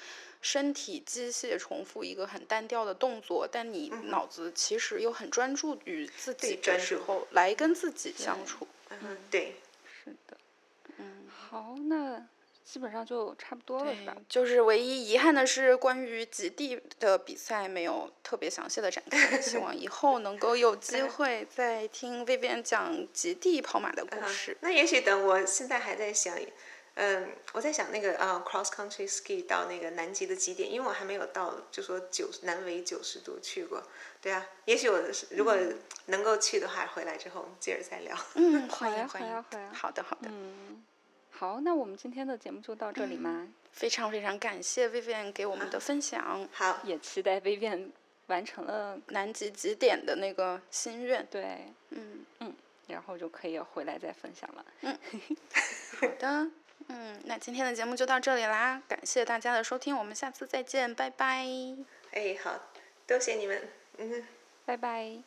身体机械重复一个很单调的动作，但你脑子其实又很专注于自己的时候，来跟自己相处。嗯，对。是的。嗯，好，那基本上就差不多了，是吧？就是唯一遗憾的是，关于极地的比赛没有特别详细的展开。希望以后能够有 机会再听 Vivian 讲极地跑马的故事。那也许等我现在还在想，嗯，我在想那个呃 cross country ski 到那个南极的极点，因为我还没有到，就说九南纬九十度去过。对啊，也许我如果能够去的话，回来之后接着再聊。嗯，欢迎欢迎，好的好的。嗯。好，那我们今天的节目就到这里吗？非常非常感谢 Vivian 给我们的分享。好，也期待 Vivian 完成了南极极点的那个心愿。对，嗯嗯，然后就可以回来再分享了。嗯，好的，嗯，那今天的节目就到这里啦，感谢大家的收听，我们下次再见，拜拜。哎，好，多谢你们，嗯，拜拜。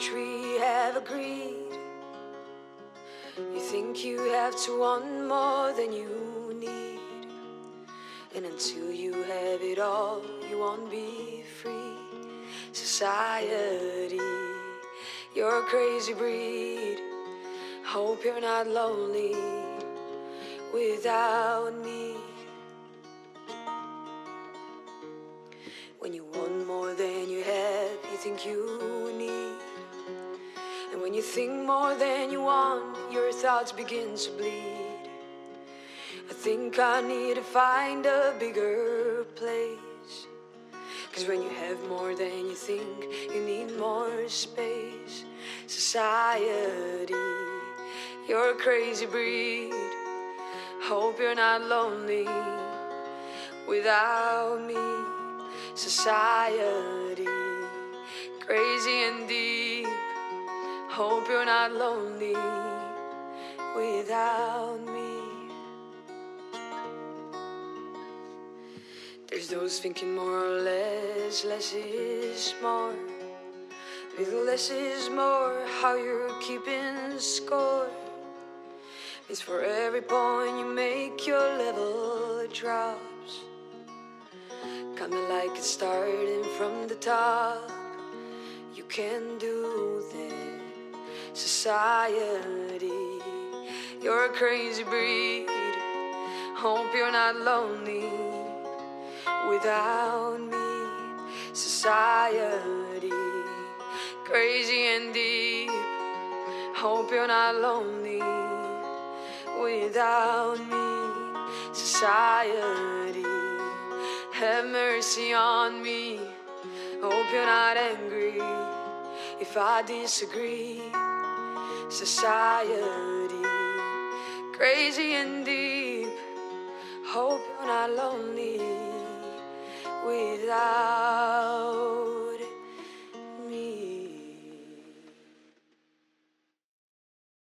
Which we have agreed. You think you have to want more than you need. And until you have it all, you won't be free. Society, you're a crazy breed. Hope you're not lonely without me. When you want more than you have, you think you you think more than you want, your thoughts begin to bleed. I think I need to find a bigger place. Cause when you have more than you think, you need more space. Society, you're a crazy breed. Hope you're not lonely without me society, crazy and deep. Hope you're not lonely without me. There's those thinking more or less, less is more. Little less is more, how you're keeping score. It's for every point you make, your level drops. Kinda like it's starting from the top. You can do that. Society, you're a crazy breed. Hope you're not lonely without me. Society, crazy and deep. Hope you're not lonely without me. Society have mercy on me. Hope you're not angry if I disagree. Society, crazy and deep. Hope you're not lonely without.